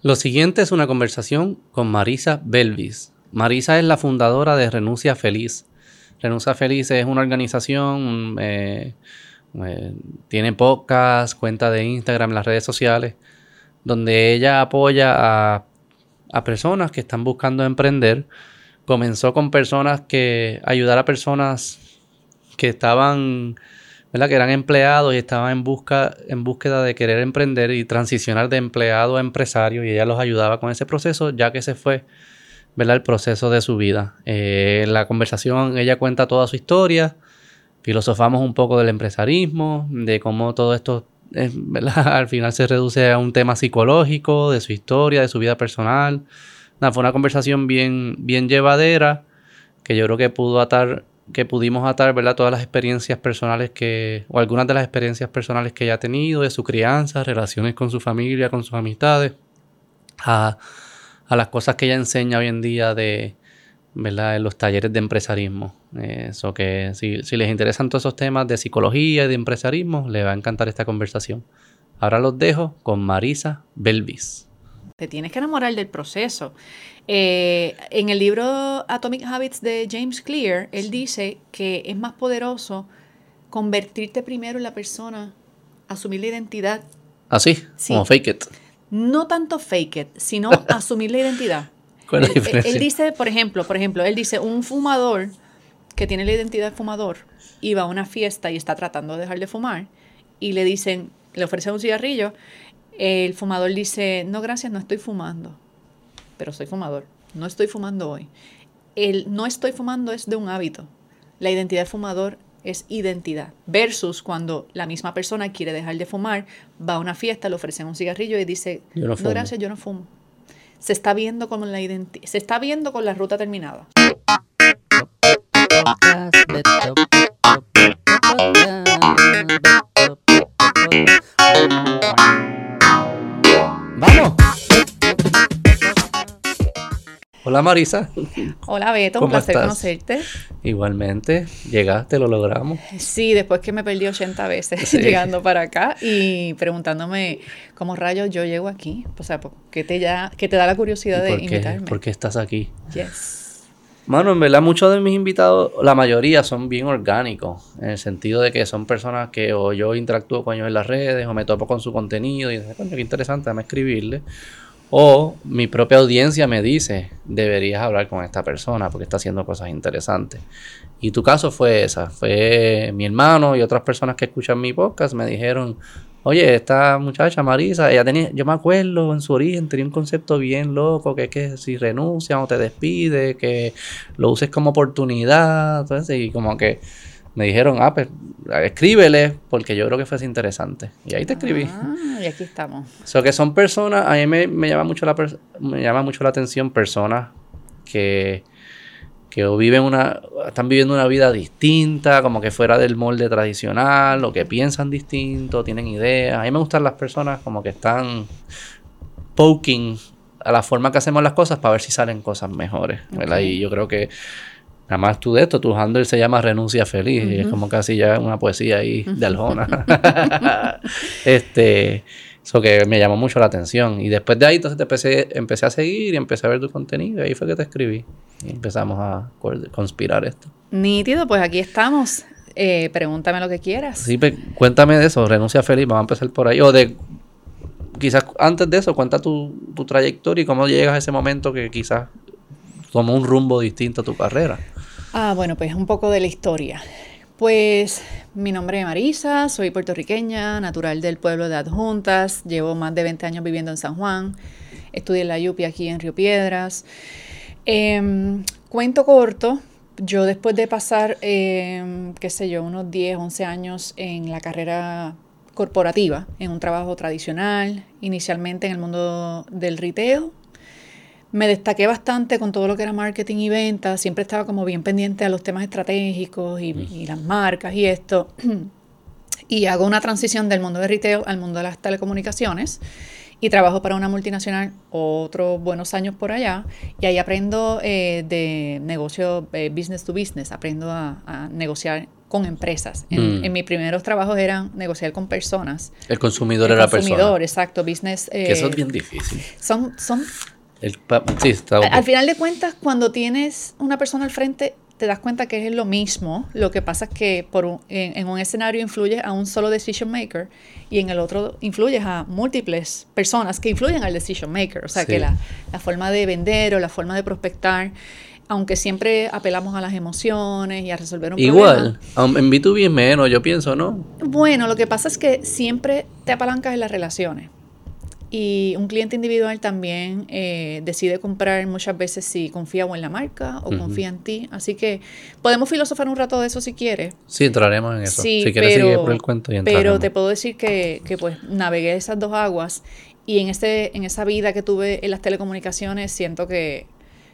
Lo siguiente es una conversación con Marisa Belvis. Marisa es la fundadora de Renuncia Feliz. Renuncia Feliz es una organización, eh, eh, tiene podcast, cuenta de Instagram, las redes sociales, donde ella apoya a, a personas que están buscando emprender. Comenzó con personas que ayudar a personas que estaban ¿verdad? que eran empleados y estaban en, busca, en búsqueda de querer emprender y transicionar de empleado a empresario y ella los ayudaba con ese proceso ya que se fue ¿verdad? el proceso de su vida. Eh, en la conversación ella cuenta toda su historia, filosofamos un poco del empresarismo, de cómo todo esto ¿verdad? al final se reduce a un tema psicológico, de su historia, de su vida personal. fue una conversación bien, bien llevadera que yo creo que pudo atar que pudimos atar, ¿verdad? Todas las experiencias personales que, o algunas de las experiencias personales que ella ha tenido, de su crianza, relaciones con su familia, con sus amistades, a, las cosas que ella enseña hoy en día de, ¿verdad? En los talleres de empresarismo. Eso que si, si les interesan todos esos temas de psicología y de empresarismo, les va a encantar esta conversación. Ahora los dejo con Marisa Belvis. Te tienes que enamorar del proceso. Eh, en el libro Atomic Habits de James Clear, él dice que es más poderoso convertirte primero en la persona, asumir la identidad. ¿Así? ¿Ah, sí. Como fake it. No tanto fake it, sino asumir la identidad. ¿Cuál es la diferencia? Él, dice, por ejemplo, por ejemplo, él dice, un fumador que tiene la identidad de fumador iba a una fiesta y está tratando de dejar de fumar y le dicen, le ofrecen un cigarrillo el fumador dice, no gracias, no estoy fumando, pero soy fumador, no estoy fumando hoy. El no estoy fumando es de un hábito. La identidad de fumador es identidad. Versus cuando la misma persona quiere dejar de fumar, va a una fiesta, le ofrecen un cigarrillo y dice, no, gracias, yo no fumo. Se está viendo con la se está viendo con la ruta terminada. Hola Marisa. Hola Beto, un placer conocerte. Igualmente, llegaste, lo logramos. Sí, después que me perdí 80 veces llegando para acá y preguntándome cómo rayos yo llego aquí. O sea, ¿qué te, ya, te da la curiosidad de invitarme? ¿Por qué estás aquí? Yes. Mano, en verdad muchos de mis invitados, la mayoría son bien orgánicos, en el sentido de que son personas que o yo interactúo con ellos en las redes o me topo con su contenido y digo, coño, qué interesante, déjame escribirle. O mi propia audiencia me dice, deberías hablar con esta persona porque está haciendo cosas interesantes. Y tu caso fue esa, fue mi hermano y otras personas que escuchan mi podcast me dijeron, Oye, esta muchacha Marisa, ella tenía, yo me acuerdo en su origen, tenía un concepto bien loco, que es que si renuncian o te despide, que lo uses como oportunidad, entonces, y como que me dijeron, ah, pues escríbele, porque yo creo que fuese interesante. Y ahí te escribí. Ah, y aquí estamos. O sea, que son personas, a mí me, me llama mucho la me llama mucho la atención personas que que viven una, están viviendo una vida distinta, como que fuera del molde tradicional, o que piensan distinto, tienen ideas. A mí me gustan las personas como que están poking a la forma que hacemos las cosas para ver si salen cosas mejores. Y yo creo que nada más tú de esto, tu handle se llama Renuncia Feliz, y es como casi ya una poesía ahí de Aljona. este, eso que me llamó mucho la atención. Y después de ahí, entonces te empecé, empecé a seguir y empecé a ver tu contenido. Y ahí fue que te escribí. Y empezamos a conspirar esto. Nítido, pues aquí estamos. Eh, pregúntame lo que quieras. Sí, pues, cuéntame de eso. Renuncia feliz. Vamos a empezar por ahí. O de. Quizás antes de eso, cuenta tu, tu trayectoria y cómo llegas a ese momento que quizás tomó un rumbo distinto a tu carrera. Ah, bueno, pues un poco de la historia. Pues mi nombre es Marisa, soy puertorriqueña, natural del pueblo de Adjuntas, llevo más de 20 años viviendo en San Juan, estudié en la UPI aquí en Río Piedras. Em, cuento corto, yo después de pasar, em, qué sé yo, unos 10, 11 años en la carrera corporativa, en un trabajo tradicional, inicialmente en el mundo del retail, me destaqué bastante con todo lo que era marketing y ventas, siempre estaba como bien pendiente a los temas estratégicos y, las marcas y esto. y hago una transición del mundo de retail al mundo de las telecomunicaciones y trabajo para una multinacional otros buenos años por allá y ahí aprendo eh, de negocio eh, business to business, aprendo a, negociar con empresas. En, Mm. en mis primeros trabajos eran negociar con personas. El consumidor El era consumidor, persona. exacto, business. Que eso eh, es bien difícil. son, son El sí, está. Al final de cuentas, cuando tienes una persona al frente, te das cuenta que es lo mismo. Lo que pasa es que por un- en, en un escenario influyes a un solo decision maker y en el otro influyes a múltiples personas que influyen al decision maker. O sea Sí. que la, la forma de vender o la forma de prospectar, aunque siempre apelamos a las emociones y a resolver un problema. Igual, en B2B es menos, yo pienso, ¿no? Bueno, lo que pasa es que siempre te apalancas en las relaciones. Y un cliente individual también eh, decide comprar muchas veces si confía o en la marca o confía en ti. Así que podemos filosofar un rato de eso si quieres. Sí, entraremos en eso. Sí, si quieres pero, seguir por el cuento y entraremos. pero te puedo decir que, que, pues navegué esas dos aguas y en, este, en esa vida que tuve en las telecomunicaciones siento que,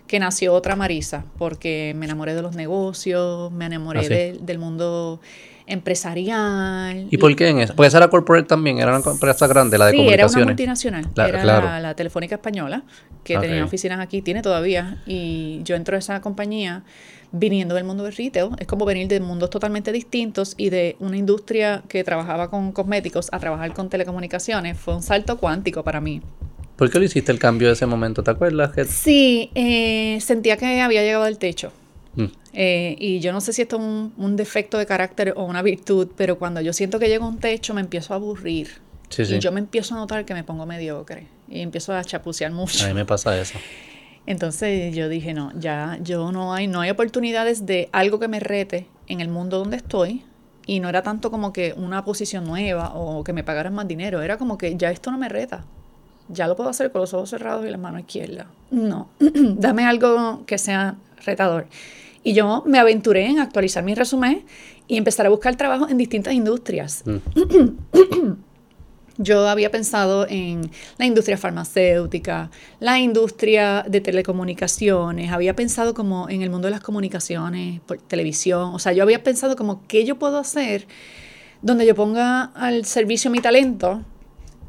que nació otra Marisa porque me enamoré de los negocios, me enamoré Ah, sí. de- del mundo empresarial. ¿Y por qué en eso? Porque esa era corporate también, era una empresa grande, la de sí, era una comunicaciones. multinacional. La- era claro. la, la Telefónica Española, que Ok. tenía oficinas aquí, tiene todavía. Y yo entro a esa compañía viniendo del mundo del retail. Es como venir de mundos totalmente distintos y de una industria que trabajaba con cosméticos a trabajar con telecomunicaciones. Fue un salto cuántico para mí. ¿Por qué lo hiciste el cambio de ese momento? ¿Te acuerdas? Sí, eh, sentía que había llegado al techo. Mm, Eh, y yo no sé si esto es un, un defecto de carácter o una virtud, pero cuando yo siento que llego a un techo me empiezo a aburrir. Sí, sí. Y yo me empiezo a notar que me pongo mediocre y empiezo a chapucear mucho. A mí me pasa eso. Entonces yo dije, no, ya yo no hay, no hay oportunidades de algo que me rete en el mundo donde estoy. Y no era tanto como que una posición nueva o que me pagaran más dinero. Era como que ya esto no me reta. Ya lo puedo hacer con los ojos cerrados y la mano izquierda. No, dame algo que sea retador. Y yo me aventuré en actualizar mi resumen y empezar a buscar trabajo en distintas industrias. Mm. Yo había pensado en la industria farmacéutica, la industria de telecomunicaciones, había pensado como en el mundo de las comunicaciones, por televisión, o sea, yo había pensado como qué yo puedo hacer donde yo ponga al servicio mi talento,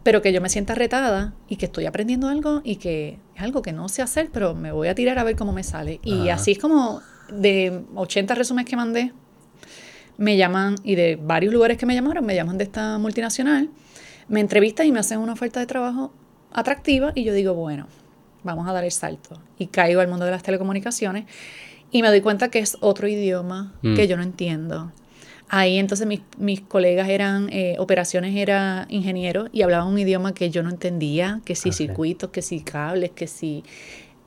pero que yo me sienta retada y que estoy aprendiendo algo y que es algo que no sé hacer, pero me voy a tirar a ver cómo me sale. Y Ajá. así es como de 80 resúmenes que mandé, me llaman, y de varios lugares que me llamaron, me llaman de esta multinacional, me entrevistan y me hacen una oferta de trabajo atractiva y yo digo, bueno, vamos a dar el salto. Y caigo al mundo de las telecomunicaciones y me doy cuenta que es otro idioma Mm. que yo no entiendo. Ahí entonces mis, mis colegas eran, eh, operaciones era ingeniero y hablaban un idioma que yo no entendía, que si Ok. circuitos, que si cables, que si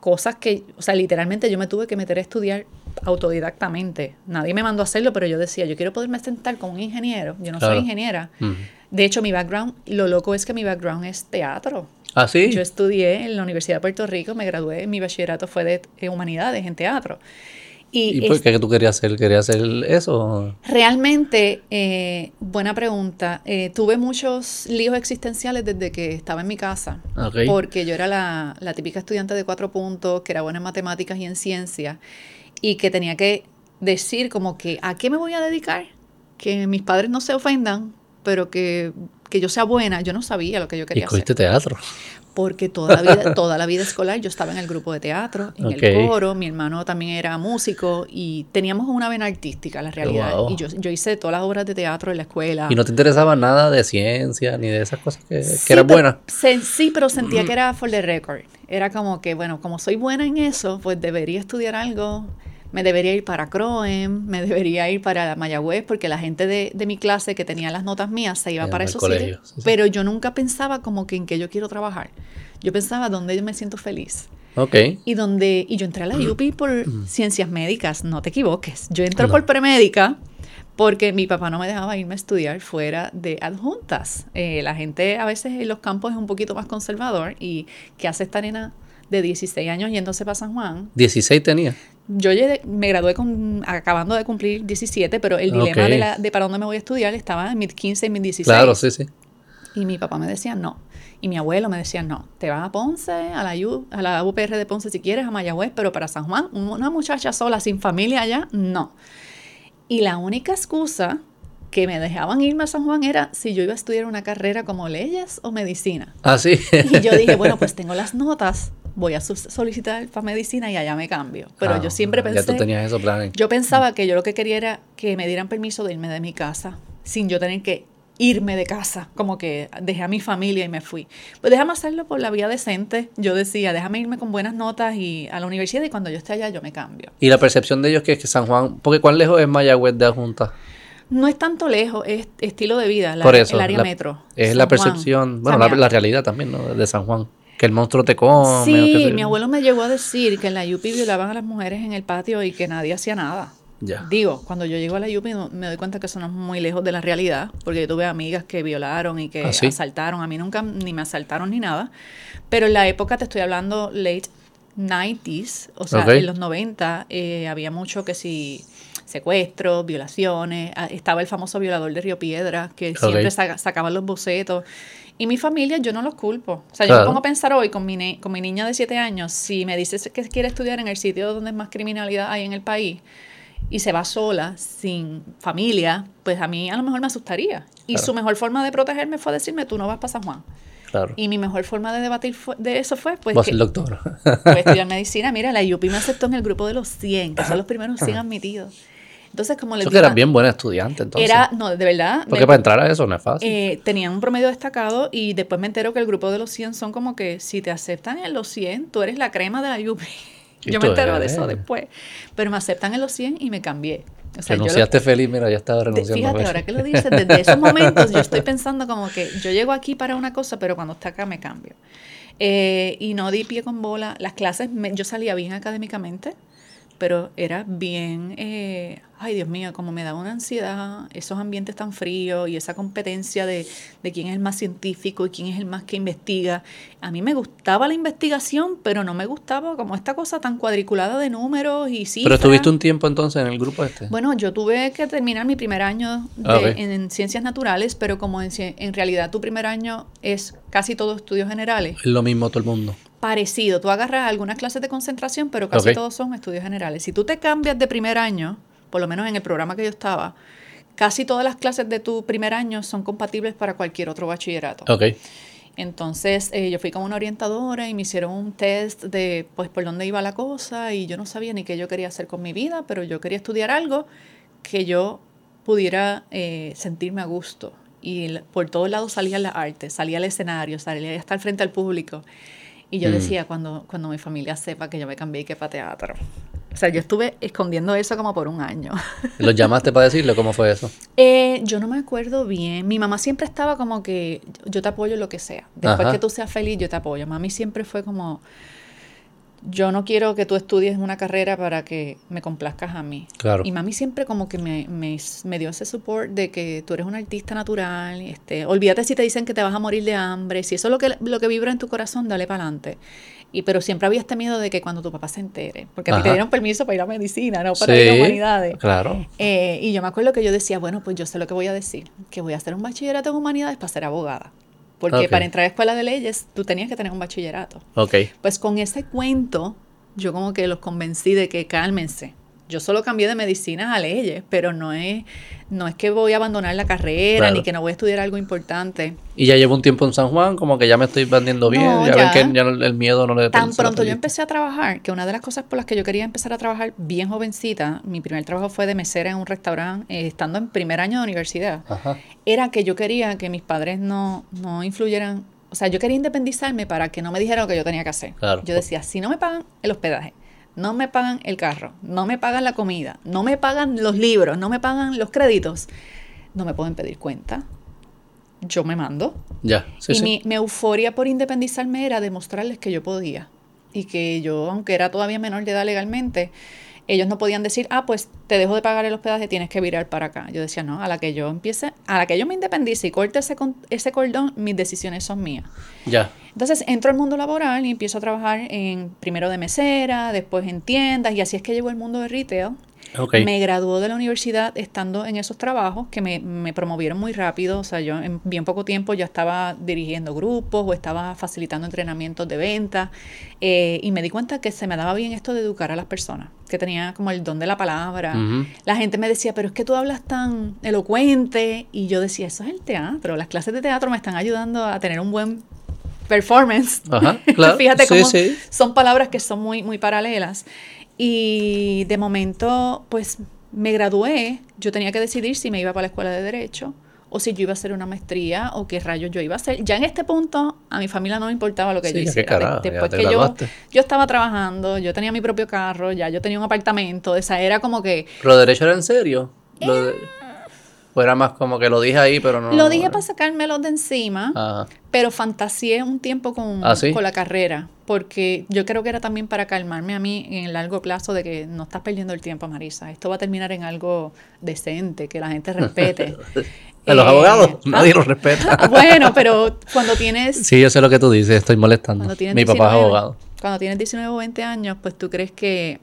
cosas que, o sea, literalmente yo me tuve que meter a estudiar autodidactamente. Nadie me mandó a hacerlo, pero yo decía, yo quiero poderme sentar con un ingeniero. Yo no Claro. soy ingeniera. Mm. De hecho, mi background, lo loco es que mi background es teatro. ¿Ah, sí? Yo estudié en la Universidad de Puerto Rico, me gradué, mi bachillerato fue de eh, humanidades en teatro. Y, ¿Y por qué tú querías hacer? ¿Querías hacer eso? realmente, eh, buena pregunta, eh, tuve muchos líos existenciales desde que estaba en mi casa. Ok. Porque yo era la, la típica estudiante de cuatro puntos, que era buena en matemáticas y en ciencia, y que tenía que decir como que, ¿a qué me voy a dedicar? Que mis padres no se ofendan, pero que, que yo sea buena. Yo no sabía lo que yo Y quería hacer. cogiste teatro. Porque toda la, vida, toda la vida escolar yo estaba en el grupo de teatro, en el coro, mi hermano también era músico y teníamos una vena artística, la realidad. Wow. Y yo, yo hice todas las obras de teatro en la escuela. ¿Y no te interesaba nada de ciencia ni de esas cosas que, que Sí, eras pero- buena? se- sí, pero sentía que era for the record. Era como que, bueno, como soy buena en eso, pues debería estudiar algo. Me debería ir para Croem, me debería ir para Mayagüez, porque la gente de, de mi clase que tenía las notas mías se iba para esos sitios. sí, sí. Pero yo nunca pensaba como que en qué yo quiero trabajar. Yo pensaba dónde yo me siento feliz. Ok. Y donde y yo entré a la UPI por ciencias médicas, no te equivoques. Yo entré No. por premédica porque mi papá no me dejaba irme a estudiar fuera de adjuntas. Eh, la gente a veces en los campos es un poquito más conservador y ¿qué hace esta nena de 16 años yéndose para San Juan? 16 tenía. Yo llegué- me gradué con, acabando de cumplir 17, pero el dilema Ok. de, la, de para dónde me voy a estudiar estaba en mis 15 y mis 16. Claro, sí, sí. Y mi papá me decía no. Y mi abuelo me decía no. Te vas a Ponce, a la, U- a la UPR de Ponce si quieres, a Mayagüez, pero para San Juan, una muchacha sola, sin familia allá, no. Y la única excusa que me dejaban irme a San Juan era si yo iba a estudiar una carrera como leyes o medicina. Ah, sí. Y yo dije, bueno, pues tengo las notas voy a solicitar para medicina y allá me cambio. Pero Ah, yo siempre pensé... Ya tú tenías esos planes. Yo pensaba que yo lo que quería era que me dieran permiso de irme de mi casa sin yo tener que irme de casa, como que dejé a mi familia y me fui. Pues déjame hacerlo por la vía decente. Yo decía, déjame irme con buenas notas y a la universidad y cuando yo esté allá yo me cambio. Y la percepción de ellos que es que San Juan, porque ¿cuán lejos es Mayagüez de Adjunta? No es tanto lejos, es estilo de vida, la- Por eso, el área la- metro. Es San la Juan. percepción, bueno, la, la realidad también, ¿no? De San Juan. Que el monstruo te come. Sí, mi abuelo me llegó a decir que en la Yupi violaban a las mujeres en el patio y que nadie hacía nada. Ya. Digo, cuando yo llego a la Yupi me doy cuenta que eso no es muy lejos de la realidad, porque yo tuve amigas que violaron y que ¿Ah, sí? asaltaron. A mí nunca ni me asaltaron ni nada. Pero en la época, te estoy hablando late 90s, o sea, en los 90 eh, había mucho que si secuestros, violaciones, ah, estaba el famoso violador de Río Piedra, que siempre Ok. saca- sacaban los bocetos. Y mi familia, yo no los culpo. O sea, yo me pongo a pensar hoy con mi, con mi niña de 7 años, si me dices que quiere estudiar en el sitio donde más criminalidad hay en el país y se va sola, sin familia, pues a mí a lo mejor me asustaría. Y Claro. su mejor forma de protegerme fue decirme, tú no vas para San Juan. Claro. Y mi mejor forma de debatir fue- de eso fue, pues, que el doctor. estudiar medicina. Mira, la IUPI me aceptó en el grupo de los 100, que son los primeros 100 admitidos. Entonces, como les Eso que digo, eras bien buena estudiante, entonces. era, no, de verdad, Porque para entrar a eso no es fácil. eh, tenían un promedio destacado y después me entero que el grupo de los 100 son como que si te aceptan en los 100, tú eres la crema de la UP. Yo me entero de eso después. Pero me aceptan en los 100 y me cambié. O sea, yo lo- Renunciaste feliz, mira, ya estaba renunciando. fíjate, pues. ahora que lo dices, desde esos momentos yo estoy pensando como que yo llego aquí para una cosa, pero cuando está acá me cambio. Eh, y no di pie con bola. Las clases, me- yo salía bien académicamente, pero era bien, eh, ay Dios mío, como me daba una ansiedad, esos ambientes tan fríos y esa competencia de, de quién es el más científico y quién es el más que investiga. A mí me gustaba la investigación, pero no me gustaba como esta cosa tan cuadriculada de números y cifras. Pero estuviste un tiempo entonces en el grupo este. Bueno, yo tuve que terminar mi primer año de- Ah, en, en ciencias naturales, pero como en, en realidad tu primer año es casi todo estudios generales, Es lo mismo todo el mundo. parecido. Tú agarras algunas clases de concentración, pero casi todos son estudios generales. Si tú te cambias de primer año, por lo menos en el programa que yo estaba, casi todas las clases de tu primer año son compatibles para cualquier otro bachillerato. Ok. Entonces eh, yo fui con una orientadora y me hicieron un test de pues por dónde iba la cosa y yo no sabía ni qué yo quería hacer con mi vida, pero yo quería estudiar algo que yo pudiera eh, sentirme a gusto. Y por todos lados salía la arte, salía al escenario, salía a estar frente al público. Y yo Mm. decía, cuando, cuando mi familia sepa que yo me cambié y que para teatro. O sea, yo estuve escondiendo eso como por un año. ¿Los llamaste para decirle cómo fue eso? Eh, yo no me acuerdo bien. Mi mamá siempre estaba como que yo te apoyo lo que sea. Después Ajá. que tú seas feliz, yo te apoyo. Mami siempre fue como, yo no quiero que tú estudies una carrera para que me complazcas a mí. Claro. Y mami siempre como que me, me, me dio ese support de que tú eres un artista natural. Este, olvídate si te dicen que te vas a morir de hambre. Si eso es lo que, lo que vibra en tu corazón, dale para adelante. Y, pero siempre había este miedo de que cuando tu papá se entere, porque a ti te dieron permiso para ir a medicina, no para ir a humanidades. Claro. Eh, y yo me acuerdo que yo decía, bueno, pues yo sé lo que voy a decir, que voy a hacer un bachillerato en humanidades para ser abogada. Porque para entrar a escuela de leyes tú tenías que tener un bachillerato. Ok. Pues con ese cuento, yo como que los convencí de que cálmense. Yo solo cambié de medicina a leyes, pero no es, no es que voy a abandonar la carrera Claro. ni que no voy a estudiar algo importante. Y ya llevo un tiempo en San Juan, como que ya me estoy vendiendo bien. No, ya, ya. ven que ya el miedo no le Tan pronto yo empecé a trabajar, que una de las cosas por las que yo quería empezar a trabajar bien jovencita, mi primer trabajo fue de mesera en un restaurante, eh, estando en primer año de universidad. Ajá. era que yo quería que mis padres no, no influyeran, o sea, yo quería independizarme para que no me dijeran lo que yo tenía que hacer. Claro. Yo decía, si no me pagan el hospedaje, no me pagan el carro, no me pagan la comida, no me pagan los libros, no me pagan los créditos, no me pueden pedir cuenta. Yo me mando. Ya. Sí, y sí. Mi, mi euforia por independizarme era demostrarles que yo podía. Y que yo, aunque era todavía menor de edad legalmente, ellos no podían decir, ah, pues te dejo de pagar el hospedaje, tienes que virar para acá. Yo decía, no, a la que yo empiece, a la que yo me independice y corte ese, ese cordón, mis decisiones son mías. Ya. Entonces entro al mundo laboral y empiezo a trabajar en primero de mesera, después en tiendas, y así es que llegó el mundo de retail. Ok. Me graduó de la universidad estando en esos trabajos que me, me promovieron muy rápido. O sea, yo en bien poco tiempo ya estaba dirigiendo grupos o estaba facilitando entrenamientos de venta. eh, y me di cuenta que se me daba bien esto de educar a las personas, que tenía como el don de la palabra. Ujú. La gente me decía, pero es que tú hablas tan elocuente. Y yo decía, eso es el teatro. Las clases de teatro me están ayudando a tener un buen performance. Ajá, claro. Fíjate Sí, cómo sí. son palabras que son muy, muy paralelas. Y de momento, pues me gradué, yo tenía que decidir si me iba para la escuela de Derecho o si yo iba a hacer una maestría o qué rayos yo iba a hacer. Ya en este punto, a mi familia no me importaba lo que Sí, yo hiciera. Carajo, ya Después te que yo, yo estaba trabajando, yo tenía mi propio carro, ya yo tenía un apartamento, esa era como que... ¿Lo de derecho era en serio? Lo de- O era más como que lo dije ahí, pero no. Lo dije para sacármelo de encima. Ajá. Pero fantaseé un tiempo con, ¿Ah, sí? con la carrera, porque yo creo que era también para calmarme a mí en el largo plazo de que no estás perdiendo el tiempo, Marisa. Esto va a terminar en algo decente, que la gente respete. ¿A los Eh, abogados? ah, Nadie los respeta. bueno, pero cuando tienes, Sí, yo sé lo que tú dices, estoy molestando. Mi papá es 19 abogado. Cuando tienes 19 o 20 años, pues tú crees que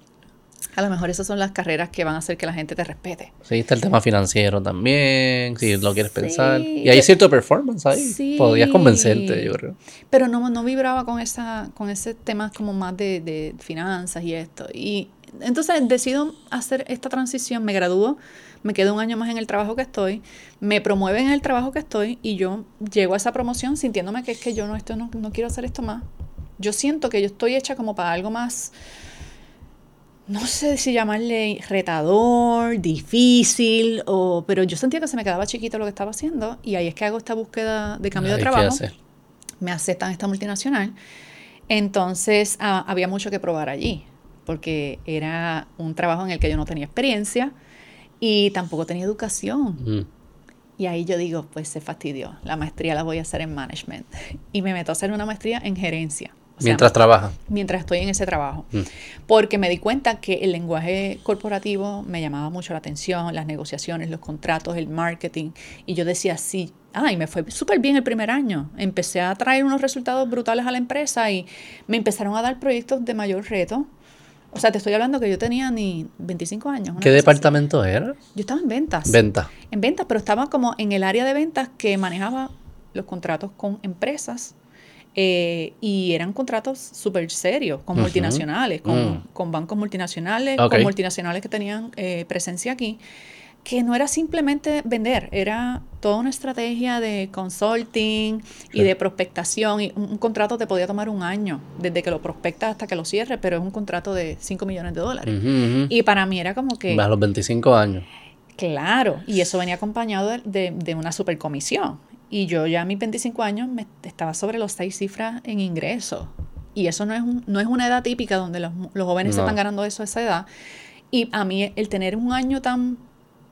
a lo mejor esas son las carreras que van a hacer que la gente te respete. Sí, está el tema financiero también, si lo quieres pensar. Sí, Y hay cierto performance ahí. Sí. Podrías convencerte, yo creo. Pero no, no vibraba con esa, con ese tema como más de, de finanzas y esto. Y entonces decido hacer esta transición, me gradúo, me quedo un año más en el trabajo que estoy, me promueven en el trabajo que estoy y yo llego a esa promoción sintiéndome que es que yo no, esto no, no quiero hacer esto más. Yo siento que yo estoy hecha como para algo más, no sé si llamarle retador, difícil, o, pero yo sentía que se me quedaba chiquito lo que estaba haciendo y ahí es que hago esta búsqueda de cambio de trabajo hacer. me aceptan esta multinacional. Entonces ah, había mucho que probar allí, porque era un trabajo en el que yo no tenía experiencia y tampoco tenía educación. Mm. Y ahí yo digo, pues se fastidió, la maestría la voy a hacer en management. Y me meto a hacer una maestría en gerencia. O sea, Mientras trabajas. mientras estoy en ese trabajo. Mm. Porque me di cuenta que el lenguaje corporativo me llamaba mucho la atención, las negociaciones, los contratos, el marketing. Y yo decía, sí, ah, y me fue súper bien el primer año. Empecé a traer unos resultados brutales a la empresa y me empezaron a dar proyectos de mayor reto. O sea, te estoy hablando que yo tenía ni 25 años. ¿Qué así. departamento era? Yo estaba en ventas. Venta. En ventas, pero estaba como en el área de ventas que manejaba los contratos con empresas. Eh, y eran contratos súper serios, con multinacionales, con, Mm. con bancos multinacionales, con multinacionales que tenían eh, presencia aquí, que no era simplemente vender, era toda una estrategia de consulting y de prospectación. Y un, un contrato te podía tomar un año, desde que lo prospectas hasta que lo cierres, pero es un contrato de 5 millones de dólares. Y para mí era como que... A los 25 años. Claro, y eso venía acompañado de, de, de una supercomisión. Y yo ya a mis 25 años me, estaba sobre los seis cifras en ingresos. Y eso no es, un- no es una edad típica donde los, los jóvenes se No. están ganando eso a esa edad. Y a mí el tener un año tan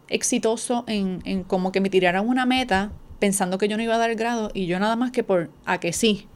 exitoso en, en como que me tiraran una meta pensando que yo no iba a dar el grado y yo nada más que por a que sí.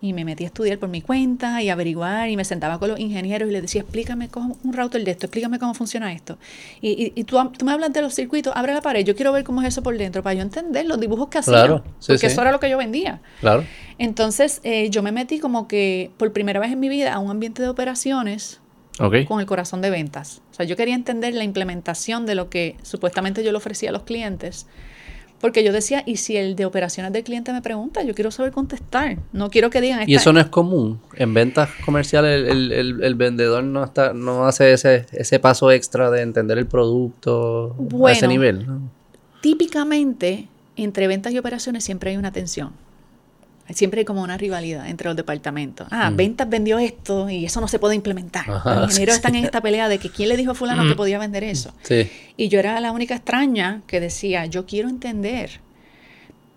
Y me metí a estudiar por mi cuenta y averiguar y me sentaba con los ingenieros y les decía, explícame cómo un router de esto, explícame cómo funciona esto. Y, y, y tú, tú me hablas de los circuitos, abre la pared, yo quiero ver cómo es eso por dentro para yo entender los dibujos que hacía. Claro, sí, porque sí. eso era lo que yo vendía. Claro. Entonces eh, yo me metí como que por primera vez en mi vida a un ambiente de operaciones Ok. con el corazón de ventas. O sea, yo quería entender la implementación de lo que supuestamente yo le ofrecía a los clientes. Porque yo decía, ¿y si el de operaciones del cliente me pregunta? Yo quiero saber contestar. No quiero que digan... Y "Esta- eso no es común. En ventas comerciales el, el- el- el vendedor no está, no hace ese, ese paso extra de entender el producto a ese Bueno. nivel. ¿no? Típicamente, entre ventas y operaciones siempre hay una tensión. Siempre hay como una rivalidad entre los departamentos. Ah, Mm. ventas vendió esto y eso no se puede implementar. Ajá, los ingenieros sí, están sí. en esta pelea de que quién le dijo a fulano que podía vender eso. Sí. Y yo era la única extraña que decía, yo quiero entender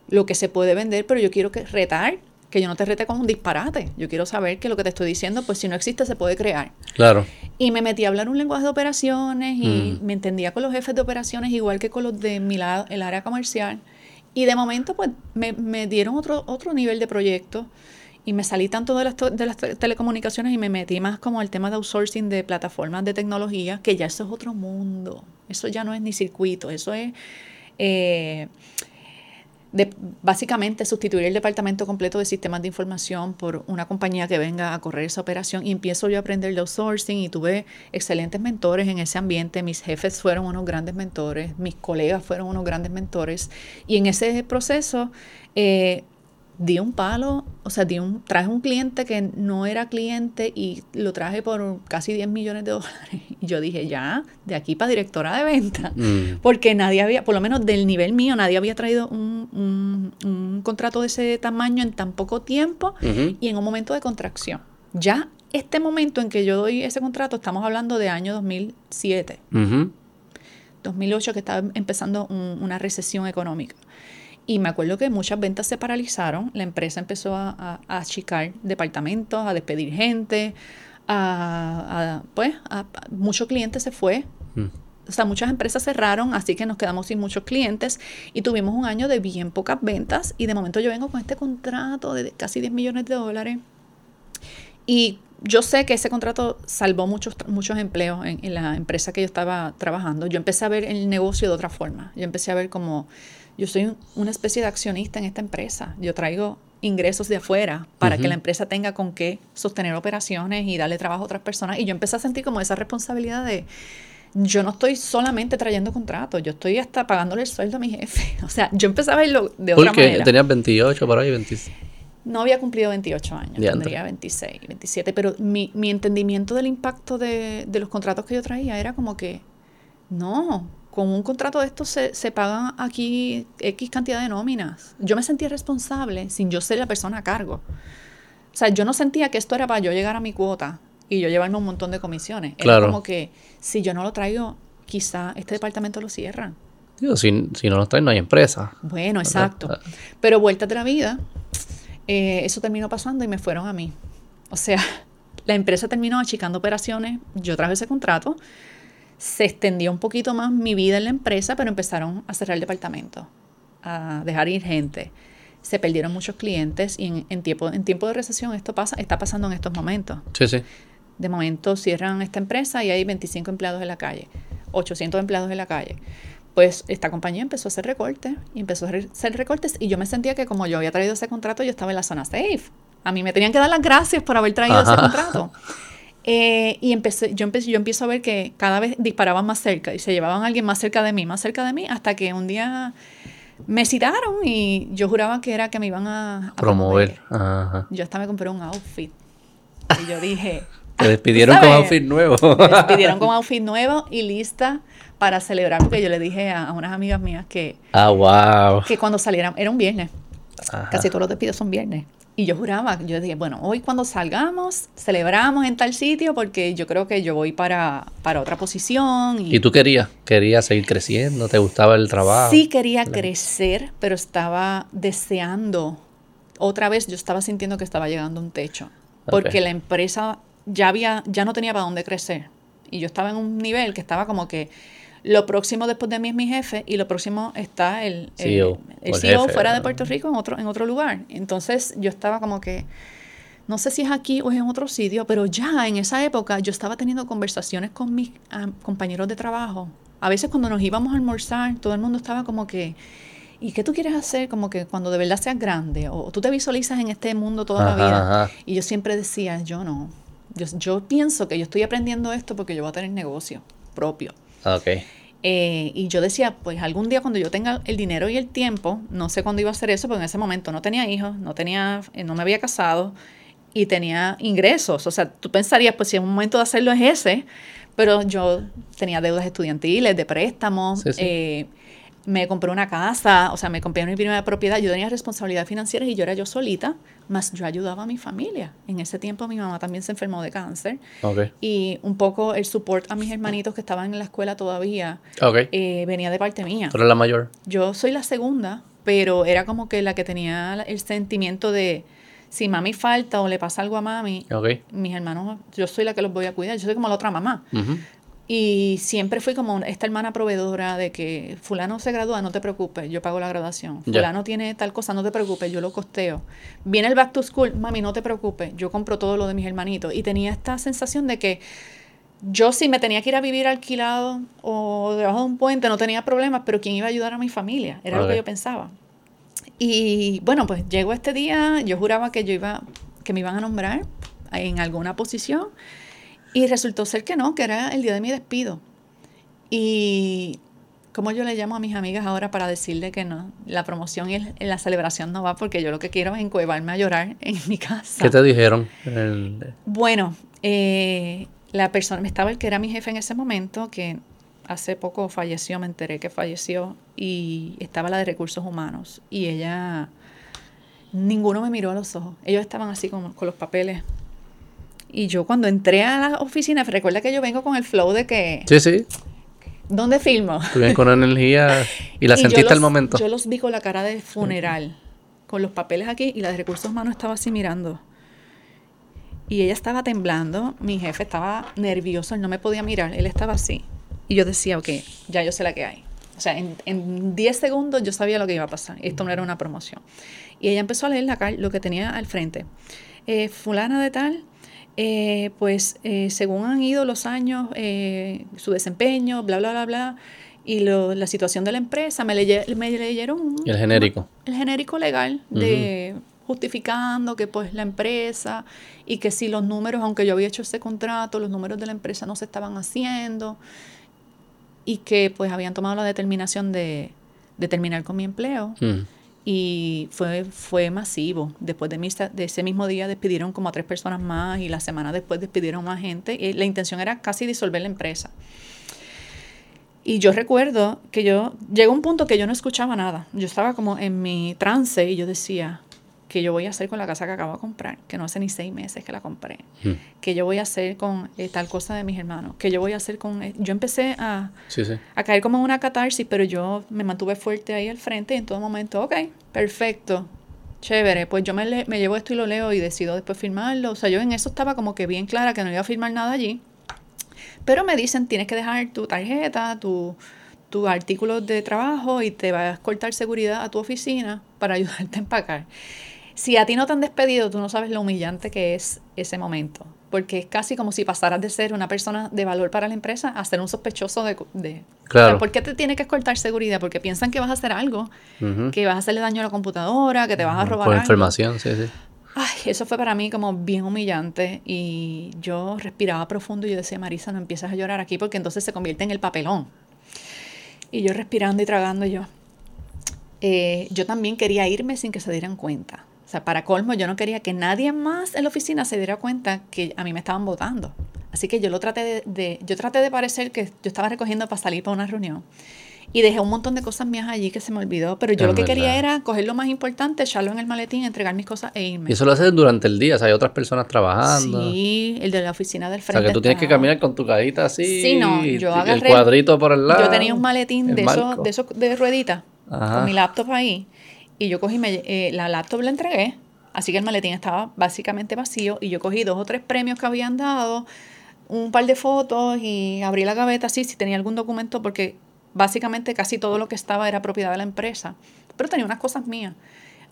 lo que se puede vender, pero yo quiero que retar, que yo no te rete con un disparate. Yo quiero saber que lo que te estoy diciendo, pues si no existe, se puede crear. Claro. Y me metí a hablar un lenguaje de operaciones y Mm. me entendía con los jefes de operaciones igual que con los de mi lado, el área comercial. Y de momento, pues, me, me dieron otro, otro nivel de proyecto y me salí tanto de las, de las te- telecomunicaciones y me metí más como al tema de outsourcing de plataformas de tecnología, que ya eso es otro mundo. Eso ya no es ni circuito, eso es... eh, de, básicamente sustituir el departamento completo de sistemas de información por una compañía que venga a correr esa operación. Y empiezo yo a aprender de outsourcing y tuve excelentes mentores en ese ambiente, mis jefes fueron unos grandes mentores, mis colegas fueron unos grandes mentores. Y en ese proceso eh, di un palo, o sea, di un, traje un cliente que no era cliente y lo traje por casi 10 millones de dólares. Y yo dije, ya, de aquí para directora de venta, Mm. porque nadie había, por lo menos del nivel mío, nadie había traído un, un- un contrato de ese tamaño en tan poco tiempo Ujú. y en un momento de contracción. Ya este momento en que yo doy ese contrato, estamos hablando de año 2007. Ujú. 2008 que estaba empezando un- una recesión económica. Y me acuerdo que muchas ventas se paralizaron, la empresa empezó a, a- a achicar departamentos, a despedir gente, a, a- pues, muchos clientes se fue. Mm. O sea, muchas empresas cerraron, así que nos quedamos sin muchos clientes y tuvimos un año de bien pocas ventas y de momento yo vengo con este contrato de casi 10 millones de dólares y yo sé que ese contrato salvó muchos, muchos empleos en, en la empresa que yo estaba trabajando. Yo empecé a ver el negocio de otra forma. Yo empecé a ver como, yo soy un- una especie de accionista en esta empresa. Yo traigo ingresos de afuera para que la empresa tenga con qué sostener operaciones y darle trabajo a otras personas. Y yo empecé a sentir como esa responsabilidad de, yo no estoy solamente trayendo contratos, yo estoy hasta pagándole el sueldo a mi jefe. O sea, yo empecé a verlo de otra Porque manera. tenías 28 por ahí, 26. No había cumplido 28 años, tendría 26, 27, pero mi, mi entendimiento del impacto de, de los contratos que yo traía era como que, no, con un contrato de estos se, se pagan aquí X cantidad de nóminas. Yo me sentía responsable sin yo ser la persona a cargo. O sea, yo no sentía que esto era para yo llegar a mi cuota y yo llevarme un montón de comisiones. Claro. Era como que si yo no lo traigo, quizá este departamento lo cierran. Digo, si, si no los traes, no hay empresa. Bueno, exacto. Ah. Pero vueltas de la vida, eh, eso terminó pasando y me fueron a mí. O sea, la empresa terminó achicando operaciones, yo traje ese contrato, se extendió un poquito más mi vida en la empresa, pero empezaron a cerrar el departamento, a dejar ir gente. Se perdieron muchos clientes y en, en tiempo, en tiempo de recesión esto pasa, está pasando en estos momentos. Sí, sí. De momento cierran esta empresa y hay 25 empleados en la calle, 800 empleados en la calle. Pues esta compañía empezó a hacer recortes y empezó a hacer recortes y yo me sentía que como yo había traído ese contrato, yo estaba en la zona safe. A mí me tenían que dar las gracias por haber traído ese contrato. Eh, y empecé, yo, empecé, yo empiezo a ver que cada vez disparaban más cerca y se llevaban a alguien más cerca de mí, más cerca de mí, hasta que un día me citaron y yo juraba que era que me iban a, a Promover. Ajá. Yo hasta me compré un outfit. Y yo dije, Te despidieron con outfit nuevo. me despidieron con outfit nuevo y lista para celebrar, porque yo le dije a, a unas amigas mías que, ah, wow. que cuando salieran, era un viernes, Ajá. casi todos los despidos son viernes. Y yo juraba, yo dije, bueno, hoy cuando salgamos, celebramos en tal sitio porque yo creo que yo voy para, para otra posición. Y, ¿Y tú querías? ¿Querías seguir creciendo? ¿Te gustaba el trabajo? sí quería crecer, pero estaba deseando, otra vez yo estaba sintiendo que estaba llegando a un techo, porque la empresa ya, había, ya no tenía para dónde crecer. Y yo estaba en un nivel que estaba como que lo próximo después de mí es mi jefe y lo próximo está el, el, CEO, el jefe, fuera de. Puerto Rico en otro, en otro lugar. Entonces yo estaba como que, no sé si es aquí o es en otro sitio, pero ya en esa época yo estaba teniendo conversaciones con mis ah, compañeros de trabajo. A veces cuando nos íbamos a almorzar, todo el mundo estaba como que, ¿y qué tú quieres hacer? Como que cuando de verdad seas grande, o tú te visualizas en este mundo toda la vida. ajá. Y yo siempre decía, yo no. Yo, yo pienso que yo estoy aprendiendo esto porque yo voy a tener negocio propio. Ok. Eh, y yo decía, pues algún día cuando yo tenga el dinero y el tiempo, no sé cuándo iba a hacer eso, porque en ese momento no tenía hijos, no tenía, eh, no me había casado y tenía ingresos. O sea, tú pensarías, pues si es un momento de hacerlo es ese, pero yo tenía deudas estudiantiles, de préstamos, Sí, sí. eh, me compré una casa, o sea, me compré mi primera propiedad, yo tenía responsabilidad financiera y yo era yo solita, más yo ayudaba a mi familia. En ese tiempo mi mamá también se enfermó de cáncer Ok. y un poco el support a mis hermanitos que estaban en la escuela todavía Ok. eh, venía de parte mía. Tú eres la mayor. Yo soy la segunda, pero era como que la que tenía el sentimiento de si mami falta o le pasa algo a mami, Ok. mis hermanos, yo soy la que los voy a cuidar, yo soy como la otra mamá. Ujú. Y siempre fui como esta hermana proveedora de que fulano se gradúa, no te preocupes, yo pago la graduación. Fulano tiene tal cosa, no te preocupes, yo lo costeo. Viene el back to school, mami, no te preocupes, yo compro todo lo de mis hermanitos. Y tenía esta sensación de que yo si me tenía que ir a vivir alquilado o debajo de un puente no tenía problemas, pero ¿quién iba a ayudar a mi familia? Era lo que yo pensaba. Y bueno, pues llegó este día, yo juraba que yo iba, que me iban a nombrar en alguna posición y resultó ser que no, que era el día de mi despido. Y ¿Cómo yo le llamo a mis amigas ahora para decirle que no? La promoción y la celebración no va porque yo lo que quiero es encuevarme a llorar en mi casa. ¿Qué te dijeron? Bueno, eh, la persona, estaba el que era mi jefe en ese momento, que hace poco falleció, me enteré que falleció, y estaba la de recursos humanos. Y ella, ninguno me miró a los ojos. Ellos estaban así con, con los papeles. Y yo cuando entré a la oficina, recuerda que yo vengo con el flow de que... Sí, sí. ¿Dónde filmo? Tú vienes con energía y la sentiste al momento. Yo los vi con la cara de funeral, con los papeles aquí, y la de recursos humanos estaba así mirando. Y ella estaba temblando, mi jefe estaba nervioso, él no me podía mirar, él estaba así. Y yo decía, ok, ya yo sé la que hay. O sea, en 10 segundos yo sabía lo que iba a pasar. Esto no era una promoción. Y ella empezó a leer la lo que tenía al frente. Eh, fulana de tal, eh, pues eh, según han ido los años, su desempeño, bla, bla, bla, bla, y la situación de la empresa, me, me leyeron... el genérico. El genérico legal de justificando que pues la empresa y que si los números, aunque yo había hecho ese contrato, los números de la empresa no se estaban haciendo y que pues habían tomado la determinación de, terminar con mi empleo. Y fue, fue masivo. Después de, de ese mismo día despidieron como a tres personas más y la semana después despidieron más gente. Y la intención era casi disolver la empresa. Y yo recuerdo que yo llegó un punto que yo no escuchaba nada. Yo estaba como en mi trance y yo decía, que yo voy a hacer con la casa que acabo de comprar, que no hace ni seis meses que la compré, mm. que yo voy a hacer con eh, tal cosa de mis hermanos, que yo voy a hacer con... Eh, yo empecé a, a caer como en una catarsis, pero yo me mantuve fuerte ahí al frente y en todo momento, ok, perfecto, chévere, pues yo me, me llevo esto y lo leo y decido después firmarlo. O sea, yo en eso estaba como que bien clara que no iba a firmar nada allí. Pero me dicen, tienes que dejar tu tarjeta, tu, tu artículo de trabajo y te vas a cortar seguridad a tu oficina para ayudarte a empacar si a ti no te han despedido, tú no sabes lo humillante que es ese momento. Porque es casi como si pasaras de ser una persona de valor para la empresa a ser un sospechoso de... claro. ¿Por qué te tiene que escoltar seguridad? Porque piensan que vas a hacer algo, que vas a hacerle daño a la computadora, que te vas a robar Por información, sí, sí. Ay, eso fue para mí como bien humillante y yo respiraba profundo y yo decía, Marisa, no empiezas a llorar aquí porque entonces se convierte en el papelón. Y yo respirando y tragando yo. Eh, yo también quería irme sin que se dieran cuenta. O sea, para colmo, yo no quería que nadie más en la oficina se diera cuenta que a mí me estaban votando. Así que yo lo traté de, yo traté de parecer que yo estaba recogiendo para salir para una reunión. Y dejé un montón de cosas mías allí que se me olvidó. Pero yo lo que quería era coger lo más importante, echarlo en el maletín, entregar mis cosas e irme. Y eso lo haces durante el día, o sea, hay otras personas trabajando. Sí, el de la oficina del frente. O sea, que tú tienes que caminar con tu cajita así. Sí, no, yo agarré. El cuadrito por el lado. Yo tenía un maletín de esos, de esos de rueditas, con mi laptop ahí. Y yo cogí, me, eh, la laptop la entregué Así que el maletín estaba básicamente vacío y yo cogí dos o tres premios que habían dado, un par de fotos y abrí la gaveta así si tenía algún documento porque básicamente casi todo lo que estaba era propiedad de la empresa. Pero tenía unas cosas mías.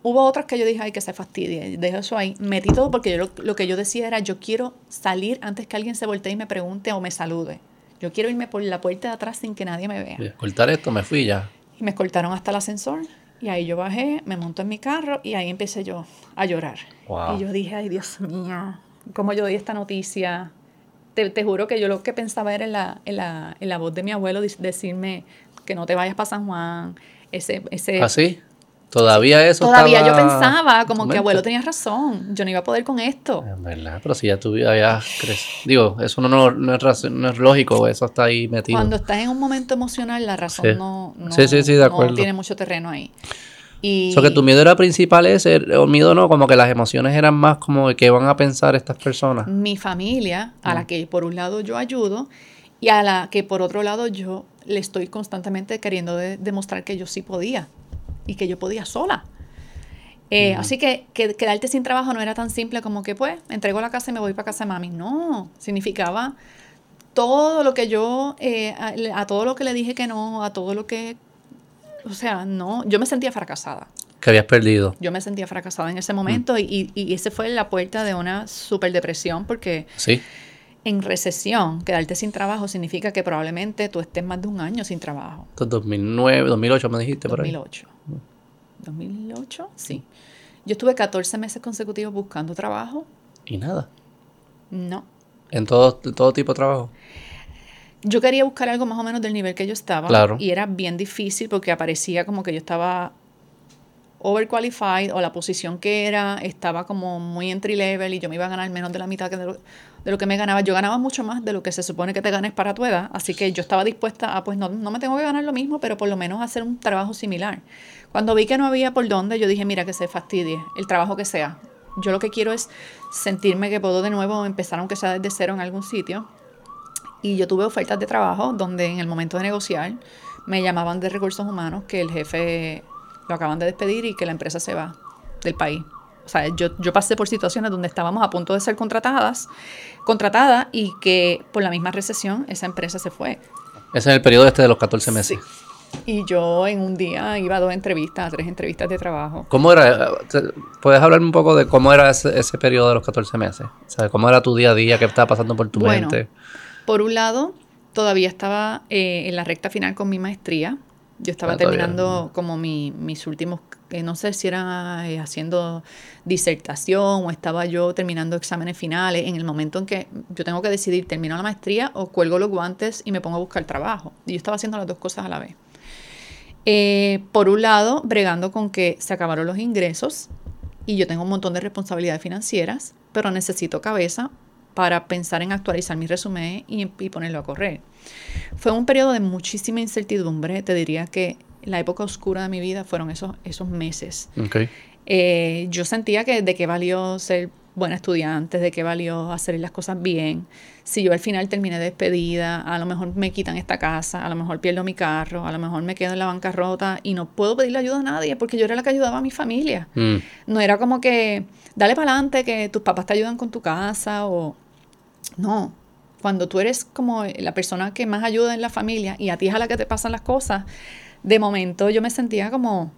Hubo otras que yo dije, ay, que se fastidie, dejo eso ahí. Metí todo porque yo lo, que yo decía era, yo quiero salir antes que alguien se voltee y me pregunte o me salude. Yo quiero irme por la puerta de atrás sin que nadie me vea. Y escoltar esto, me fui ya. Y me escoltaron hasta el ascensor. Y ahí yo bajé, me monto en mi carro y ahí empecé yo a llorar. Y yo dije, ay Dios mío, ¿cómo yo doy esta noticia? Te, te juro que yo lo que pensaba era en la, en la, en la voz de mi abuelo decirme que no te vayas para San Juan. Ese, ese, ¿Ah, sí? Todavía eso. Todavía yo pensaba como que abuelo tenía razón, yo no iba a poder con esto. Es verdad, pero si ya tu vida ya Digo, eso no, no, no, es, no, es, lógico, eso está ahí metido. Cuando estás en un momento emocional, la razón no, no, tiene mucho terreno ahí. Y... que tu miedo era principal ese, o miedo no, como que las emociones eran más como de qué van a pensar estas personas. Mi familia, a la mm. que por un lado yo ayudo, y a la que por otro lado yo le estoy constantemente queriendo demostrar que yo sí podía y que yo podía sola. Eh, así que, quedarte sin trabajo no era tan simple como que, pues, entrego la casa y me voy para casa de mami. No, significaba todo lo que yo, eh, a, todo lo que le dije que no, a todo lo que, o sea, no, yo me sentía fracasada. Que habías perdido. Yo me sentía fracasada en ese momento mm. y, y, ese fue la puerta de una super depresión porque... Sí. En recesión, quedarte sin trabajo significa que probablemente tú estés más de un año sin trabajo. Entonces, 2009, 2008 me dijiste por ahí. 2008. ¿2008? Sí. Yo estuve 14 meses consecutivos buscando trabajo. ¿Y nada? No. ¿En todo, todo tipo de trabajo? yo quería buscar algo más o menos del nivel que yo estaba. Claro. Y era bien difícil porque aparecía como que yo estaba overqualified o la posición que era estaba como muy entry level y yo me iba a ganar menos de la mitad de lo, de lo que me ganaba. Yo ganaba mucho más de lo que se supone que te ganes para tu edad, así que yo estaba dispuesta a, pues no, no me tengo que ganar lo mismo, pero por lo menos hacer un trabajo similar. Cuando vi que no había por dónde, yo dije, mira, que se fastidie, el trabajo que sea. Yo lo que quiero es sentirme que puedo de nuevo empezar, aunque sea desde cero en algún sitio. Y yo tuve ofertas de trabajo donde en el momento de negociar me llamaban de recursos humanos que el jefe lo acaban de despedir y que la empresa se va del país. O sea, yo, yo pasé por situaciones donde estábamos a punto de ser contratadas, contratada y que por la misma recesión esa empresa se fue. Ese es el periodo este de los 14 meses. Y yo en un día iba a dos entrevistas, a tres entrevistas de trabajo. ¿Cómo era? ¿Puedes hablarme un poco de cómo era ese, ese periodo de los 14 meses? O sea, ¿cómo era tu día a día? ¿Qué estaba pasando por tu Bueno, mente? Por un lado, todavía estaba eh, en la recta final con mi maestría. Yo estaba Ah, terminando como mi- mis últimos, eh, no sé si era eh, haciendo disertación o estaba yo terminando exámenes finales en el momento en que yo tengo que decidir, termino la maestría o cuelgo los guantes y me pongo a buscar trabajo. Y yo estaba haciendo las dos cosas a la vez. Eh, por un lado, bregando con que se acabaron los ingresos y yo tengo un montón de responsabilidades financieras, pero necesito cabeza para pensar en actualizar mi resumen y, y ponerlo a correr. Fue un periodo de muchísima incertidumbre, te diría que la época oscura de mi vida fueron esos, esos meses. Eh, yo sentía que de qué valió ser buena estudiante, de qué valió hacer las cosas bien. Si yo al final terminé despedida, a lo mejor me quitan esta casa, a lo mejor pierdo mi carro, a lo mejor me quedo en la bancarrota y no puedo pedirle ayuda a nadie porque yo era la que ayudaba a mi familia. Mm, No era como que dale para adelante, que tus papás te ayudan con tu casa o... No, cuando tú eres como la persona que más ayuda en la familia y a ti es a la que te pasan las cosas, de momento yo me sentía como,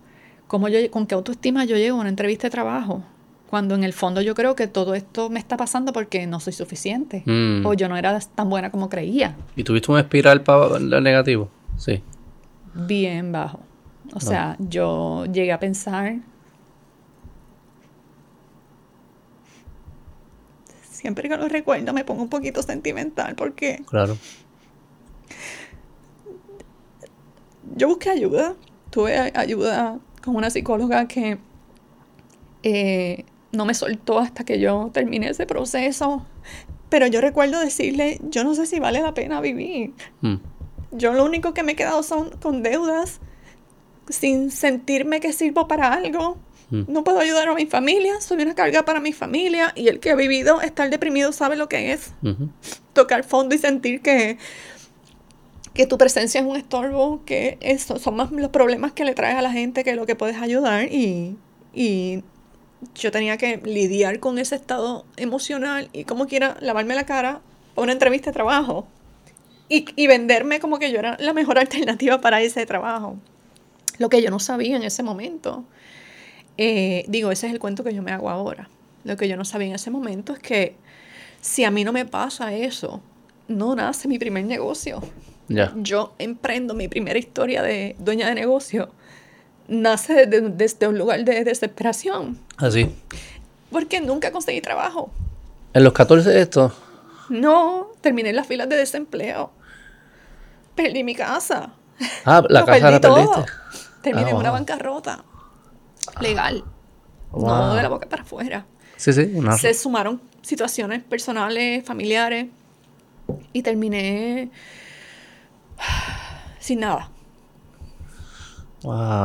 como yo, con qué autoestima yo llego a una entrevista de trabajo, cuando en el fondo yo creo que todo esto me está pasando porque no soy suficiente Mm. o yo no era tan buena como creía, ¿Y tuviste un espiral para negativo? Sí. bien bajo. O sea, yo llegué a pensar, siempre que lo recuerdo me pongo un poquito sentimental porque Claro. yo busqué ayuda. Tuve ayuda con una psicóloga que eh, no me soltó hasta que yo terminé ese proceso. Pero yo recuerdo decirle, yo no sé si vale la pena vivir. Mm, Yo lo único que me he quedado son con deudas, sin sentirme que sirvo para algo. Mm. No puedo ayudar a mi familia, soy una carga para mi familia y el que ha vivido estar deprimido sabe lo que es tocar fondo y sentir que, que tu presencia es un estorbo, que eso son más los problemas que le traes a la gente que lo que puedes ayudar y, y yo tenía que lidiar con ese estado emocional y como quiera lavarme la cara para una entrevista de trabajo y, y venderme como que yo era la mejor alternativa para ese trabajo. Lo que yo no sabía en ese momento. Eh, digo, ese es el cuento que yo me hago ahora. Lo que yo no sabía en ese momento es que si a mí no me pasa eso, no nace mi primer negocio. Ya. Yo emprendo mi primera historia de dueña de negocio. Nace desde, desde un lugar de desesperación, Así. porque nunca conseguí trabajo. En los 14 esto. No, terminé en las filas de desempleo. Perdí mi casa. Ah, la Lo casa la perdí perdiste. todo. Terminé Ah, en una wow. bancarrota. Legal. Wow. No de la boca para afuera. Sí, sí. Una... Se sumaron situaciones personales, familiares. Y terminé sin nada.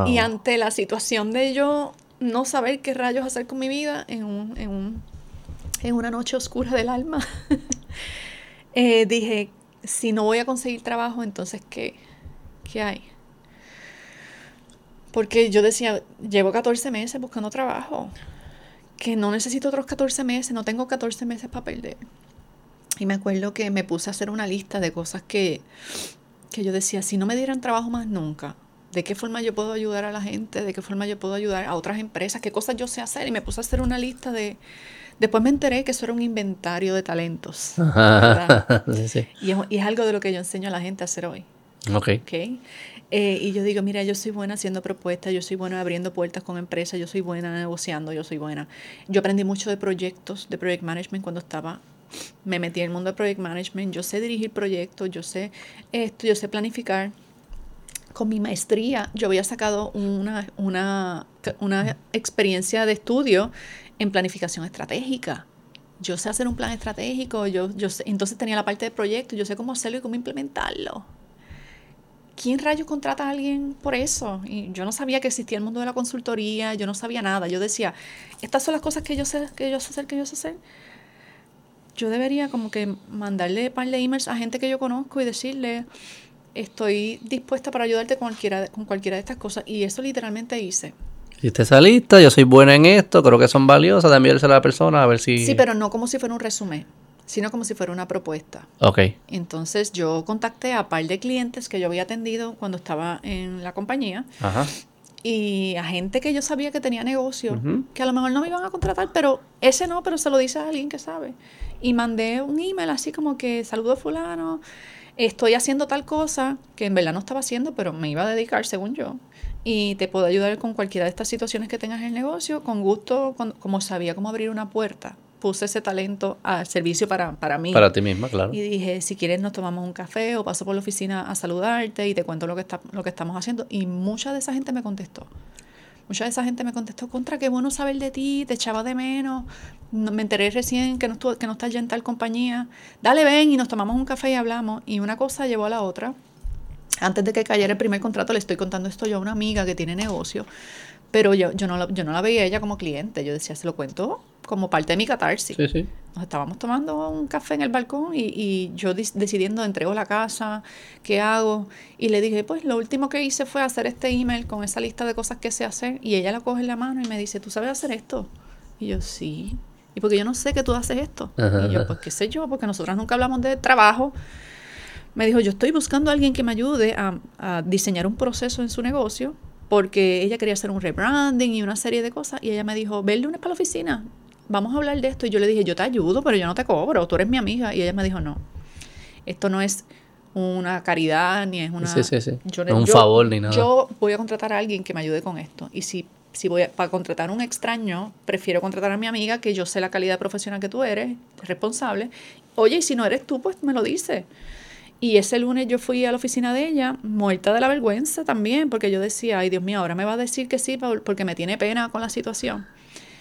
Y ante la situación de yo no saber qué rayos hacer con mi vida en, un, en, un- en una noche oscura del alma, eh, dije, si no voy a conseguir trabajo, entonces ¿qué, qué hay? Porque yo decía, llevo 14 meses buscando trabajo, que no necesito otros 14 meses, no tengo 14 meses para perder. Y me acuerdo que me puse a hacer una lista de cosas que, que yo decía, si no me dieran trabajo más nunca, ¿de qué forma yo puedo ayudar a la gente? ¿De qué forma yo puedo ayudar a otras empresas? ¿Qué cosas yo sé hacer? Y me puse a hacer una lista de... Después me enteré que eso era un inventario de talentos. sí, sí. y, es, y es algo de lo que yo enseño a la gente a hacer hoy. Ok. ¿ok? Eh, y yo digo, mira, yo soy buena haciendo propuestas, yo soy buena abriendo puertas con empresas, yo soy buena negociando, yo soy buena. Yo aprendí mucho de proyectos, de project management cuando estaba me metí en el mundo de project management, yo sé dirigir proyectos, yo sé esto, yo sé planificar. Con mi maestría yo había sacado una, una, una experiencia de estudio en planificación estratégica. Yo sé hacer un plan estratégico, yo, yo sé, entonces tenía la parte de proyecto, yo sé cómo hacerlo y cómo implementarlo. ¿quién rayos contrata a alguien por eso? Y yo no sabía que existía el mundo de la consultoría, yo no sabía nada. Yo decía, estas son las cosas que yo sé, que yo sé hacer, que yo sé hacer. Yo debería como que mandarle un par de emails a gente que yo conozco y decirle, estoy dispuesta para ayudarte con cualquiera, con cualquiera de estas cosas. Y eso literalmente hice. Hiciste esa lista, yo soy buena en esto, creo que son valiosas, de enviársela a la persona a ver si... Sí, pero no como si fuera un resumen sino como si fuera una propuesta. Ok. Entonces yo contacté a un par de clientes que yo había atendido cuando estaba en la compañía. Ajá. Y a gente que yo sabía que tenía negocio, que a lo mejor no me iban a contratar, pero ese no, pero se lo dice a alguien que sabe. Y mandé un email así como que saludo fulano, estoy haciendo tal cosa que en verdad no estaba haciendo, pero me iba a dedicar según yo. Y te puedo ayudar con cualquiera de estas situaciones que tengas en el negocio, con gusto, como sabía cómo abrir una puerta puse ese talento al servicio para, para mí. Para ti misma, claro. Y dije, si quieres nos tomamos un café o paso por la oficina a saludarte y te cuento lo que, está, lo que estamos haciendo. Y mucha de esa gente me contestó. Mucha de esa gente me contestó, contra, qué bueno saber de ti, te echaba de menos, me enteré recién que no, estuvo, que no estás ya en tal compañía. Dale, ven y nos tomamos un café y hablamos. Y una cosa llevó a la otra. Antes de que cayera el primer contrato, le estoy contando esto yo a una amiga que tiene negocio. Pero yo, yo, no, la, yo no la veía ella como cliente. Yo decía, se lo cuento como parte de mi catarsis. Sí, sí. Nos estábamos tomando un café en el balcón y, y yo decidiendo, entrego la casa, ¿qué hago? Y le dije, pues lo último que hice fue hacer este email con esa lista de cosas que sé hacer. Y ella la coge en la mano y me dice, ¿tú sabes hacer esto? Y yo, sí. Y porque yo no sé que tú haces esto. Y yo, pues qué sé yo, porque nosotras nunca hablamos de trabajo. Me dijo, yo estoy buscando a alguien que me ayude a, a diseñar un proceso en su negocio porque ella quería hacer un rebranding y una serie de cosas. Y ella me dijo, ve el lunes para la oficina, vamos a hablar de esto. Y yo le dije, yo te ayudo, pero yo no te cobro, tú eres mi amiga. Y ella me dijo, no, esto no es una caridad ni es una... Sí, sí, sí. no un favor ni nada. Yo voy a contratar a alguien que me ayude con esto. Y si, si voy a, para contratar a un extraño, prefiero contratar a mi amiga, que yo sé la calidad profesional que tú eres, responsable. Oye, y si no eres tú, pues me lo dices. Y ese lunes yo fui a la oficina de ella, muerta de la vergüenza también, porque yo decía, ay Dios mío, ahora me va a decir que sí porque me tiene pena con la situación.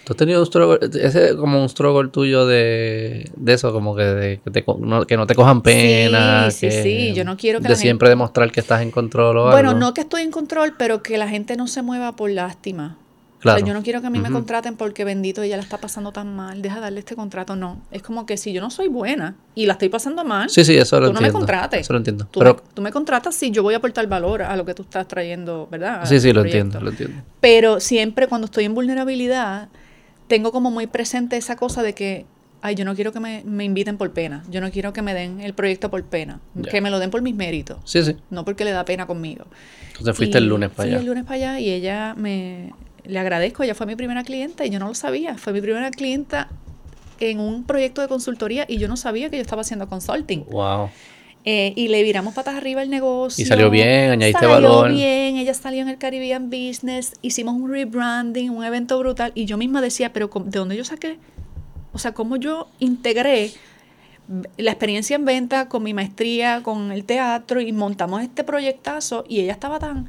¿Tú has tenido un struggle, ese como un struggle tuyo de, de eso, como que, de, que, no, que, no, te cojan pena? Sí, sí, sí, yo no quiero que De siempre demostrar que estás en control o Bueno, no que estoy en control, pero que la gente no se mueva por lástima yo no quiero que a mí me contraten porque bendito ella la está pasando tan mal, deja darle este contrato. No, es como que si yo no soy buena y la estoy pasando mal, sí, sí, eso lo tú no me contrates. Eso lo entiendo. Tú, Pero, me, tú me contratas si yo voy a aportar valor a lo que tú estás trayendo, ¿verdad? sí, sí, lo entiendo, lo entiendo. Pero siempre cuando estoy en vulnerabilidad, tengo como muy presente esa cosa de que ay, yo no quiero que me, me, inviten por pena, yo no quiero que me den el proyecto por pena, que me lo den por mis méritos, sí, sí. no porque le da pena conmigo. Entonces fuiste el lunes para allá. el lunes para allá y ella me, le agradezco, ella fue mi primera clienta y yo no lo sabía. Fue mi primera clienta en un proyecto de consultoría y yo no sabía que yo estaba haciendo consulting. Wow. Eh, y le viramos patas arriba el negocio. Y salió bien, añadiste valor. Salió bien, ella salió en el Caribbean Business, hicimos un rebranding, un evento brutal. Y yo misma decía, pero ¿de dónde yo saqué? O sea, ¿cómo yo integré la experiencia en venta con mi maestría, con el teatro y montamos este proyectazo? Y ella estaba tan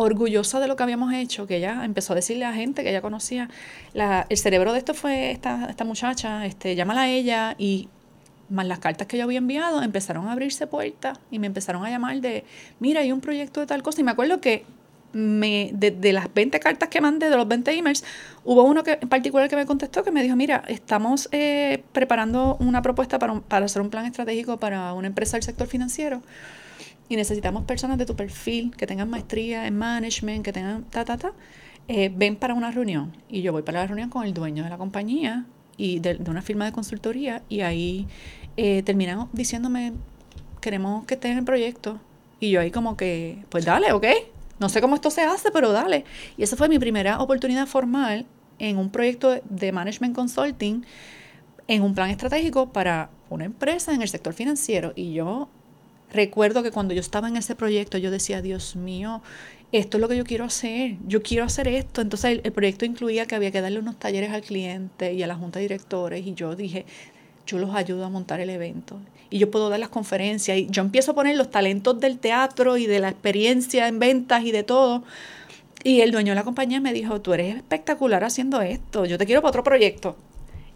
orgullosa de lo que habíamos hecho, que ella empezó a decirle a gente que ella conocía, el cerebro de esto fue esta, esta muchacha, este, llámala a ella y más las cartas que yo había enviado, empezaron a abrirse puertas y me empezaron a llamar de, mira, hay un proyecto de tal cosa. Y me acuerdo que me, de, las 20 cartas que mandé, de los 20 emails, hubo uno que, en particular que me contestó que me dijo, mira, estamos eh, preparando una propuesta para, para hacer un plan estratégico para una empresa del sector financiero y necesitamos personas de tu perfil que tengan maestría en management, que tengan ta, ta, ta, eh, ven para una reunión. Y yo voy para la reunión con el dueño de la compañía y de, una firma de consultoría y ahí eh, terminan diciéndome, queremos que estén en el proyecto. Y yo ahí como que, pues dale, ok. No sé cómo esto se hace, pero dale. Y esa fue mi primera oportunidad formal en un proyecto de management consulting, en un plan estratégico para una empresa en el sector financiero. Y yo Recuerdo que cuando yo estaba en ese proyecto yo decía, Dios mío, esto es lo que yo quiero hacer, yo quiero hacer esto. Entonces el, proyecto incluía que había que darle unos talleres al cliente y a la junta de directores y yo dije, yo los ayudo a montar el evento y yo puedo dar las conferencias y yo empiezo a poner los talentos del teatro y de la experiencia en ventas y de todo. Y el dueño de la compañía me dijo, tú eres espectacular haciendo esto, yo te quiero para otro proyecto.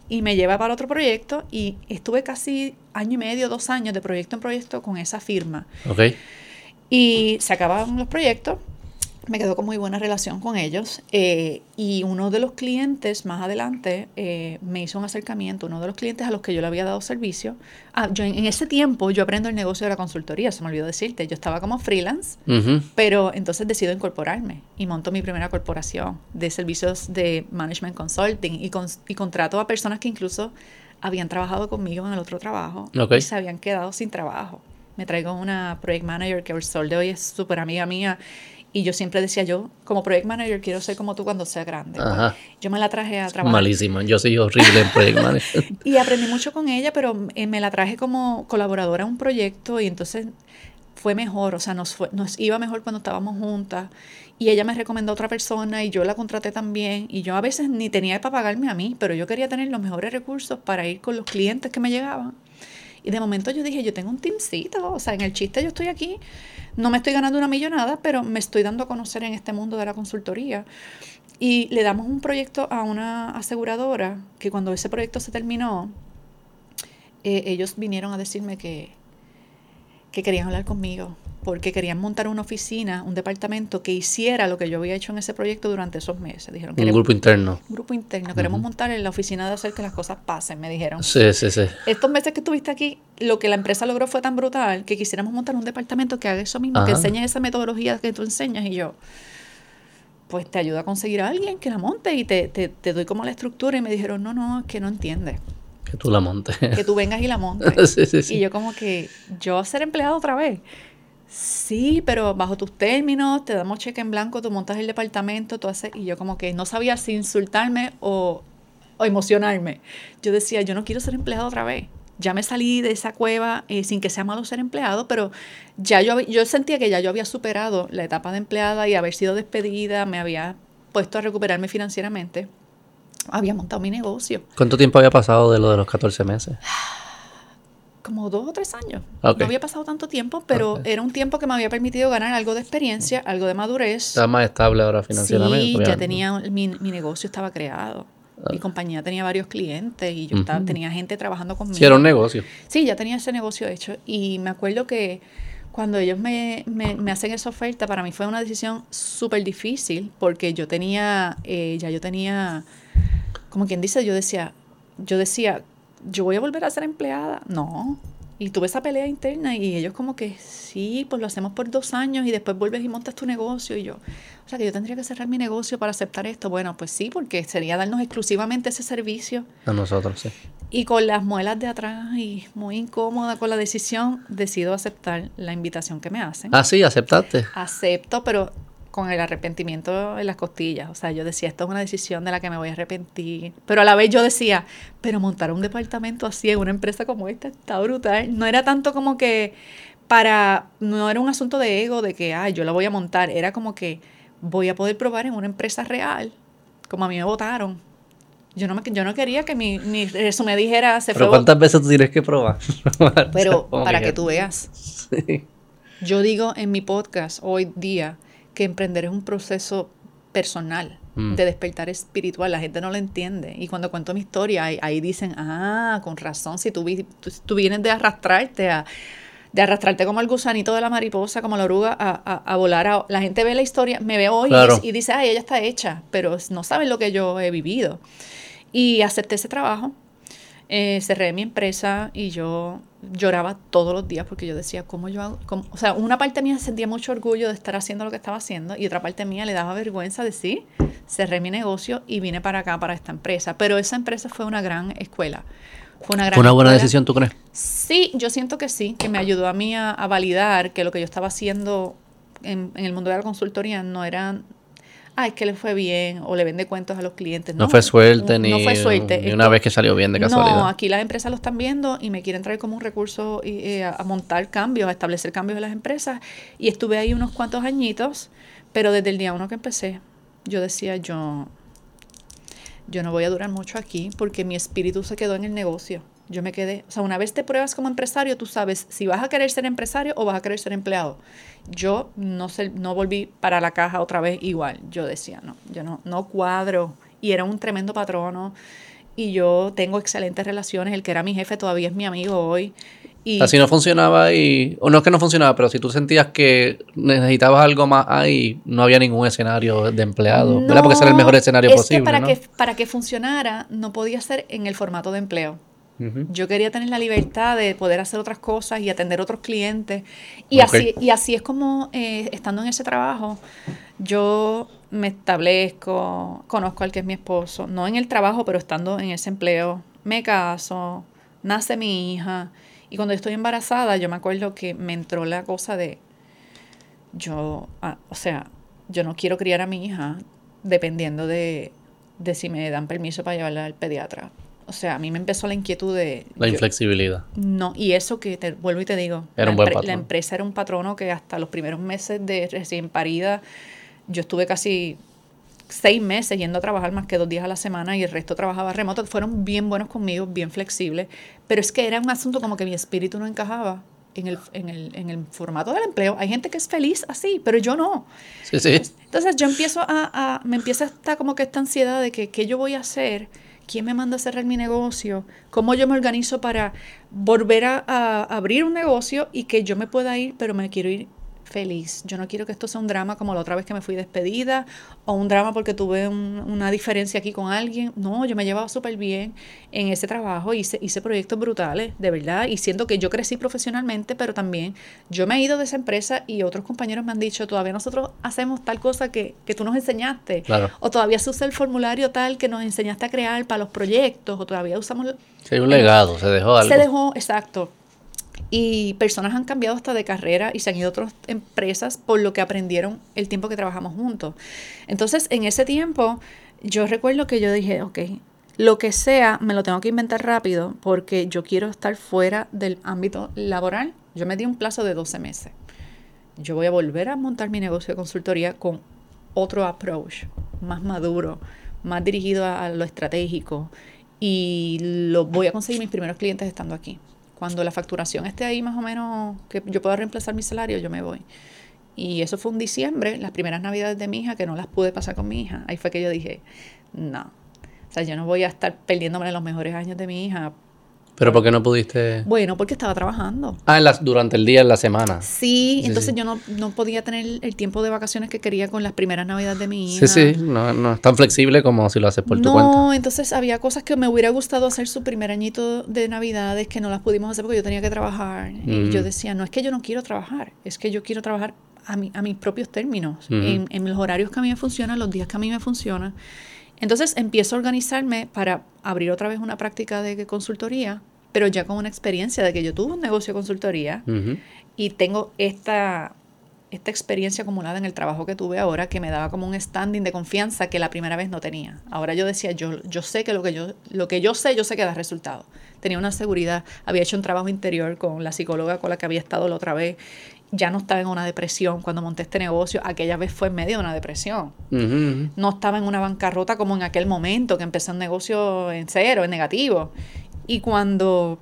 Y me lleva para otro proyecto y estuve casi año y medio, dos años de proyecto en proyecto con esa firma. Y se acababan los proyectos me quedó con muy buena relación con ellos eh, y uno de los clientes más adelante eh, me hizo un acercamiento, uno de los clientes a los que yo le había dado servicio. Ah, yo en, ese tiempo yo aprendo el negocio de la consultoría, se me olvidó decirte, yo estaba como freelance, pero entonces decido incorporarme y monto mi primera corporación de servicios de management consulting y, y contrato a personas que incluso habían trabajado conmigo en el otro trabajo y se habían quedado sin trabajo. Me traigo una project manager que el sol de hoy es súper amiga mía y yo siempre decía, yo como project manager quiero ser como tú cuando sea grande. Pues, yo me la traje a trabajar. Malísimo, yo soy horrible en project manager. y aprendí mucho con ella, pero eh, me la traje como colaboradora a un proyecto y entonces fue mejor, o sea, nos, fue, nos iba mejor cuando estábamos juntas. Y ella me recomendó a otra persona y yo la contraté también. Y yo a veces ni tenía para pagarme a mí, pero yo quería tener los mejores recursos para ir con los clientes que me llegaban. Y de momento yo dije, yo tengo un teamcito, o sea, en el chiste yo estoy aquí no me estoy ganando una millonada, pero me estoy dando a conocer en este mundo de la consultoría. Y le damos un proyecto a una aseguradora que cuando ese proyecto se terminó, eh, ellos vinieron a decirme que, que querían hablar conmigo porque querían montar una oficina, un departamento que hiciera lo que yo había hecho en ese proyecto durante esos meses. Dijeron, un grupo interno. Un grupo interno. Queremos montar en la oficina de hacer que las cosas pasen, me dijeron. Sí, sí, sí. Estos meses que estuviste aquí, lo que la empresa logró fue tan brutal que quisiéramos montar un departamento que haga eso mismo, que enseñe esa metodología que tú enseñas y yo pues te ayuda a conseguir a alguien que la monte y te, te, te doy como la estructura y me dijeron, no, no, es que no entiendes. Que tú la montes. Que tú vengas y la montes. sí, sí, sí. Y yo como que, yo a ser empleado otra vez. Sí, pero bajo tus términos, te damos cheque en blanco, tú montas el departamento, tú haces, y yo como que no sabía si insultarme o, emocionarme. Yo decía, yo no quiero ser empleado otra vez. Ya me salí de esa cueva eh, sin que sea malo ser empleado, pero ya yo, yo sentía que ya yo había superado la etapa de empleada y haber sido despedida, me había puesto a recuperarme financieramente. Había montado mi negocio. ¿Cuánto tiempo había pasado de lo de los 14 meses? como dos o tres años. No había pasado tanto tiempo, pero era un tiempo que me había permitido ganar algo de experiencia, algo de madurez. Estaba más estable ahora financieramente. Sí, ya tenía, mi, mi, negocio estaba creado. Mi ah. compañía tenía varios clientes y yo estaba, tenía gente trabajando conmigo. Sí, era un negocio. Sí, ya tenía ese negocio hecho. Y me acuerdo que cuando ellos me, me, me hacen esa oferta, para mí fue una decisión súper difícil porque yo tenía, eh, ya yo tenía, como quien dice, yo decía, yo decía, yo voy a volver a ser empleada. No. Y tuve esa pelea interna y ellos como que, sí, pues lo hacemos por dos años y después vuelves y montas tu negocio. Y yo, o sea, que yo tendría que cerrar mi negocio para aceptar esto. Bueno, pues sí, porque sería darnos exclusivamente ese servicio. A nosotros, sí. Y con las muelas de atrás y muy incómoda con la decisión, decido aceptar la invitación que me hacen. Ah, sí, aceptaste. Acepto, pero con el arrepentimiento en las costillas. O sea, yo decía, esto es una decisión de la que me voy a arrepentir. Pero a la vez yo decía, pero montar un departamento así en una empresa como esta está brutal. No era tanto como que para, no era un asunto de ego, de que, ay, yo la voy a montar. Era como que voy a poder probar en una empresa real, como a mí me votaron. Yo no, me, yo no quería que mi, mi resumen dijera... Se Pero ¿cuántas veces tú tienes que probar? Pero para que tú veas. Yo digo en mi podcast hoy día que emprender es un proceso personal mm. de despertar espiritual. La gente no lo entiende. Y cuando cuento mi historia, ahí, dicen, ah, con razón, si tú, tú, vienes de arrastrarte a de arrastrarte como el gusanito de la mariposa, como la oruga, a, volar. la gente ve la historia, me ve hoy y, dice, ay, ella está hecha, pero no saben lo que yo he vivido. Y acepté ese trabajo, eh, cerré mi empresa y yo lloraba todos los días porque yo decía, ¿cómo yo hago? O sea, una parte mía sentía mucho orgullo de estar haciendo lo que estaba haciendo y otra parte mía le daba vergüenza de sí, cerré mi negocio y vine para acá, para esta empresa. Pero esa empresa fue una gran escuela. Fue una, gran una buena decisión, tú crees? Sí, yo siento que sí, que me ayudó a mí a, validar que lo que yo estaba haciendo en, en, el mundo de la consultoría no era ay, es que le fue bien o le vende cuentos a los clientes. No, fue suerte ni, fue suerte. ni una vez que salió bien de casualidad. No, aquí las empresas lo están viendo y me quieren traer como un recurso y, a, montar cambios, a establecer cambios en las empresas. Y estuve ahí unos cuantos añitos, pero desde el día uno que empecé, yo decía, yo, yo no voy a durar mucho aquí porque mi espíritu se quedó en el negocio. Yo me quedé, o sea, una vez te pruebas como empresario, tú sabes si vas a querer ser empresario o vas a querer ser empleado. Yo no sé, no volví para la caja otra vez igual. Yo decía, no, yo no, no cuadro. Y era un tremendo patrono. Y yo tengo excelentes relaciones. El que era mi jefe todavía es mi amigo hoy. Y Así no funcionaba y... O no es que no funcionaba, pero si tú sentías que necesitabas algo más ahí, no había ningún escenario de empleado. ¿Verdad? Porque ese era el mejor escenario es posible, Que para, ¿no? que para que funcionara, no podía ser en el formato de empleo. Yo quería tener la libertad de poder hacer otras cosas y atender otros clientes. Y, así, y así es como, eh, estando en ese trabajo, yo me establezco, conozco al que es mi esposo, no en el trabajo, pero estando en ese empleo, me caso, nace mi hija. Y cuando estoy embarazada, yo me acuerdo que me entró la cosa de, yo, ah, o sea, yo no quiero criar a mi hija dependiendo de, de si me dan permiso para llevarla al pediatra. O sea, a mí me empezó la inquietud de... La yo- inflexibilidad. no, y eso que te vuelvo y te digo, Era un buen patrón. la empresa era un patrono que hasta los primeros meses de recién parida, yo estuve casi seis meses yendo a trabajar más que dos días a la semana y el resto trabajaba remoto. Fueron bien buenos conmigo, bien flexibles, pero es que era un asunto como que mi espíritu no encajaba en el, en el, en el formato del empleo. Hay gente que es feliz así, pero yo no. Sí, sí. Entonces yo empiezo a, a- me empieza esta como que esta ansiedad de que qué yo voy a hacer, quién me manda a cerrar mi negocio, cómo yo me organizo para volver a, a abrir un negocio y que yo me pueda ir, pero me quiero ir feliz. Yo no quiero que esto sea un drama como la otra vez que me fui despedida o un drama porque tuve un- una diferencia aquí con alguien. No, yo me llevaba súper bien en ese trabajo, hice, hice proyectos brutales, de verdad, y siento que yo crecí profesionalmente, pero también yo me he ido de esa empresa y otros compañeros me han dicho, todavía nosotros hacemos tal cosa que, que tú nos enseñaste, Claro. o todavía se usa el formulario tal que nos enseñaste a crear para los proyectos, o todavía usamos... Sí, un legado, se dejó algo. Se dejó, exacto. Y personas han cambiado hasta de carrera y se han ido a otras empresas por lo que aprendieron el tiempo que trabajamos juntos. Entonces, en ese tiempo, yo recuerdo que yo dije, ok, lo que sea, me lo tengo que inventar rápido porque yo quiero estar fuera del ámbito laboral. Yo me di un plazo de 12 meses. Yo voy a volver a montar mi negocio de consultoría con otro approach, más maduro, más dirigido a, a lo estratégico y lo voy a conseguir mis primeros clientes estando aquí. Cuando la facturación esté ahí más o menos, que yo pueda reemplazar mi salario, yo me voy. Y eso fue un diciembre, las primeras navidades de mi hija, que no las pude pasar con mi hija. Ahí fue que yo dije, no. O sea, yo no voy a estar perdiéndome los mejores años de mi hija. Pero ¿por qué no pudiste...? Bueno, porque estaba trabajando. Ah, en las- durante el día, en la semana. Sí, Sí, entonces sí. yo no, no podía tener el tiempo de vacaciones que quería con las primeras navidades de mi hija. Sí, sí, no, no es tan flexible como si lo haces por tu no, cuenta. entonces había cosas que me hubiera gustado hacer su primer añito de navidades que no las pudimos hacer porque yo tenía que trabajar. Y yo decía, no es que yo no quiero trabajar, es que yo quiero trabajar a, mi- a mis propios términos, en, en los horarios que a mí me funcionan, los días que a mí me funcionan. Entonces empiezo a organizarme para abrir otra vez una práctica de consultoría, pero ya con una experiencia de que yo tuve un negocio de consultoría y tengo esta, esta experiencia acumulada en el trabajo que tuve ahora que me daba como un standing de confianza que la primera vez no tenía. Ahora yo decía, yo, yo sé que lo que yo, lo que yo sé, yo sé que da resultado. Tenía una seguridad, había hecho un trabajo interior con la psicóloga con la que había estado la otra vez. Ya no estaba en una depresión cuando monté este negocio. Aquella vez fue en medio de una depresión. No estaba en una bancarrota como en aquel momento que empecé un negocio en cero, en negativo. Y cuando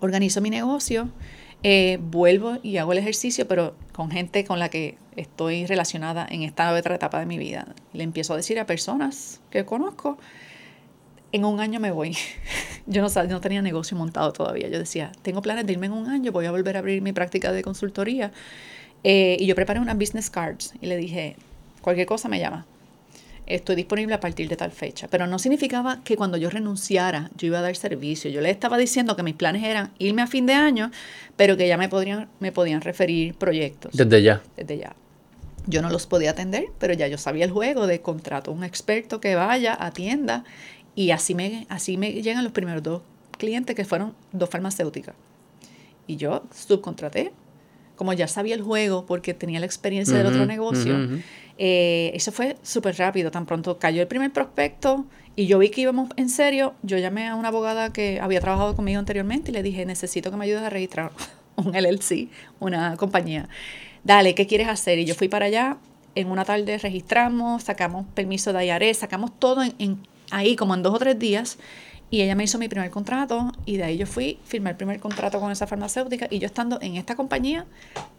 organizo mi negocio, eh, vuelvo y hago el ejercicio, pero con gente con la que estoy relacionada en esta otra etapa de mi vida. Le empiezo a decir a personas que conozco, en un año me voy. Yo no, no tenía negocio montado todavía. Yo decía, tengo planes de irme en un año, voy a volver a abrir mi práctica de consultoría. Eh, y yo preparé unas business cards y le dije, cualquier cosa me llama. Estoy disponible a partir de tal fecha. Pero no significaba que cuando yo renunciara yo iba a dar servicio. Yo le estaba diciendo que mis planes eran irme a fin de año, pero que ya me podrían, me podían referir proyectos Desde ya. desde ya. Yo no los podía atender, pero ya yo sabía el juego de contrato a un experto que vaya, atienda, y así me, así me llegan los primeros dos clientes que fueron dos farmacéuticas. Y yo subcontraté, como ya sabía el juego porque tenía la experiencia del otro negocio. ujú, ujú. eh, eso fue súper rápido, tan pronto cayó el primer prospecto y yo vi que íbamos en serio, yo llamé a una abogada que había trabajado conmigo anteriormente y le dije, necesito que me ayudes a registrar un LLC, una compañía. Dale, ¿qué quieres hacer? Y yo fui para allá, en una tarde registramos, sacamos permiso de IRS, sacamos todo en, en- ahí como en dos o tres días Y ella me hizo mi primer contrato y de ahí yo fui, firmé el primer contrato con esa farmacéutica y yo estando en esta compañía,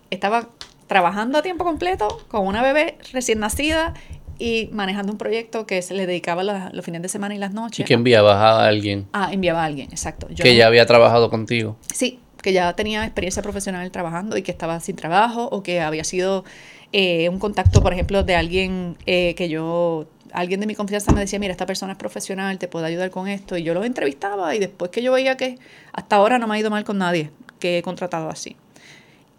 estaba trabajando a tiempo completo con una bebé recién nacida y manejando un proyecto que se le dedicaba los, fines de semana y las noches. ¿Y que enviaba a alguien? Ah, enviaba a alguien, exacto. que ya había trabajado contigo. Sí, que ya tenía experiencia profesional trabajando y que estaba sin trabajo o que había sido eh, un contacto, por ejemplo, de alguien eh, que yo, alguien de mi confianza me decía, mira, esta persona es profesional, te puede ayudar con esto. Y yo lo entrevistaba y después que yo veía que hasta ahora no me ha ido mal con nadie que he contratado así.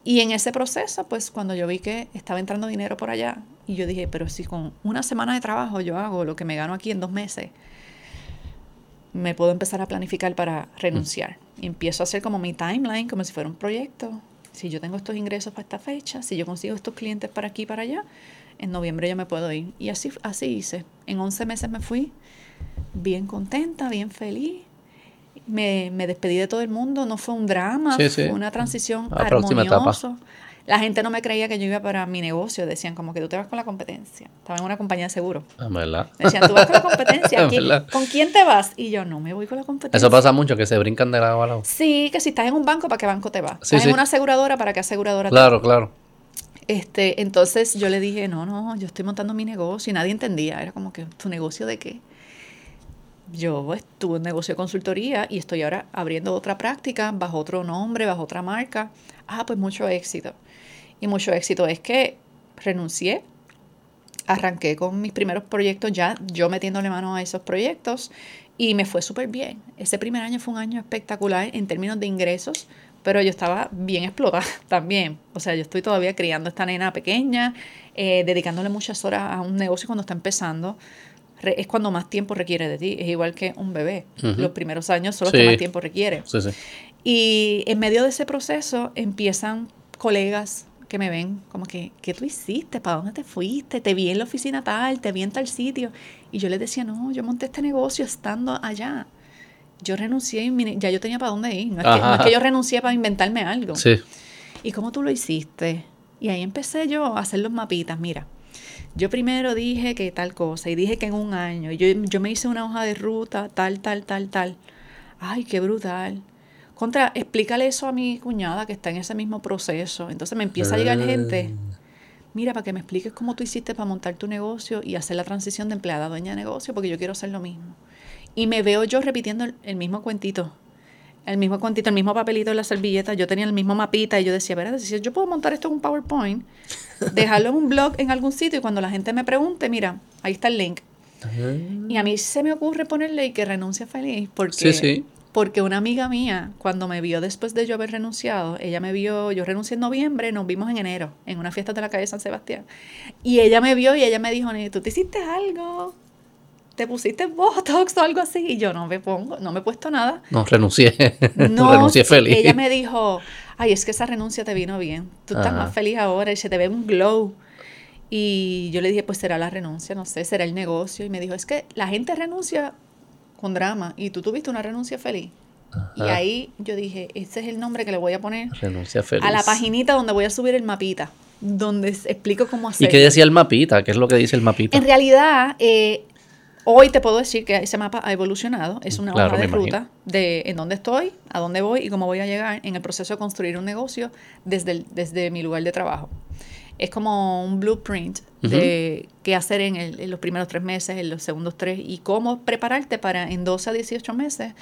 Y en ese proceso, pues cuando yo vi que estaba entrando dinero por allá, y yo dije, pero si con una semana de trabajo yo hago lo que me gano aquí en dos meses, me puedo empezar a planificar para renunciar. Y empiezo a hacer como mi timeline, como si fuera un proyecto. Si yo tengo estos ingresos para esta fecha, si yo consigo estos clientes para aquí y para allá, en noviembre yo me puedo ir. Y así, así hice. En 11 meses me fui bien contenta, bien feliz me, me, despedí de todo el mundo, no fue un drama, fue una transición armoniosa. La gente no me creía que yo iba para mi negocio, decían como que tú te vas con la competencia. Estaba en una compañía de seguro. Ah, ¿Verdad? Decían, tú vas con la competencia, ¿con quién te vas? Y yo, no me voy con la competencia. Eso pasa mucho, que se brincan de lado a lado. Sí, que si estás en un banco, ¿para qué banco te vas? estás en una aseguradora, ¿para qué aseguradora claro, te vas? Claro, claro. Este, entonces yo le dije, no, no, yo estoy montando mi negocio y nadie entendía. Era como que, ¿tu negocio de qué? yo estuve en negocio de consultoría y estoy ahora abriendo otra práctica bajo otro nombre, bajo otra marca. Ah, pues mucho éxito. Y mucho éxito es que renuncié, arranqué con mis primeros proyectos ya, yo metiéndole mano a esos proyectos y me fue súper bien. Ese primer año fue un año espectacular en términos de ingresos, pero yo estaba bien explotada también. O sea, yo estoy todavía criando a esta nena pequeña, eh, dedicándole muchas horas a un negocio cuando está empezando es cuando más tiempo requiere de ti. Es igual que un bebé. Los primeros años son los que más tiempo requiere. Y en medio de ese proceso empiezan colegas que me ven como que, ¿qué tú hiciste? ¿Para dónde te fuiste? Te vi en la oficina tal, te vi en tal sitio. Y yo les decía, no, yo monté este negocio estando allá. Yo renuncié y ya yo tenía para dónde ir. No es, que, no es, que, yo renuncié para inventarme algo. Sí. ¿Y cómo tú lo hiciste? Y ahí empecé yo a hacer los mapitas. Mira, yo primero dije que tal cosa y dije que en un año. Yo, yo me hice una hoja de ruta, tal, tal, tal, tal. Ay, qué brutal. Contra, explícale eso a mi cuñada que está en ese mismo proceso. Entonces me empieza a llegar gente. Ah. Mira, para que me expliques cómo tú hiciste para montar tu negocio y hacer la transición de empleada a dueña de negocio, porque yo quiero hacer lo mismo. Y me veo yo repitiendo el mismo cuentito el mismo cuantito, el mismo papelito en la servilleta, yo tenía el mismo mapita y yo decía, ver, si yo puedo montar esto en un PowerPoint, dejarlo en un blog en algún sitio y cuando la gente me pregunte, mira, ahí está el link. Y a mí se me ocurre ponerle que renuncia feliz porque, porque una amiga mía, cuando me vio después de yo haber renunciado, ella me vio, yo renuncié en noviembre, nos vimos en enero, en una fiesta de la calle San Sebastián. Y ella me vio y ella me dijo, tú te hiciste algo te pusiste Botox o algo así. Y yo no me pongo, no me he puesto nada. No, renuncié. No, renuncié feliz. Ella me dijo, ay, es que esa renuncia te vino bien. Tú estás más feliz ahora y se te ve un glow. Y yo le dije, pues será la renuncia, no sé, será el negocio. Y me dijo, es que la gente renuncia con drama y tú tuviste una renuncia feliz. Y ahí yo dije, ese es el nombre que le voy a poner renuncia feliz. a la paginita donde voy a subir el mapita, donde explico cómo hacerlo. ¿Y qué decía el mapita? ¿Qué es lo que dice el mapita? En realidad, eh, Hoy te puedo decir que ese mapa ha evolucionado. Es una hoja de ruta de en dónde estoy, a dónde voy y cómo voy a llegar en el proceso de construir un negocio desde, desde mi lugar de trabajo. Es como un blueprint de qué hacer en, en, los primeros tres meses, en los segundos tres y cómo prepararte para en 12 a 18 meses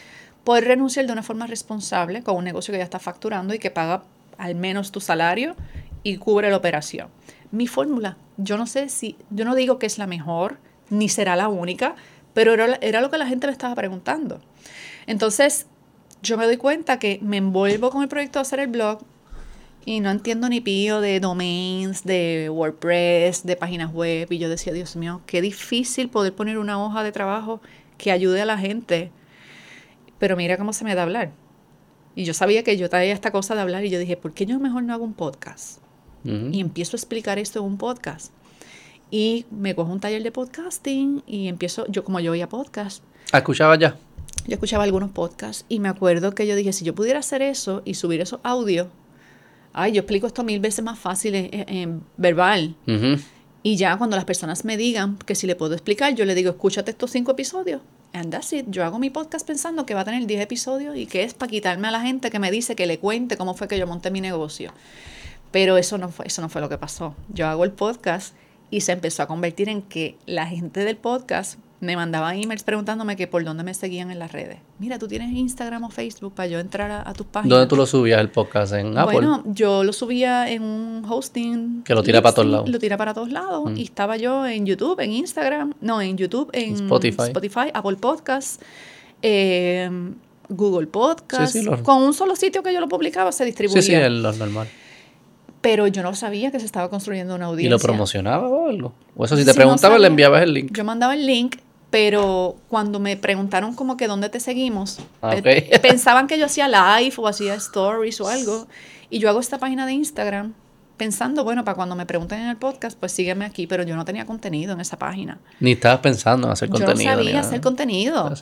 poder renunciar de una forma responsable con un negocio que ya está facturando y que paga al menos tu salario y cubre la operación. Mi fórmula, yo no sé si, yo no digo que es la mejor, ni será la única, pero era, lo que la gente me estaba preguntando. Entonces, yo me doy cuenta que me envuelvo con el proyecto de hacer el blog y no entiendo ni pío de domains, de WordPress, de páginas web. Y yo decía, Dios mío, qué difícil poder poner una hoja de trabajo que ayude a la gente. Pero mira cómo se me da hablar. Y yo sabía que yo traía esta cosa de hablar y yo dije, ¿por qué yo mejor no hago un podcast? Y empiezo a explicar esto en un podcast. Y me cojo un taller de podcasting y empiezo, yo como yo oía podcast. ¿Ah, ¿Escuchaba ya? Yo escuchaba algunos podcasts y me acuerdo que yo dije, si yo pudiera hacer eso y subir esos audios, ay, yo explico esto mil veces más fácil en, verbal. Y ya cuando las personas me digan que si le puedo explicar, yo le digo, escúchate estos cinco episodios And that's it. Yo hago mi podcast pensando que va a tener 10 episodios y que es para quitarme a la gente que me dice que le cuente cómo fue que yo monté mi negocio. Pero eso no fue, eso no fue lo que pasó. Yo hago el podcast y se empezó a convertir en que la gente del podcast me mandaba emails preguntándome que por dónde me seguían en las redes. Mira, tú tienes Instagram o Facebook para yo entrar a, tus páginas. ¿Dónde tú lo subías el podcast? ¿En Apple? Bueno, yo lo subía en un hosting. Que lo tira para todos lados. Lo tira para todos lados. Mm. Y estaba yo en YouTube, en Instagram, no, en YouTube, en Spotify, Spotify Apple Podcasts, eh, Google Podcasts. Con un solo sitio que yo lo publicaba se distribuía. Sí, sí, es lo normal pero yo no sabía que se estaba construyendo una audiencia. ¿Y lo promocionaba o algo? O eso si te preguntaba, le enviabas el link. Yo mandaba el link pero cuando me preguntaron como que dónde te seguimos, Ah, pensaban que yo hacía live o hacía stories o algo, y yo hago esta página de Instagram pensando, bueno, para cuando me pregunten en el podcast, pues sígueme aquí, pero yo no tenía contenido en esa página. Ni estabas pensando en hacer contenido. Yo no sabía hacer contenido.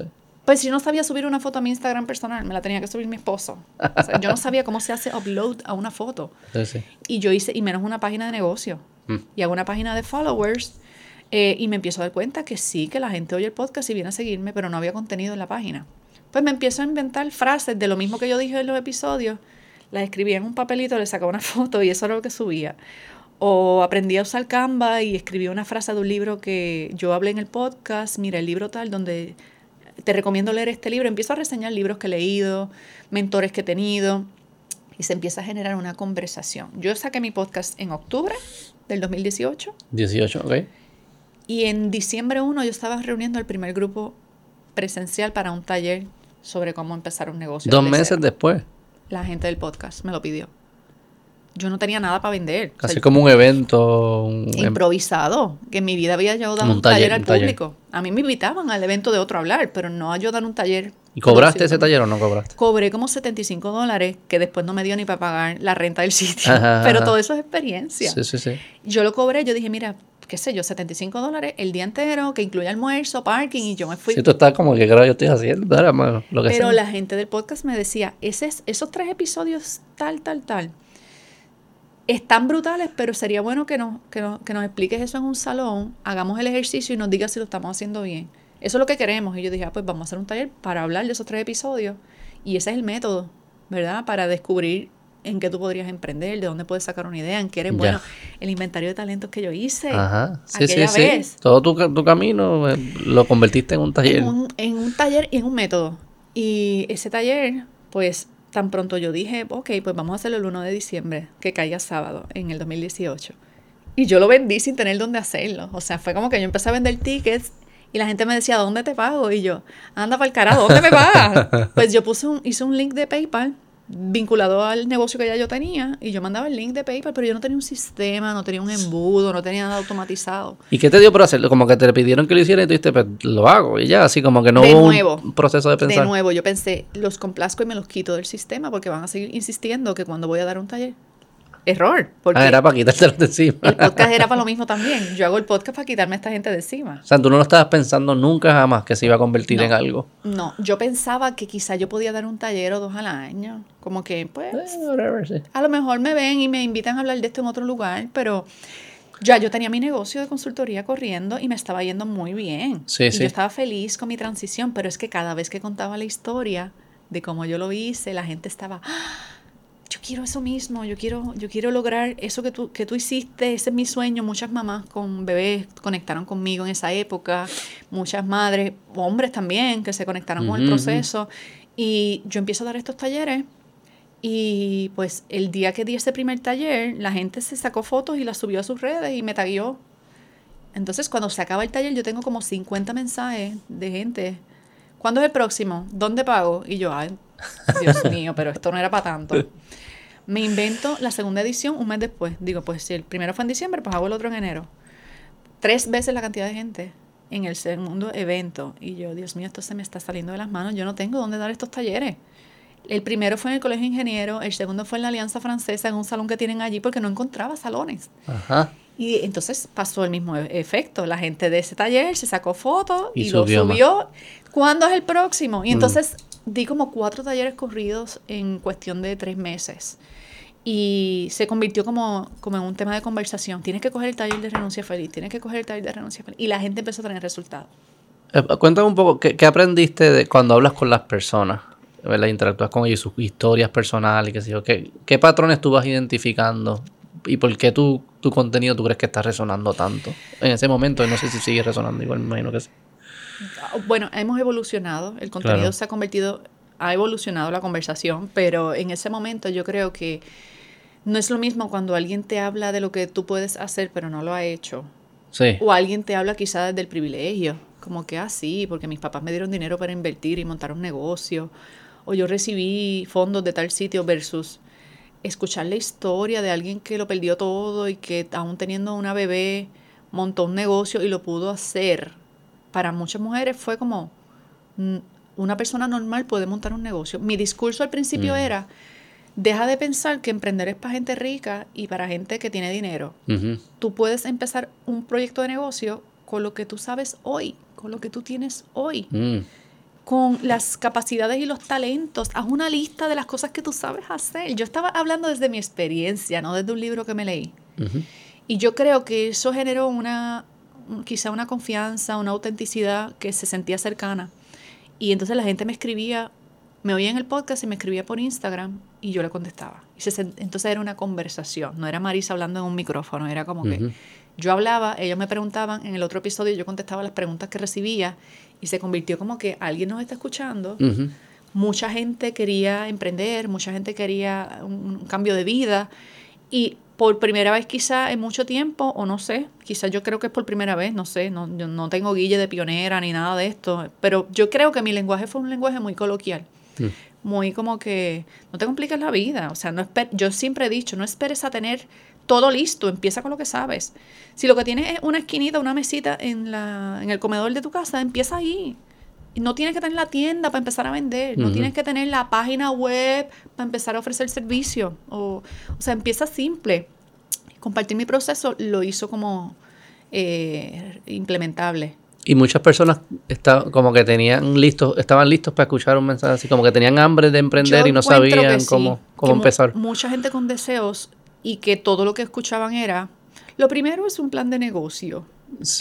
Pues yo no sabía subir una foto a mi Instagram personal, me la tenía que subir mi esposo. yo no sabía cómo se hace upload a una foto. Y yo hice, y menos una página de negocio. Mm. Y hago una página de followers eh, y me empiezo a dar cuenta que sí, que la gente oye el podcast y viene a seguirme, pero no había contenido en la página. Pues me empiezo a inventar frases de lo mismo que yo dije en los episodios, las escribía en un papelito, le sacaba una foto y eso era lo que subía. O aprendí a usar Canva y escribí una frase de un libro que yo hablé en el podcast, mira el libro tal, donde te recomiendo leer este libro. Empiezo a reseñar libros que he leído, mentores que he tenido y se empieza a generar una conversación. Yo saqué mi podcast en octubre del 2018. 18, ok. Y en diciembre 1 yo estaba reuniendo el primer grupo presencial para un taller sobre cómo empezar un negocio. Dos meses después. La gente del podcast me lo pidió. Yo no tenía nada para vender. Casi como un evento. improvisado. Que en mi vida había yo dado un, taller, al público. A mí me invitaban al evento de otro a hablar, pero no a yo dar un taller. ¿Y cobraste ese taller o no cobraste? Cobré como 75 dólares, que después no me dio ni para pagar la renta del sitio. pero todo eso es experiencia. Sí, sí, sí. Yo lo cobré, yo dije, mira, qué sé yo, 75 dólares el día entero, que incluye almuerzo, parking, y yo me fui. Si tú estás como que creo yo estoy haciendo, lo que Pero la gente del podcast me decía, Ese, esos tres episodios tal, tal, tal, están brutales, pero sería bueno que nos, que, nos, que nos expliques eso en un salón, hagamos el ejercicio y nos digas si lo estamos haciendo bien. Eso es lo que queremos. Y yo dije, ah, pues vamos a hacer un taller para hablar de esos tres episodios. Y ese es el método, ¿verdad? Para descubrir en qué tú podrías emprender, de dónde puedes sacar una idea, en qué eres bueno. El inventario de talentos que yo hice. Ajá. Sí, sí, sí. Todo tu, tu, camino eh, lo convertiste en un taller. En un, en un taller y en un método. Y ese taller, pues tan pronto yo dije, ok, pues vamos a hacerlo el 1 de diciembre, que caiga sábado, en el 2018. Y yo lo vendí sin tener dónde hacerlo. O sea, fue como que yo empecé a vender tickets y la gente me decía, ¿dónde te pago? Y yo, anda para el carajo, ¿dónde me pagas? pues yo puse un, hice un link de PayPal vinculado al negocio que ya yo tenía y yo mandaba el link de PayPal, pero yo no tenía un sistema, no tenía un embudo, no tenía nada automatizado. ¿Y qué te dio por hacerlo? Como que te pidieron que lo hicieras y tú dijiste, pues lo hago y ya, así como que no hubo un proceso de pensar. De nuevo, yo pensé, los complazco y me los quito del sistema porque van a seguir insistiendo que cuando voy a dar un taller error. Porque ah, era para quitártelo de encima. El podcast era para lo mismo también. Yo hago el podcast para quitarme a esta gente de encima. O sea, tú no lo estabas pensando nunca jamás que se iba a convertir en algo. No, yo pensaba que quizá yo podía dar un taller o dos al año. Como que, pues, eh, a lo mejor me ven y me invitan a hablar de esto en otro lugar, pero ya yo tenía mi negocio de consultoría corriendo y me estaba yendo muy bien. Sí, y sí. yo estaba feliz con mi transición, pero es que cada vez que contaba la historia de cómo yo lo hice, la gente estaba... ¡Ah! Yo quiero eso mismo, yo quiero, yo quiero lograr eso que tú, que tú hiciste, ese es mi sueño. Muchas mamás con bebés conectaron conmigo en esa época, muchas madres, hombres también, que se conectaron con el proceso. Y yo empiezo a dar estos talleres y pues el día que di ese primer taller, la gente se sacó fotos y las subió a sus redes y me taguió. Entonces cuando se acaba el taller yo tengo como 50 mensajes de gente. ¿Cuándo es el próximo? ¿Dónde pago? Y yo, ay, Dios mío, pero esto no era para tanto. Me invento la segunda edición un mes después. Digo, pues si el primero fue en diciembre, pues hago el otro en enero. Tres veces la cantidad de gente en el segundo evento. Y yo, Dios mío, esto se me está saliendo de las manos. Yo no tengo dónde dar estos talleres. El primero fue en el Colegio de Ingenieros, el segundo fue en la Alianza Francesa, en un salón que tienen allí, porque no encontraba salones. Ajá. Y entonces pasó el mismo e-, efecto. La gente de ese taller se sacó fotos y, lo subió. ¿Cuándo es el próximo? Y mm. entonces di como cuatro talleres corridos en cuestión de tres meses. Y se convirtió como, como en un tema de conversación. Tienes que coger el taller de renuncia feliz, tienes que coger el taller de renuncia feliz. Y la gente empezó a tener resultados. Eh, cuéntame un poco, ¿qué, aprendiste de cuando hablas con las personas? ¿verdad? Interactúas con ellos, sus historias personales, qué sé yo. ¿Qué, qué patrones tú vas identificando? ¿Y por qué tu, tu contenido tú crees que está resonando tanto en ese momento? No sé si sigue resonando igual, me imagino que sí. Bueno, hemos evolucionado, el contenido se ha convertido, ha evolucionado la conversación, pero en ese momento yo creo que no es lo mismo cuando alguien te habla de lo que tú puedes hacer, pero no lo ha hecho. Sí. O alguien te habla quizás desde el privilegio, como que así, ah, porque mis papás me dieron dinero para invertir y montar un negocio, o yo recibí fondos de tal sitio versus escuchar la historia de alguien que lo perdió todo y que aún teniendo una bebé montó un negocio y lo pudo hacer. Para muchas mujeres fue como mm, una persona normal puede montar un negocio. Mi discurso al principio mm. era deja de pensar que emprender es para gente rica y para gente que tiene dinero. Tú puedes empezar un proyecto de negocio con lo que tú sabes hoy, con lo que tú tienes hoy. Mm con las capacidades y los talentos. Haz una lista de las cosas que tú sabes hacer. Yo estaba hablando desde mi experiencia, no desde un libro que me leí. Y yo creo que eso generó una, quizá una confianza, una autenticidad que se sentía cercana. Y entonces la gente me escribía, me oía en el podcast y me escribía por Instagram y yo le contestaba. Y entonces era una conversación, no era Marisa hablando en un micrófono, era como que yo hablaba, ellos me preguntaban, en el otro episodio yo contestaba las preguntas que recibía y se convirtió como que alguien nos está escuchando. Mucha gente quería emprender, mucha gente quería un, cambio de vida y por primera vez quizá en mucho tiempo, o no sé, quizá yo creo que es por primera vez, no sé, no, yo no tengo guille de pionera ni nada de esto, pero yo creo que mi lenguaje fue un lenguaje muy coloquial, mm. muy como que no te compliques la vida, o sea, no yo siempre he dicho, no esperes a tener todo listo, empieza con lo que sabes. Si lo que tienes es una esquinita, una mesita en, la, en el comedor de tu casa, empieza ahí. No tienes que tener la tienda para empezar a vender, no tienes que tener la página web para empezar a ofrecer servicio. O, o sea, empieza simple. Compartir mi proceso lo hizo como eh, implementable. Y muchas personas como que tenían listos, estaban listos para escuchar un mensaje así, como que tenían hambre de emprender y no sabían cómo, cómo empezar. Mucha gente con deseos y que todo lo que escuchaban era, lo primero es un plan de negocio.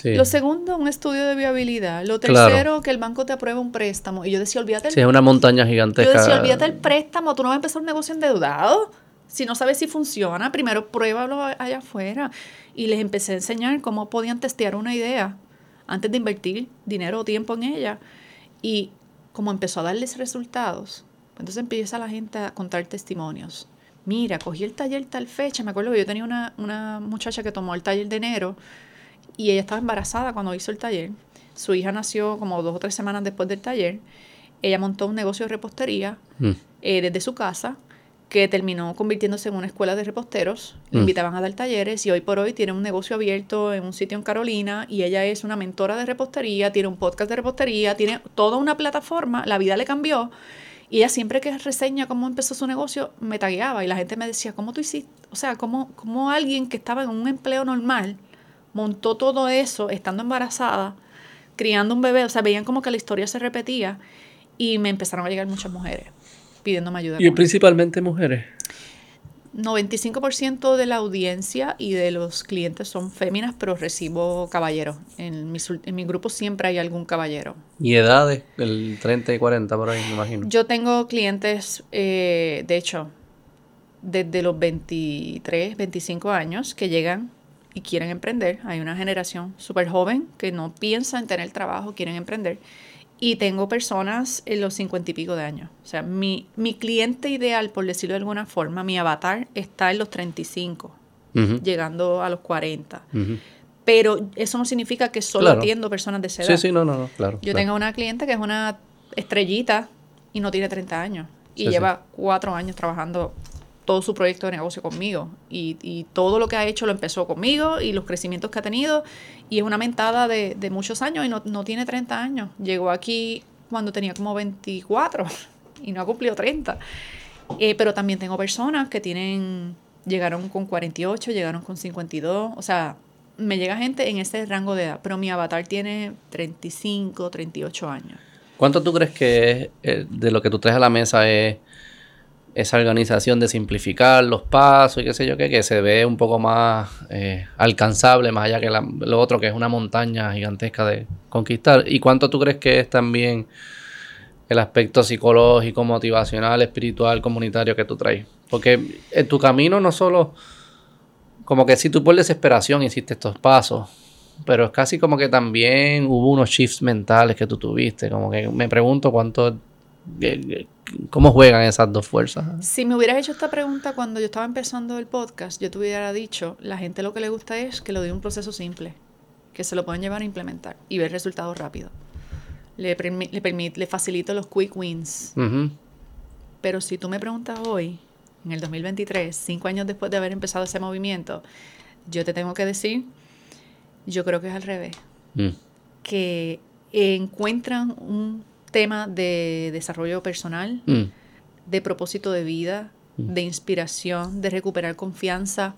Lo segundo, un estudio de viabilidad. Lo tercero, que el banco te apruebe un préstamo. Y yo decía, olvídate. Sí, es una montaña gigantesca. Yo decía, olvídate el préstamo, tú no vas a empezar un negocio endeudado. Si no sabes si funciona, primero pruébalo allá afuera. Y les empecé a enseñar cómo podían testear una idea antes de invertir dinero o tiempo en ella. Y como empezó a darles resultados, entonces empieza la gente a contar testimonios mira, cogí el taller tal fecha, me acuerdo que yo tenía una, una muchacha que tomó el taller de enero y ella estaba embarazada cuando hizo el taller. Su hija nació como dos o tres semanas después del taller. Ella montó un negocio de repostería mm. eh, desde su casa que terminó convirtiéndose en una escuela de reposteros. Mm. invitaban a dar talleres y hoy por hoy tiene un negocio abierto en un sitio en Carolina y ella es una mentora de repostería, tiene un podcast de repostería, tiene toda una plataforma, la vida le cambió y ella siempre que reseña cómo empezó su negocio, me tagueaba y la gente me decía, ¿cómo tú hiciste? O sea, ¿cómo, cómo alguien que estaba en un empleo normal montó todo eso estando embarazada, criando un bebé? O sea, veían como que la historia se repetía y me empezaron a llegar muchas mujeres pidiéndome ayuda. ¿Y principalmente mujeres? 95% de la audiencia y de los clientes son féminas, pero recibo caballeros. En mi, en mi grupo siempre hay algún caballero. ¿Y edades? El 30 y 40 por ahí, me imagino. Yo tengo clientes, eh, de hecho, desde los 23, 25 años que llegan y quieren emprender. Hay una generación súper joven que no piensa en tener trabajo, quieren emprender. Y tengo personas en los cincuenta y pico de años. O sea, mi, mi cliente ideal, por decirlo de alguna forma, mi avatar está en los 35, llegando a los 40. Pero eso no significa que solo atiendo personas de esa edad. Sí, sí, no, no, no claro. Yo tengo una cliente que es una estrellita y no tiene 30 años. Y lleva cuatro años trabajando todo su proyecto de negocio conmigo. Y, todo lo que ha hecho lo empezó conmigo y los crecimientos que ha tenido. Y es una mentada de, de muchos años y no, no, tiene 30 años. Llegó aquí cuando tenía como 24 y no ha cumplido 30. Eh, pero también tengo personas que tienen, llegaron con 48, llegaron con 52. O sea, me llega gente en ese rango de edad. Pero mi avatar tiene 35, 38 años. ¿Cuánto tú crees que es, eh, de lo que tú traes a la mesa es esa organización de simplificar los pasos y qué sé yo qué, que se ve un poco más eh, alcanzable, más allá que lo otro, que es una montaña gigantesca de, conquistar. ¿Y cuánto tú crees que es también el aspecto psicológico, motivacional, espiritual, comunitario que tú traes? Porque en tu camino no solo, como que si tú por desesperación hiciste estos pasos, pero es casi como que también hubo unos shifts mentales que tú tuviste, como que me pregunto cuánto, cómo juegan esas dos fuerzas. Si me hubieras hecho esta pregunta cuando yo estaba empezando el podcast, yo te hubiera dicho, la gente lo que le gusta es que lo dé un proceso simple, que se lo pueden llevar a implementar y ver resultados rápidos. Le, le, le facilito los quick wins. Pero si tú me preguntas hoy, en el 2023, cinco años después de haber empezado ese movimiento, yo te tengo que decir, yo creo que es al revés. Mm. Que encuentran un tema de desarrollo personal, mm. de propósito de vida, mm. de inspiración, de recuperar confianza.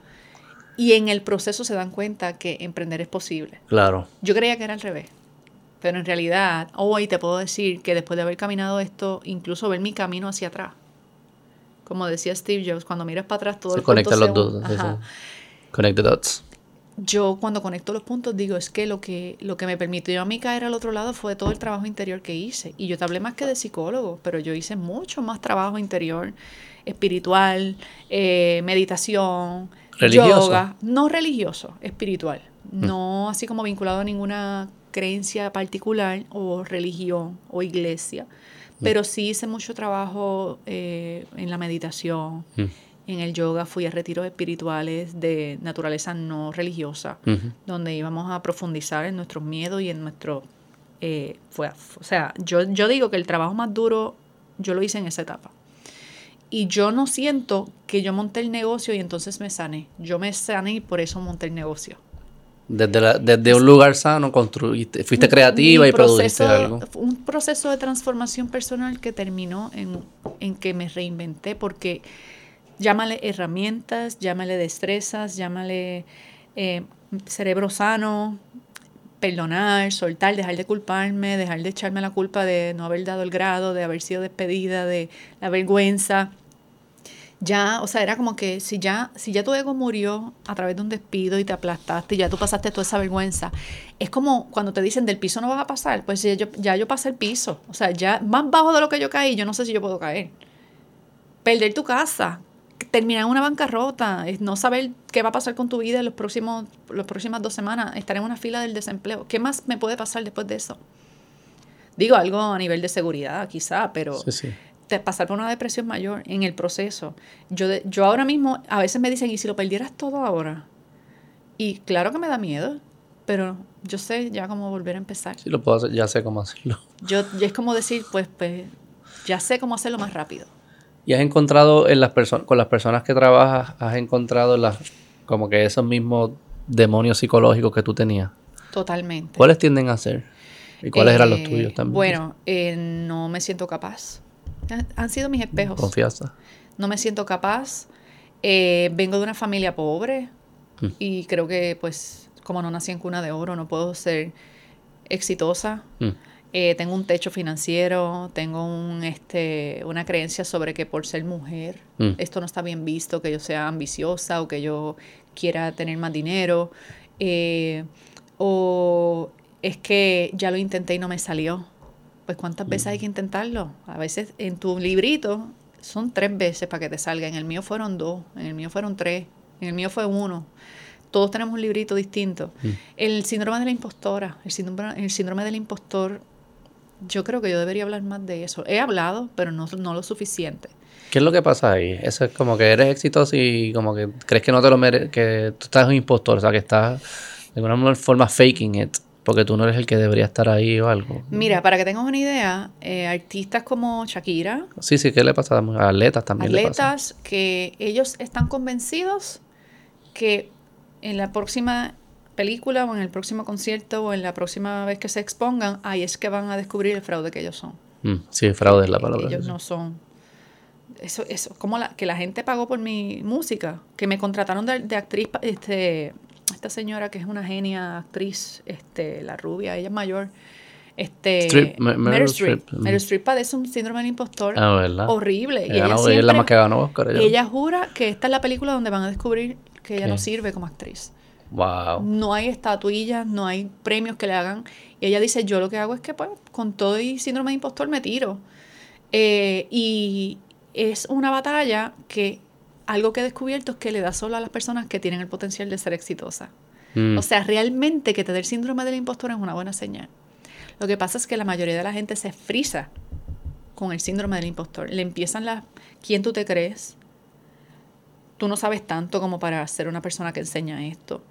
Y en el proceso se dan cuenta que emprender es posible. Claro. Yo creía que era al revés. Pero en realidad, hoy te puedo decir que después de haber caminado esto, incluso ver mi camino hacia atrás, como decía Steve Jobs, cuando miras para atrás todo se el conectan los dos. Connect the dots. Yo cuando conecto los puntos digo, es que lo que lo que me permitió a mí caer al otro lado fue todo el trabajo interior que hice. Y yo te hablé más que de psicólogo, pero yo hice mucho más trabajo interior, espiritual, eh, meditación, yoga, no religioso, espiritual, mm. no así como vinculado a ninguna creencia particular o religión o iglesia Mm. Pero sí hice mucho trabajo eh, en la meditación, mm. En el yoga, fui a retiros espirituales de naturaleza no religiosa, donde íbamos a profundizar en nuestros miedos y en nuestro... Eh, fue, o sea, yo, yo digo que el trabajo más duro yo lo hice en esa etapa. Y yo no siento que yo monté el negocio y entonces me sané. Yo me sané y por eso monté el negocio. Desde, desde un lugar sano construiste, fuiste creativa y produjiste algo. Un proceso de transformación personal que terminó en, en que me reinventé porque llámale herramientas, llámale destrezas, llámale eh, cerebro sano, perdonar, soltar, dejar de culparme, dejar de echarme la culpa de no haber dado el grado, de haber sido despedida, de la vergüenza. Ya, o sea, era como que si ya, si ya tu ego murió a través de un despido y te aplastaste ya tú pasaste toda esa vergüenza, es como cuando te dicen del piso no vas a pasar, pues ya yo, ya yo pasé el piso, o sea, ya más bajo de lo que yo caí, yo no sé si yo puedo caer. Perder tu casa, terminar en una bancarrota, no saber qué va a pasar con tu vida en los próximos, las próximas dos semanas, estar en una fila del desempleo, ¿qué más me puede pasar después de eso? Digo algo a nivel de seguridad, quizá, pero... Sí, sí pasar por una depresión mayor en el proceso. Yo, yo ahora mismo, a veces me dicen, ¿y si lo perdieras todo ahora? Y claro que me da miedo, pero yo sé ya cómo volver a empezar. Sí, lo puedo hacer, ya sé cómo hacerlo. Yo, es como decir, pues, pues, ya sé cómo hacerlo más rápido. ¿Y has encontrado en las personas, con las personas que trabajas, has encontrado las, como que esos mismos demonios psicológicos que tú tenías? Totalmente. ¿Cuáles tienden a ser? ¿Y cuáles eran los eh, tuyos también? Bueno, eh, no me siento capaz han sido mis espejos. Confianza. No me siento capaz. Eh, vengo de una familia pobre mm. y creo que pues como no nací en cuna de oro no puedo ser exitosa. Mm. Eh, tengo un techo financiero, tengo un, este, una creencia sobre que por ser mujer mm. esto no está bien visto, que yo sea ambiciosa o que yo quiera tener más dinero. Eh, o es que ya lo intenté y no me salió. Pues cuántas veces hay que intentarlo. A veces en tu librito son tres veces para que te salga. En el mío fueron dos, en el mío fueron tres, en el mío fue uno. Todos tenemos un librito distinto. Mm. El síndrome de la impostora, el síndrome, el síndrome del impostor, yo creo que yo debería hablar más de eso. He hablado, pero no, no lo suficiente. ¿Qué es lo que pasa ahí? Eso es como que eres exitoso y como que crees que no te lo mereces, que tú estás un impostor, o sea, que estás de alguna forma faking it. Porque tú no eres el que debería estar ahí o algo. Mira, para que tengas una idea, eh, artistas como Shakira. Sí, sí, ¿qué le pasa a atletas también? Atletas que ellos están convencidos que en la próxima película o en el próximo concierto o en la próxima vez que se expongan, ahí es que van a descubrir el fraude que ellos son. Mm, sí, fraude es la palabra. Ellos no son. Eso, eso, como la, que la gente pagó por mi música, que me contrataron de, de actriz este, esta señora que es una genia actriz, este, la rubia, ella es mayor. Este, Meryl Streep. Meryl Streep padece un síndrome del impostor ah, horrible. Ella, es la más que ganó Oscar. Ella. ella. jura que esta es la película donde van a descubrir que ella no sirve como actriz. Wow. No hay estatuillas, no hay premios que le hagan. Y ella dice, yo lo que hago es que pues con todo y síndrome de impostor me tiro. Eh, y es una batalla que algo que he descubierto es que le da solo a las personas que tienen el potencial de ser exitosas. Mm. O sea, realmente que te dé el síndrome del impostor es una buena señal. Lo que pasa es que la mayoría de la gente se frisa con el síndrome del impostor. Le empiezan las, ¿quién tú te crees? Tú no sabes tanto como para ser una persona que enseña esto.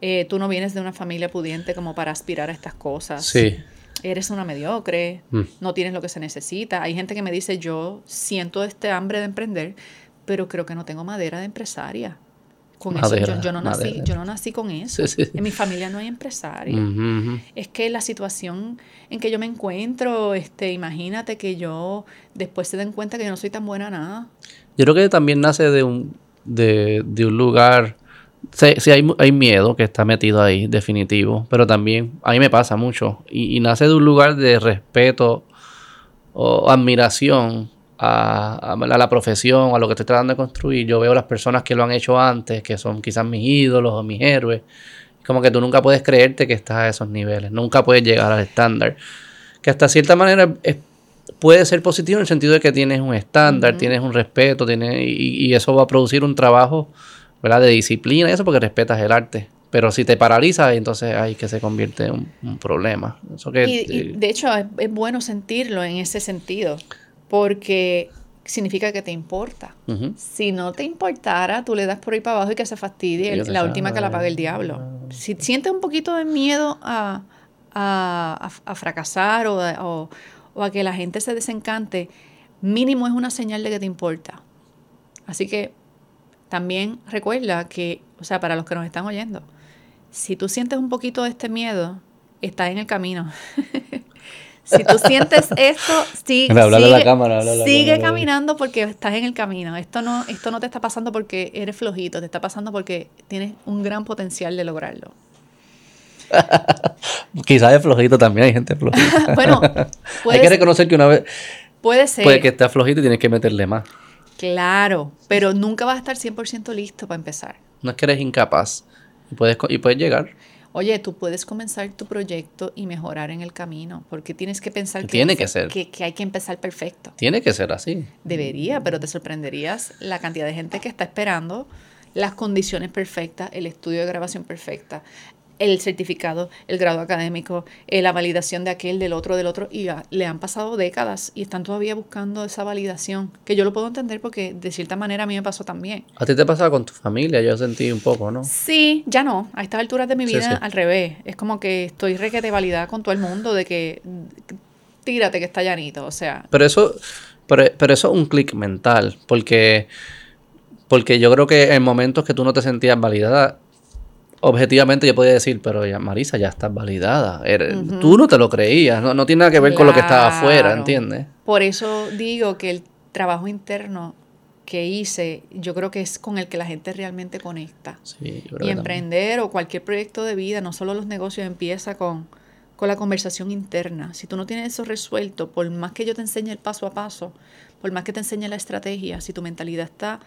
Eh, tú no vienes de una familia pudiente como para aspirar a estas cosas. Sí. Eres una mediocre, Mm. no tienes lo que se necesita. Hay gente que me dice, yo siento este hambre de emprender, pero creo que no tengo madera de empresaria. Con eso, yo, yo no nací, yo no nací con eso. Sí, sí. En mi familia no hay empresaria. Es que la situación en que yo me encuentro, este, imagínate que yo después se den cuenta que yo no soy tan buena a nada. Yo creo que también nace de un, de, de un lugar. Sí, sí hay, hay miedo que está metido ahí, definitivo. Pero también, a mí me pasa mucho. Y, y nace de un lugar de respeto o admiración a, a- a la profesión, a lo que estoy tratando de construir. Yo veo las personas que lo han hecho antes, que son quizás mis ídolos o mis héroes. Como que tú nunca puedes creerte que estás a esos niveles. Nunca puedes llegar al estándar. Que hasta cierta manera es- puede ser positivo en el sentido de que tienes un estándar, tienes un respeto, tienes, y, y eso va a producir un trabajo ¿verdad? de disciplina y eso porque respetas el arte. Pero si te paralizas, entonces ahí que se convierte en un, un problema. Eso que, Y, y de hecho es, es bueno sentirlo en ese sentido, porque significa que te importa. Si no te importara, tú le das por ahí para abajo y que se fastidie, el- la última que la pague el "Ay, diablo. Si sientes un poquito de miedo a, a- a- a fracasar o- o a que la gente se desencante, mínimo es una señal de que te importa. Así que también recuerda que, o sea, para los que nos están oyendo, si tú sientes un poquito de este miedo, estás en el camino. si tú sientes esto, sí, la sigue, cámara, sigue caminando porque estás en el camino. Esto no, esto no te está pasando porque eres flojito, te está pasando porque tienes un gran potencial de lograrlo. Quizás es flojito también, hay gente flojita. bueno, hay puede, que reconocer que una vez puede ser, puede que estés flojito y tienes que meterle más. Claro, pero nunca vas a estar 100% listo para empezar. No es que eres incapaz y puedes, y puedes llegar. Oye, tú puedes comenzar tu proyecto y mejorar en el camino, porque tienes que pensar que, Tiene que ser. Que, que hay que empezar perfecto. Tiene que ser así. Debería, pero te sorprenderías la cantidad de gente que está esperando las condiciones perfectas, el estudio de grabación perfecta, el certificado, el grado académico, eh, la validación de aquel, del otro, del otro, y le han pasado décadas y están todavía buscando esa validación, que yo lo puedo entender porque de cierta manera a mí me pasó también. A ti te pasa con tu familia, yo sentí un poco, ¿no? Sí, ya no. A estas alturas de mi Sí, vida, sí. al revés. Es como que estoy requete validada con todo el mundo de que tírate que está llanito. O sea, Pero eso, pero, pero eso es un clic mental, porque, porque yo creo que en momentos que tú no te sentías validada, objetivamente yo podía decir, pero ya, Marisa, ya estás validada. Eres- Tú no te lo creías, no, no tiene nada que ver con lo que estaba afuera. ¿entiendes? Por eso digo que el trabajo interno que hice, yo creo que es con el que la gente realmente conecta. Sí, yo creo Y que también. emprender o cualquier proyecto de vida, no solo los negocios, empieza con, con la conversación interna. Si tú no tienes eso resuelto, por más que yo te enseñe el paso a paso, por más que te enseñe la estrategia, si tu mentalidad está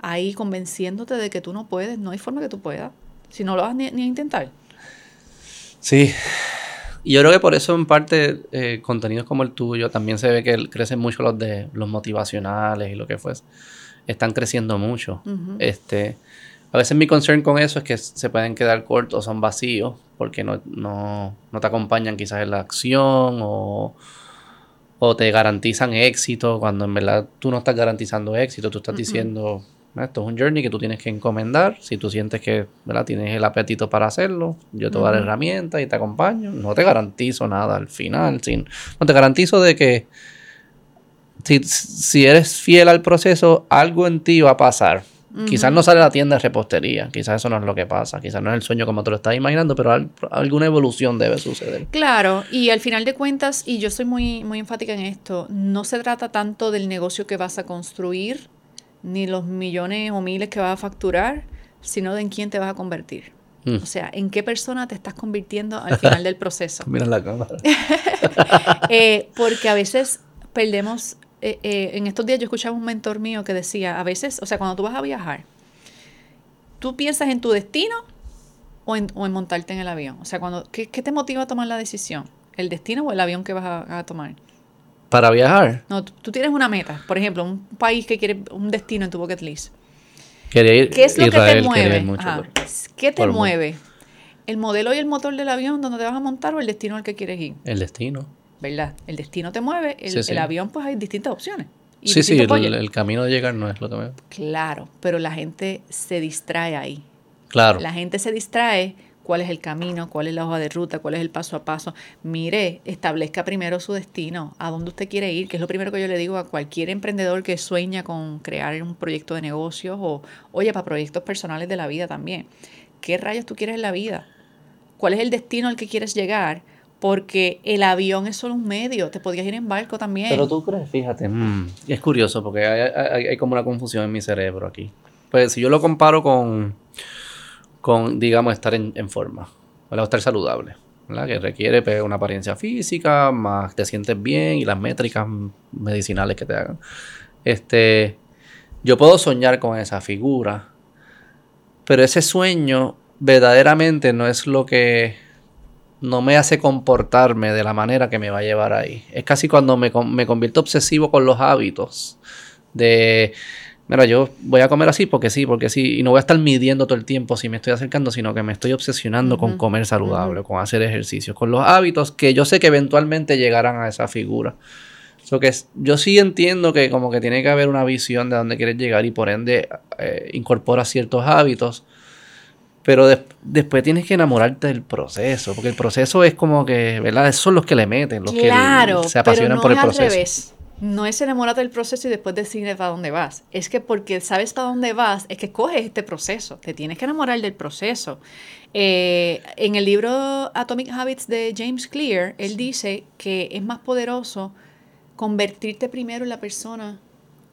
ahí convenciéndote de que tú no puedes, no hay forma que tú puedas. Si no lo vas ni, ni a intentar. Sí. Y yo creo que por eso en parte eh, contenidos como el tuyo también se ve que crecen mucho los de los motivacionales y lo que fuese. Están creciendo mucho. Este, a veces mi concern con eso es que se pueden quedar cortos o son vacíos porque no, no, no te acompañan quizás en la acción o, o te garantizan éxito cuando en verdad tú no estás garantizando éxito, tú estás diciendo, "Ah, esto es un journey que tú tienes que encomendar, si tú sientes que ¿verdad? tienes el apetito para hacerlo, yo te voy a dar herramientas y te acompaño, no te garantizo nada al final, sin, no te garantizo de que si, si eres fiel al proceso, algo en ti va a pasar. Quizás no sale la tienda de repostería, quizás eso no es lo que pasa, quizás no es el sueño como te lo estás imaginando, pero al- alguna evolución debe suceder. Claro, y al final de cuentas, y yo soy muy, muy enfática en esto, no se trata tanto del negocio que vas a construir, ni los millones o miles que vas a facturar, sino de en quién te vas a convertir. Mm. O sea, en qué persona te estás convirtiendo al final del proceso. Mira la cámara. Eh, porque a veces perdemos, eh, eh, en estos días yo escuchaba un mentor mío que decía, a veces, o sea, cuando tú vas a viajar, tú piensas en tu destino o en, o en montarte en el avión? O sea, cuando, ¿qué, qué te motiva a tomar la decisión? ¿El destino o el avión que vas a, a tomar? Para viajar. No, tú, tú tienes una meta, por ejemplo, un país que quiere un destino en tu bucket list. Quería ir ¿Qué es lo Israel, que te mueve? ir mucho, ¿Qué te mueve? ¿El modelo y el motor del avión donde te vas a montar o el destino al que quieres ir? El destino. ¿Verdad? El destino te mueve, el, Sí, sí. el avión pues hay distintas opciones. y Sí, sí, el, el camino de llegar no es lo que me... Claro, pero la gente se distrae ahí. Claro. La gente se distrae cuál es el camino, cuál es la hoja de ruta, cuál es el paso a paso. Mire, establezca primero su destino, a dónde usted quiere ir, que es lo primero que yo le digo a cualquier emprendedor que sueña con crear un proyecto de negocios o, oye, para proyectos personales de la vida también. ¿Qué rayos tú quieres en la vida? ¿Cuál es el destino al que quieres llegar? Porque el avión es solo un medio, te podías ir en barco también. Pero tú crees, fíjate, mm, es curioso porque hay, hay- hay como una confusión en mi cerebro aquí. Pues si yo lo comparo con, con digamos, estar en, en forma. O estar saludable, ¿verdad? Que requiere pues, una apariencia física, más te sientes bien y las métricas medicinales que te hagan. Este, yo puedo soñar con esa figura, pero ese sueño verdaderamente no es lo que no me hace comportarme de la manera que me va a llevar ahí. Es casi cuando me, me convierto obsesivo con los hábitos. De, mira, yo voy a comer así porque sí, porque sí. Y no voy a estar midiendo todo el tiempo si me estoy acercando, sino que me estoy obsesionando con Ujú, comer saludable, con hacer ejercicio, con los hábitos que yo sé que eventualmente llegarán a esa figura. So que yo sí entiendo que como que tiene que haber una visión de dónde quieres llegar y por ende eh, incorpora ciertos hábitos. Pero des- después tienes que enamorarte del proceso, porque el proceso es como que, ¿verdad? Esos son los que le meten, los claro, que se apasionan pero no por el es proceso. al revés. No es enamorarte del proceso y después decir para dónde vas. Es que porque sabes para dónde vas, es que coges este proceso. Te tienes que enamorar del proceso. Eh, en el libro Atomic Habits de James Clear, él dice que es más poderoso convertirte primero en la persona,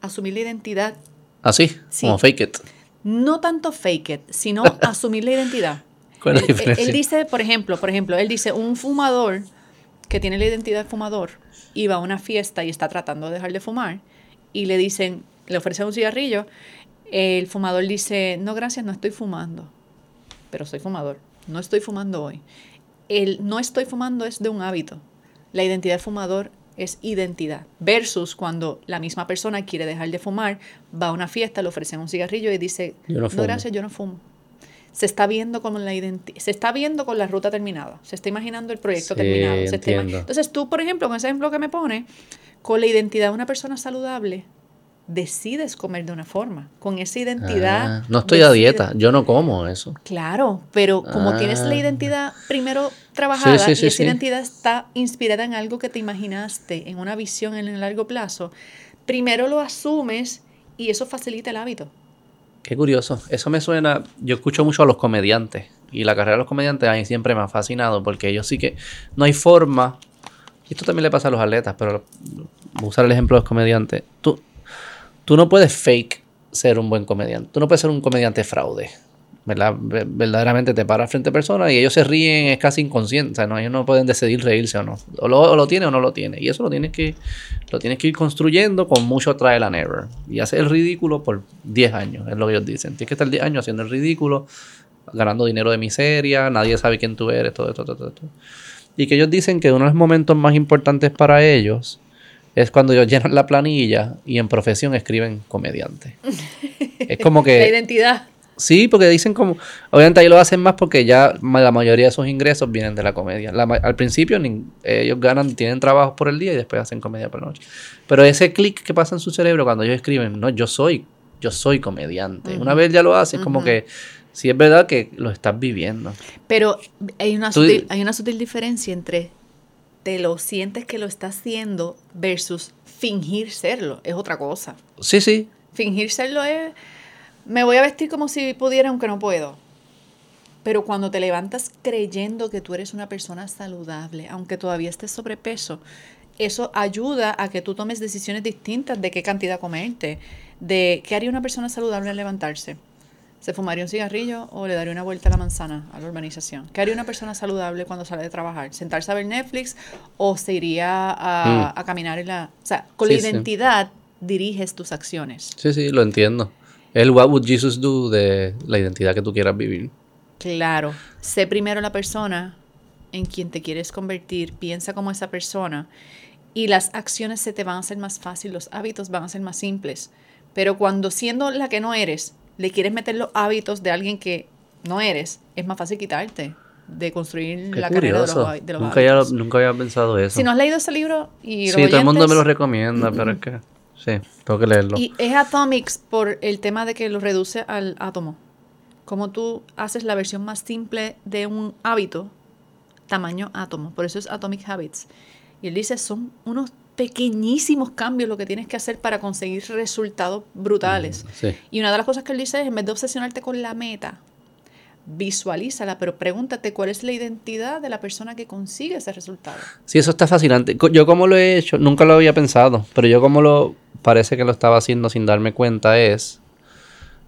asumir la identidad. Así, Sí. como fake it. No tanto fake it, sino asumir la identidad. ¿Cuál es la Él- él- diferencia? Él dice, por ejemplo, por ejemplo, él dice, un fumador que tiene la identidad de fumador y va a una fiesta y está tratando de dejar de fumar y le dicen, le ofrecen un cigarrillo, el fumador dice, no gracias, no estoy fumando, pero soy fumador, no estoy fumando hoy. El no estoy fumando es de un hábito. La identidad de fumador es identidad. Versus cuando la misma persona quiere dejar de fumar, va a una fiesta, le ofrecen un cigarrillo y dice, Yo no no, fumo". gracias, yo no fumo. Se está viendo con la se está viendo con la ruta terminada, se está imaginando el proyecto Sí, terminado. se está. Entonces tú, por ejemplo, con ese ejemplo que me pone, con la identidad de una persona saludable, decides comer de una forma. Con esa identidad. Ah, no estoy a dieta, yo no como eso. Claro, pero como tienes la Ah. identidad primero trabajada Sí, sí, sí, y esa identidad está inspirada en algo que te imaginaste, en una visión en el largo plazo, primero lo asumes y eso facilita el hábito. Qué curioso. Eso me suena. Yo escucho mucho a los comediantes. Y la carrera de los comediantes a mí siempre me ha fascinado. Porque ellos sí que. No hay forma. Y esto también le pasa a los atletas. Pero voy a usar el ejemplo de los comediantes. Tú, tú no puedes fake ser un buen comediante. Tú no puedes ser un comediante fraude. ¿Verdad? Ver- Verdaderamente te paras frente a personas y ellos se ríen, es casi inconsciente. O sea, no, ellos no pueden decidir reírse o no. O lo, o lo tiene o no lo tiene. Y eso lo tienes que, lo tienes que ir construyendo con mucho trial and error. Y hacer el ridículo por 10 años, es lo que ellos dicen. Tienes que estar 10 años haciendo el ridículo, ganando dinero de miseria, nadie sabe quién tú eres, todo esto, todo, todo, todo. Y que ellos dicen que uno de los momentos más importantes para ellos es cuando ellos llenan la planilla y en profesión escriben comediante. es como La que... identidad. Sí, porque dicen como... Obviamente ahí lo hacen más porque ya la mayoría de sus ingresos vienen de la comedia. La al principio nin- ellos ganan, tienen trabajos por el día y después hacen comedia por la noche. Pero ese clic que pasa en su cerebro cuando ellos escriben, no, yo soy, yo soy comediante. Una vez ya lo hacen, como que sí es verdad que lo estás viviendo. Pero hay una, Tú- sutil, hay una sutil diferencia entre te lo sientes que lo estás haciendo versus fingir serlo. Es otra cosa. Sí, sí. Fingir serlo es, me voy a vestir como si pudiera aunque no puedo. Pero cuando te levantas creyendo que tú eres una persona saludable, aunque todavía estés sobrepeso, eso ayuda a que tú tomes decisiones distintas de qué cantidad comerte, de qué haría una persona saludable al levantarse. ¿Se fumaría un cigarrillo o le daría una vuelta a la manzana a la urbanización? ¿Qué haría una persona saludable cuando sale de trabajar? ¿Sentarse a ver Netflix o se iría a, a caminar en la... O sea, con Mm. Sí, la sí. identidad diriges tus acciones. Sí, sí, lo entiendo. El What Would Jesus Do de la identidad que tú quieras vivir. Claro. Sé primero la persona en quien te quieres convertir, piensa como esa persona y las acciones se te van a hacer más fáciles, los hábitos van a ser más simples. Pero cuando siendo la que no eres, le quieres meter los hábitos de alguien que no eres, es más fácil quitarte de construir la carrera de los, nunca Había, nunca había pensado eso. Si no has leído ese libro y Sí, todo el mundo me lo recomienda, pero es que sí, tengo que leerlo. Y es Atomics por el tema de que lo reduce al átomo. Como tú haces la versión más simple de un hábito, tamaño átomo. Por eso es Atomic Habits. Y él dice, son unos pequeñísimos cambios lo que tienes que hacer para conseguir resultados brutales. Y una de las cosas que él dice es, en vez de obsesionarte con la meta, visualízala, pero pregúntate cuál es la identidad de la persona que consigue ese resultado. Sí, eso está fascinante. Yo como lo he hecho, nunca lo había pensado, pero yo como lo parece que lo estaba haciendo sin darme cuenta es,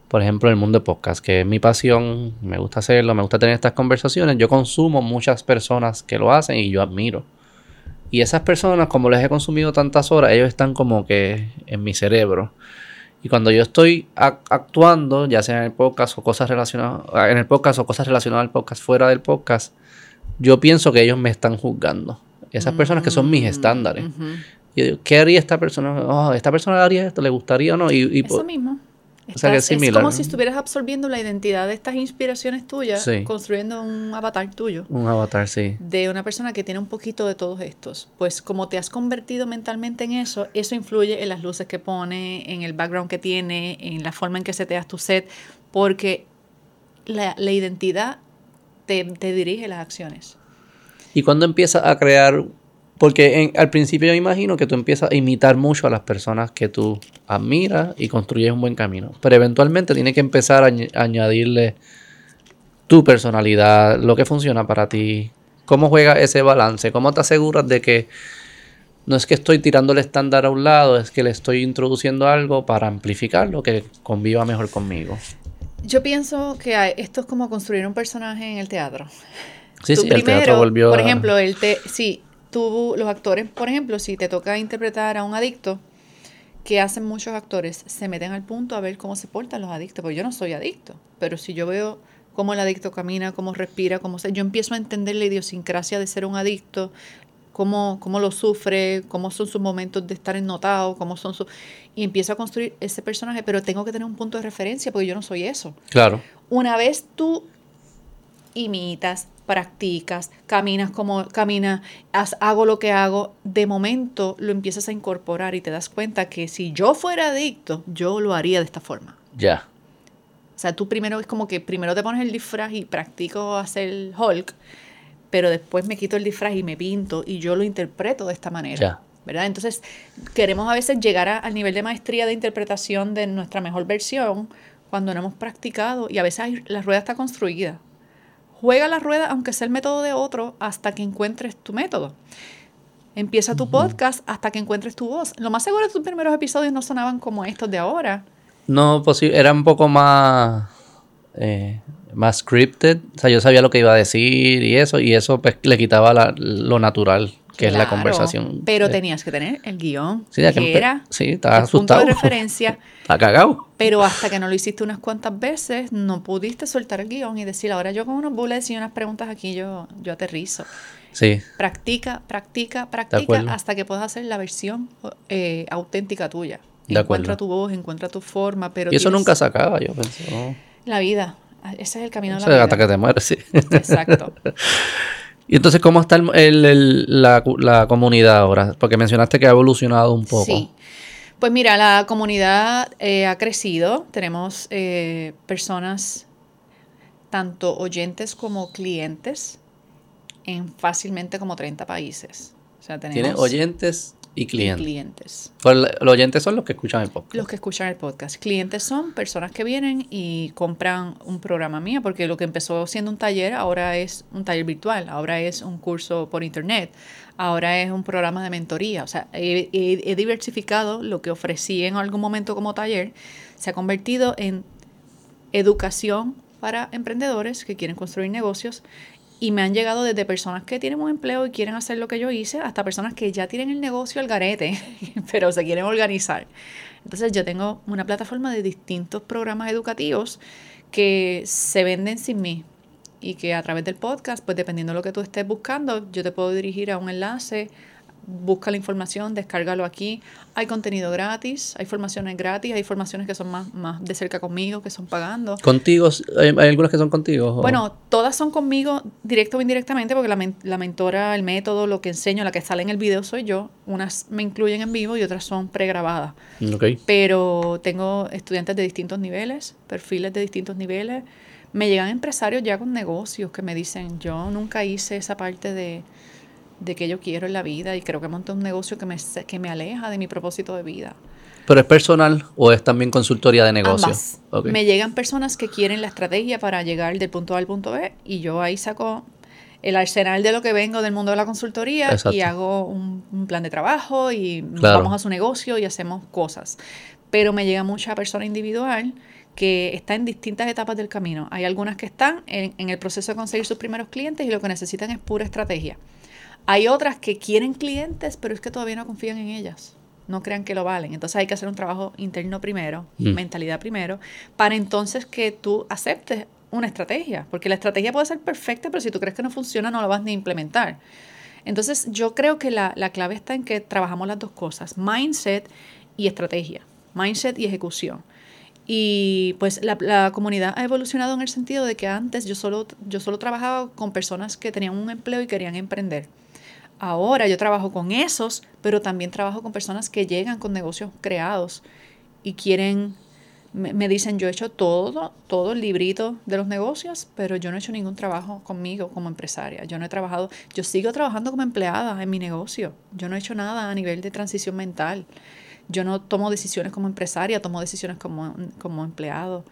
por ejemplo, el mundo de podcast, que es mi pasión, me gusta hacerlo, me gusta tener estas conversaciones. Yo consumo muchas personas que lo hacen y yo admiro. Y esas personas, como les he consumido tantas horas, ellos están como que en mi cerebro. Y cuando yo estoy actuando, ya sea en el podcast o cosas relacionadas, en el podcast o cosas relacionadas al podcast, fuera del podcast, yo pienso que ellos me están juzgando. Esas personas que son mis mm, estándares. Y yo digo, ¿qué haría esta persona? Oh, esta persona haría esto, ¿le gustaría o no? Y, y Eso mismo es, como si estuvieras absorbiendo la identidad de estas inspiraciones tuyas, construyendo un avatar tuyo. Un avatar, sí. De una persona que tiene un poquito de todos estos. Pues como te has convertido mentalmente en eso, eso influye en las luces que pone, en el background que tiene, en la forma en que se te das tu set, porque la, identidad te, te dirige las acciones. Y cuando empiezas a crear porque al principio yo imagino que tú empiezas a imitar mucho a las personas que tú admiras y construyes un buen camino. Pero eventualmente tienes que empezar a, añadirle tu personalidad, lo que funciona para ti. ¿Cómo juega ese balance? ¿Cómo te aseguras de que no es que estoy tirando el estándar a un lado, es que le estoy introduciendo algo para amplificarlo, que conviva mejor conmigo? Yo pienso que esto es como construir un personaje en el teatro. Sí, sí, el teatro volvió Por ejemplo, el te sí, tú, los actores, por ejemplo, si te toca interpretar a un adicto, que hacen muchos actores, se meten al punto a ver cómo se portan los adictos, porque yo no soy adicto, pero si yo veo cómo el adicto camina, cómo respira, cómo se, yo empiezo a entender la idiosincrasia de ser un adicto, cómo, cómo lo sufre, cómo son sus momentos de estar ennotado, cómo son sus... Y empiezo a construir ese personaje, pero tengo que tener un punto de referencia porque yo no soy eso. Claro. Una vez tú imitas, practicas, caminas como camina, hago lo que hago, de momento lo empiezas a incorporar y te das cuenta que si yo fuera adicto, yo lo haría de esta forma. Ya. O sea, tú primero es como que primero te pones el disfraz y practico hacer Hulk, pero después me quito el disfraz y me pinto y yo lo interpreto de esta manera. Ya. ¿verdad? Entonces, queremos a veces llegar al nivel de maestría de interpretación de nuestra mejor versión cuando no hemos practicado y a veces la rueda está construida. Juega la rueda, aunque sea el método de otro, hasta que encuentres tu método. Empieza tu podcast hasta que encuentres tu voz. Lo más seguro es que tus primeros episodios no sonaban como estos de ahora. No, pues era un poco más, eh, más scripted. O sea, yo sabía lo que iba a decir y eso, y eso pues, le quitaba lo natural que es la conversación. Pero tenías que tener el guion, sí, que, era sí, estaba el punto de referencia. Está cagado. Pero hasta que no lo hiciste unas cuantas veces, no pudiste soltar el guion y decir, ahora yo con unos bullets y unas preguntas aquí yo, yo aterrizo. Sí. Practica, practica, practica hasta que puedas hacer la versión eh, auténtica tuya. encuentra tu voz, encuentra tu forma, pero... Y eso nunca se acaba, yo pensé. La vida. Ese es el camino de la vida. Hasta que te mueres, sí. Exacto. Y entonces, ¿cómo está la, comunidad ahora? Porque mencionaste que ha evolucionado un poco. Sí. Pues mira, la comunidad eh, ha crecido. Tenemos eh, personas, tanto oyentes como clientes, en fácilmente como 30 países. O sea, tenemos ¿Tiene oyentes y clientes. clientes. Pues los oyentes son los que escuchan el podcast. Los que escuchan el podcast. Clientes son personas que vienen y compran un programa mío, porque lo que empezó siendo un taller ahora es un taller virtual, ahora es un curso por internet, ahora es un programa de mentoría. O sea, he, he diversificado lo que ofrecí en algún momento como taller, se ha convertido en educación para emprendedores que quieren construir negocios y me han llegado desde personas que tienen un empleo y quieren hacer lo que yo hice, hasta personas que ya tienen el negocio al garete, pero se quieren organizar. Entonces yo tengo una plataforma de distintos programas educativos que se venden sin mí. y que a través del podcast, pues dependiendo de lo que tú estés buscando, yo te puedo dirigir a un enlace busca la información, descárgalo aquí. Hay contenido gratis, hay formaciones gratis, hay formaciones que son más, más de cerca conmigo, que son pagando. ¿Contigo? ¿Hay, algunas que son contigo? Bueno, todas son conmigo, directo o indirectamente, porque la, la, mentora, el método, lo que enseño, la que sale en el video soy yo. Unas me incluyen en vivo y otras son pregrabadas. Okay. Pero tengo estudiantes de distintos niveles, perfiles de distintos niveles. Me llegan empresarios ya con negocios que me dicen, yo nunca hice esa parte de de qué yo quiero en la vida y creo que monté un negocio que me, que me aleja de mi propósito de vida. ¿Pero es personal o es también consultoría de negocios? Me llegan personas que quieren la estrategia para llegar del punto A al punto B y yo ahí saco el arsenal de lo que vengo del mundo de la consultoría y hago un, plan de trabajo y vamos a su negocio y hacemos cosas. Pero me llega mucha persona individual que está en distintas etapas del camino. Hay algunas que están en el proceso de conseguir sus primeros clientes y lo que necesitan es pura estrategia. Hay otras que quieren clientes, pero es que todavía no confían en ellas. No crean que lo valen. Entonces hay que hacer un trabajo interno primero, mm. mentalidad primero, para entonces que tú aceptes una estrategia. Porque la estrategia puede ser perfecta, pero si tú crees que no funciona, no la vas ni a implementar. Entonces yo creo que la, clave está en que trabajamos las dos cosas, mindset y estrategia, mindset y ejecución. Y pues la, la, comunidad ha evolucionado en el sentido de que antes yo solo, yo solo trabajaba con personas que tenían un empleo y querían emprender. Ahora yo trabajo con esos, pero también trabajo con personas que llegan con negocios creados y quieren, me, dicen, yo he hecho todo, todo el librito de los negocios, pero yo no he hecho ningún trabajo conmigo como empresaria. Yo no he trabajado, yo sigo trabajando como empleada en mi negocio. Yo no he hecho nada a nivel de transición mental. Yo no tomo decisiones como empresaria, tomo decisiones como, como empleado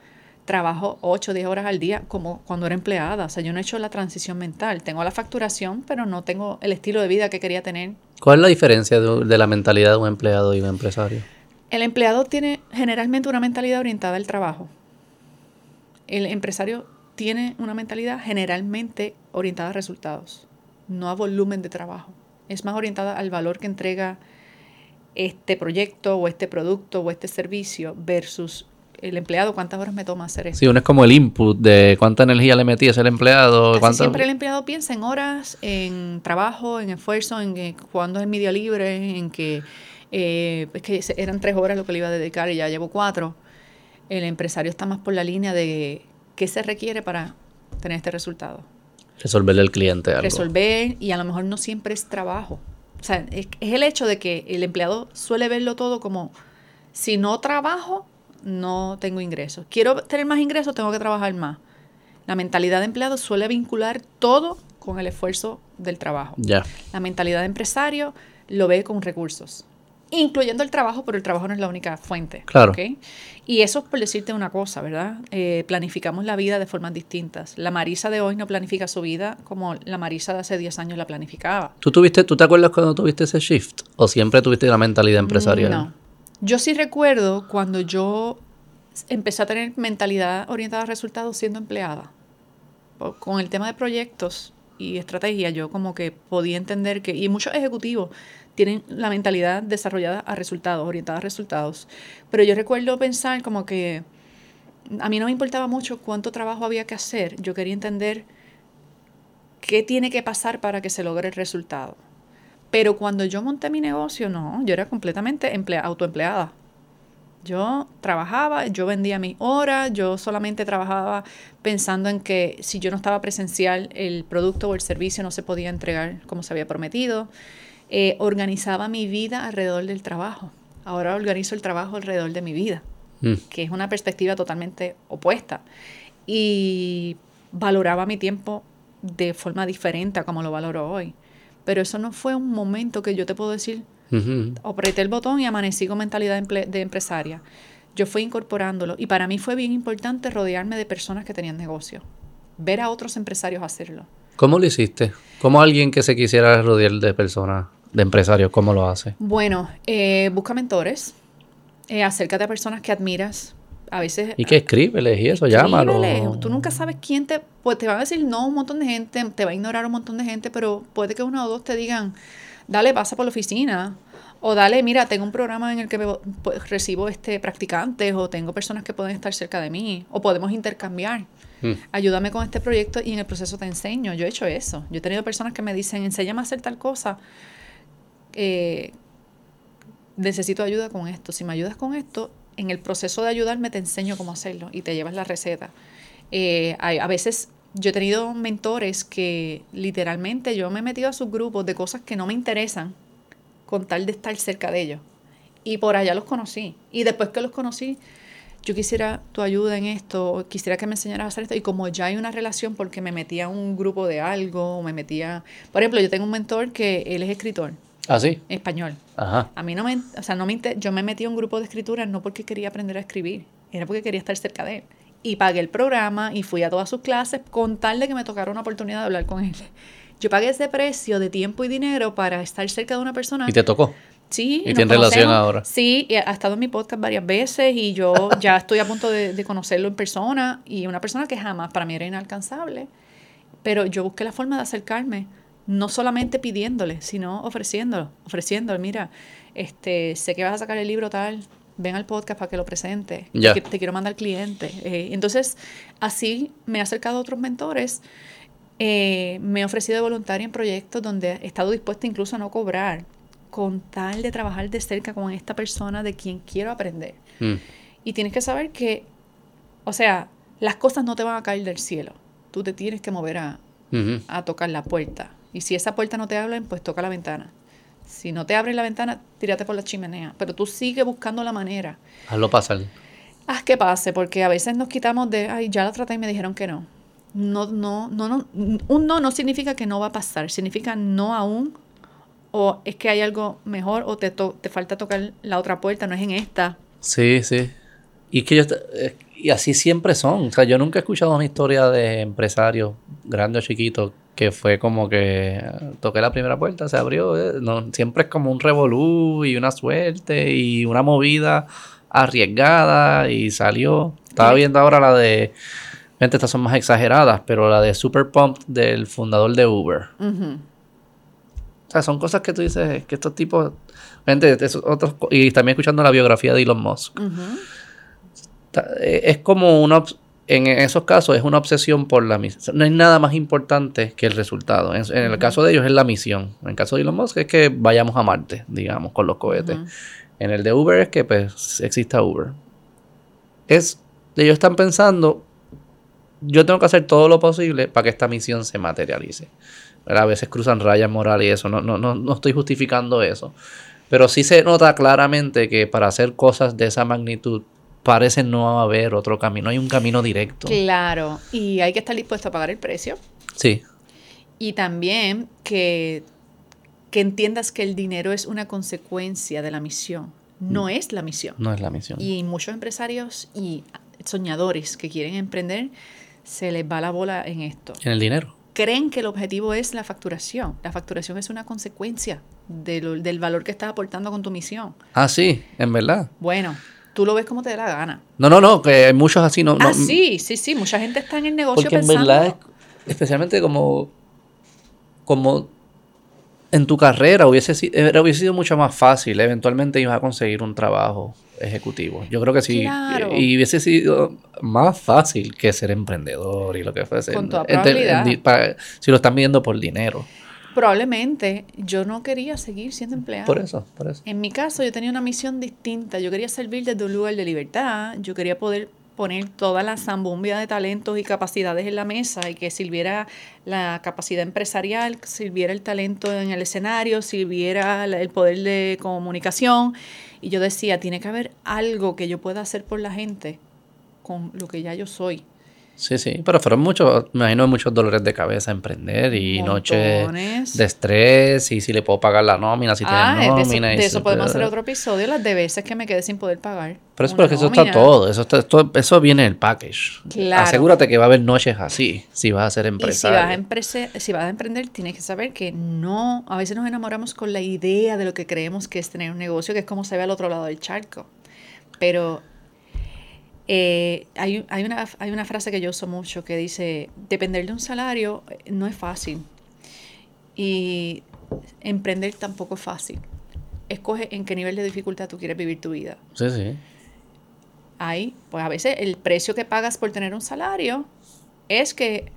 trabajo 8 o 10 horas al día como cuando era empleada. O sea, yo no he hecho la transición mental. Tengo la facturación, pero no tengo el estilo de vida que quería tener. ¿Cuál es la diferencia de, la mentalidad de un empleado y un empresario? El empleado tiene generalmente una mentalidad orientada al trabajo. El empresario tiene una mentalidad generalmente orientada a resultados, no a volumen de trabajo. Es más orientada al valor que entrega este proyecto o este producto o este servicio versus el empleado, ¿cuántas horas me toma hacer eso? Sí, uno es como el input de cuánta energía le metí a ese empleado. Siempre el empleado piensa en horas, en trabajo, en esfuerzo, en que, cuándo es mi día libre, en que, eh, es que eran tres horas lo que le iba a dedicar y ya llevo cuatro. El empresario está más por la línea de qué se requiere para tener este resultado. Resolverle al cliente algo. Resolver y a lo mejor no siempre es trabajo. O sea, es el hecho de que el empleado suele verlo todo como si no trabajo, no tengo ingresos. Quiero tener más ingresos, tengo que trabajar más. La mentalidad de empleado suele vincular todo con el esfuerzo del trabajo. Ya. La mentalidad de empresario lo ve con recursos, incluyendo el trabajo, pero el trabajo no es la única fuente. Claro. Y eso es por decirte una cosa, ¿verdad? Eh, planificamos la vida de formas distintas. La Marisa de hoy no planifica su vida como la Marisa de hace 10 años la planificaba. ¿Tú, tuviste, ¿Tú te acuerdas cuando tuviste ese shift? ¿O siempre tuviste la mentalidad empresarial? No. Yo sí recuerdo cuando yo empecé a tener mentalidad orientada a resultados siendo empleada. Con el tema de proyectos y estrategia, yo como que podía entender que, y muchos ejecutivos tienen la mentalidad desarrollada a resultados, orientada a resultados. Pero yo recuerdo pensar como que a mí no me importaba mucho cuánto trabajo había que hacer, yo quería entender qué tiene que pasar para que se logre el resultado. Pero cuando yo monté mi negocio, no, yo era completamente autoempleada. Yo trabajaba, yo vendía mis horas, yo solamente trabajaba pensando en que si yo no estaba presencial, el producto o el servicio no se podía entregar como se había prometido. Eh, organizaba mi vida alrededor del trabajo. Ahora organizo el trabajo alrededor de mi vida, mm. que es una perspectiva totalmente opuesta. Y valoraba mi tiempo de forma diferente a como lo valoro hoy. Pero eso no fue un momento que yo te puedo decir, apreté el botón y amanecí con mentalidad de, empresaria. Yo fui incorporándolo y para mí fue bien importante rodearme de personas que tenían negocio, ver a otros empresarios hacerlo. ¿Cómo lo hiciste? ¿Cómo alguien que se quisiera rodear de personas, de empresarios, cómo lo hace? Bueno, eh, busca mentores, eh, acércate a personas que admiras, a veces... ¿Y qué escríbeles y eso? Llámalo. Tú nunca sabes quién te... Pues te va a decir no un montón de gente, te va a ignorar un montón de gente, pero puede que uno o dos te digan, dale, pasa por la oficina. O dale, mira, tengo un programa en el que pues, recibo este practicantes o tengo personas que pueden estar cerca de mí o podemos intercambiar. Mm. ayúdame con este proyecto y en el proceso te enseño. Yo he hecho eso. Yo he tenido personas que me dicen, enséñame a hacer tal cosa. Eh, necesito ayuda con esto. Si me ayudas con esto, en el proceso de ayudarme te enseño cómo hacerlo y te llevas la receta. Eh, a veces yo he tenido mentores que literalmente yo me he metido a sus grupos de cosas que no me interesan con tal de estar cerca de ellos. Y por allá los conocí. Y después que los conocí, yo quisiera tu ayuda en esto, quisiera que me enseñaras a hacer esto. Y como ya hay una relación porque me metía a un grupo de algo, me metía... Por ejemplo, yo tengo un mentor que él es escritor ¿Ah, sí? español. Ajá. A mí no me, o sea, no me, yo me metí a un grupo de escritura no porque quería aprender a escribir, era porque quería estar cerca de él. Y pagué el programa y fui a todas sus clases con tal de que me tocara una oportunidad de hablar con él. Yo pagué ese precio de tiempo y dinero para estar cerca de una persona. ¿Y te tocó? Sí, ¿Y nos tienen relación ahora? Sí, ha estado en mi podcast varias veces y yo ya estoy a punto de, de conocerlo en persona y una persona que jamás para mí era inalcanzable, pero yo busqué la forma de acercarme, no solamente pidiéndole, sino ofreciéndolo, ofreciéndole, mira, este, sé que vas a sacar el libro tal, ven al podcast para que lo presente, Ya. te, te quiero mandar cliente. Eh, entonces, así me he acercado a otros mentores, eh, me he ofrecido de voluntaria en proyectos donde he estado dispuesta incluso a no cobrar, con tal de trabajar de cerca con esta persona de quien quiero aprender. Mm. Y tienes que saber que, o sea, las cosas no te van a caer del cielo. Tú te tienes que mover a, a tocar la puerta. Y si esa puerta no te habla, pues toca la ventana. Si no te abre la ventana, tírate por la chimenea. Pero tú sigue buscando la manera. Hazlo pasar. Haz que pase, porque a veces nos quitamos de, ay, ya la traté y me dijeron que no. No, no, no, no. Un no no significa que no va a pasar, significa no aún. O es que hay algo mejor o te, to- te falta tocar la otra puerta, no es en esta. Sí, sí. Y es que yo, eh, y así siempre son. O sea, yo nunca he escuchado una historia de empresarios, grande o chiquito, que fue como que toqué la primera puerta, se abrió. eh, No, siempre es como un revolú y una suerte y una movida arriesgada y salió. Estaba viendo ahora la de. Gente, estas son más exageradas, pero la de Super Pump del fundador de Uber. O sea, son cosas que tú dices que estos tipos. Gente, esos otros, y también escuchando la biografía de Elon Musk. Eh, Es como una. En esos casos es una obsesión por la misión. No hay nada más importante que el resultado. En, en el caso de ellos es la misión. En el caso de Elon Musk es que vayamos a Marte, digamos, con los cohetes. En el de Uber es que pues exista Uber. Es. Ellos están pensando. Yo tengo que hacer todo lo posible para que esta misión se materialice. ¿Verdad? A veces cruzan rayas morales y eso. No, no, no, no estoy justificando eso. Pero sí se nota claramente que para hacer cosas de esa magnitud parece no haber otro camino. Hay un camino directo. Claro, y hay que estar dispuesto a pagar el precio. Sí. Y también que, que entiendas que el dinero es una consecuencia de la misión, no es la misión. No es la misión. Y muchos empresarios y soñadores que quieren emprender, se les va la bola en esto. En el dinero. Creen que el objetivo es la facturación. La facturación es una consecuencia de lo- del valor que estás aportando con tu misión. Ah, sí, en verdad. Bueno, tú lo ves como te dé la gana. No, no, no, que hay muchos así no. ah, no- sí, sí, sí. Mucha gente está en el negocio Porque en pensando. verdad, es- especialmente como, como en tu carrera hubiese, hubiese sido mucho más fácil. Eventualmente ibas a conseguir un trabajo ejecutivo. Yo creo que sí. Claro. Y hubiese sido más fácil que ser emprendedor y lo que fuese. Con toda En- en- probabilidad. si lo están viendo por dinero. Probablemente yo no quería seguir siendo empleado. Por eso, por eso. En mi caso, yo tenía una misión distinta. Yo quería servir desde un lugar de libertad. Yo quería poder poner toda la zambumbia de talentos y capacidades en la mesa y que sirviera la capacidad empresarial, sirviera el talento en el escenario, sirviera el poder de comunicación. Y yo decía, tiene que haber algo que yo pueda hacer por la gente con lo que ya yo soy. Sí, sí, pero fueron muchos, me imagino muchos dolores de cabeza emprender y noches de estrés y si le puedo pagar la nómina, si ah, tienes de eso, nómina. y de eso podemos hacer otro episodio, las de veces que me quedé sin poder pagar. Pero es porque eso está nómina. todo, eso, está, esto- eso viene en el package. Claro. Asegúrate que va a haber noches así, si vas a ser Y si empresario. vas a, emprese- si vas a emprender, tienes que saber que no, a veces nos enamoramos con la idea de lo que creemos que es tener un negocio, que es como se ve al otro lado del charco. Pero eh, hay, hay, una, hay una frase que yo uso mucho que dice, depender de un salario eh, no es fácil. Y emprender tampoco es fácil. Escoge en qué nivel de dificultad tú quieres vivir tu vida. Sí, sí. Hay, pues a veces el precio que pagas por tener un salario es que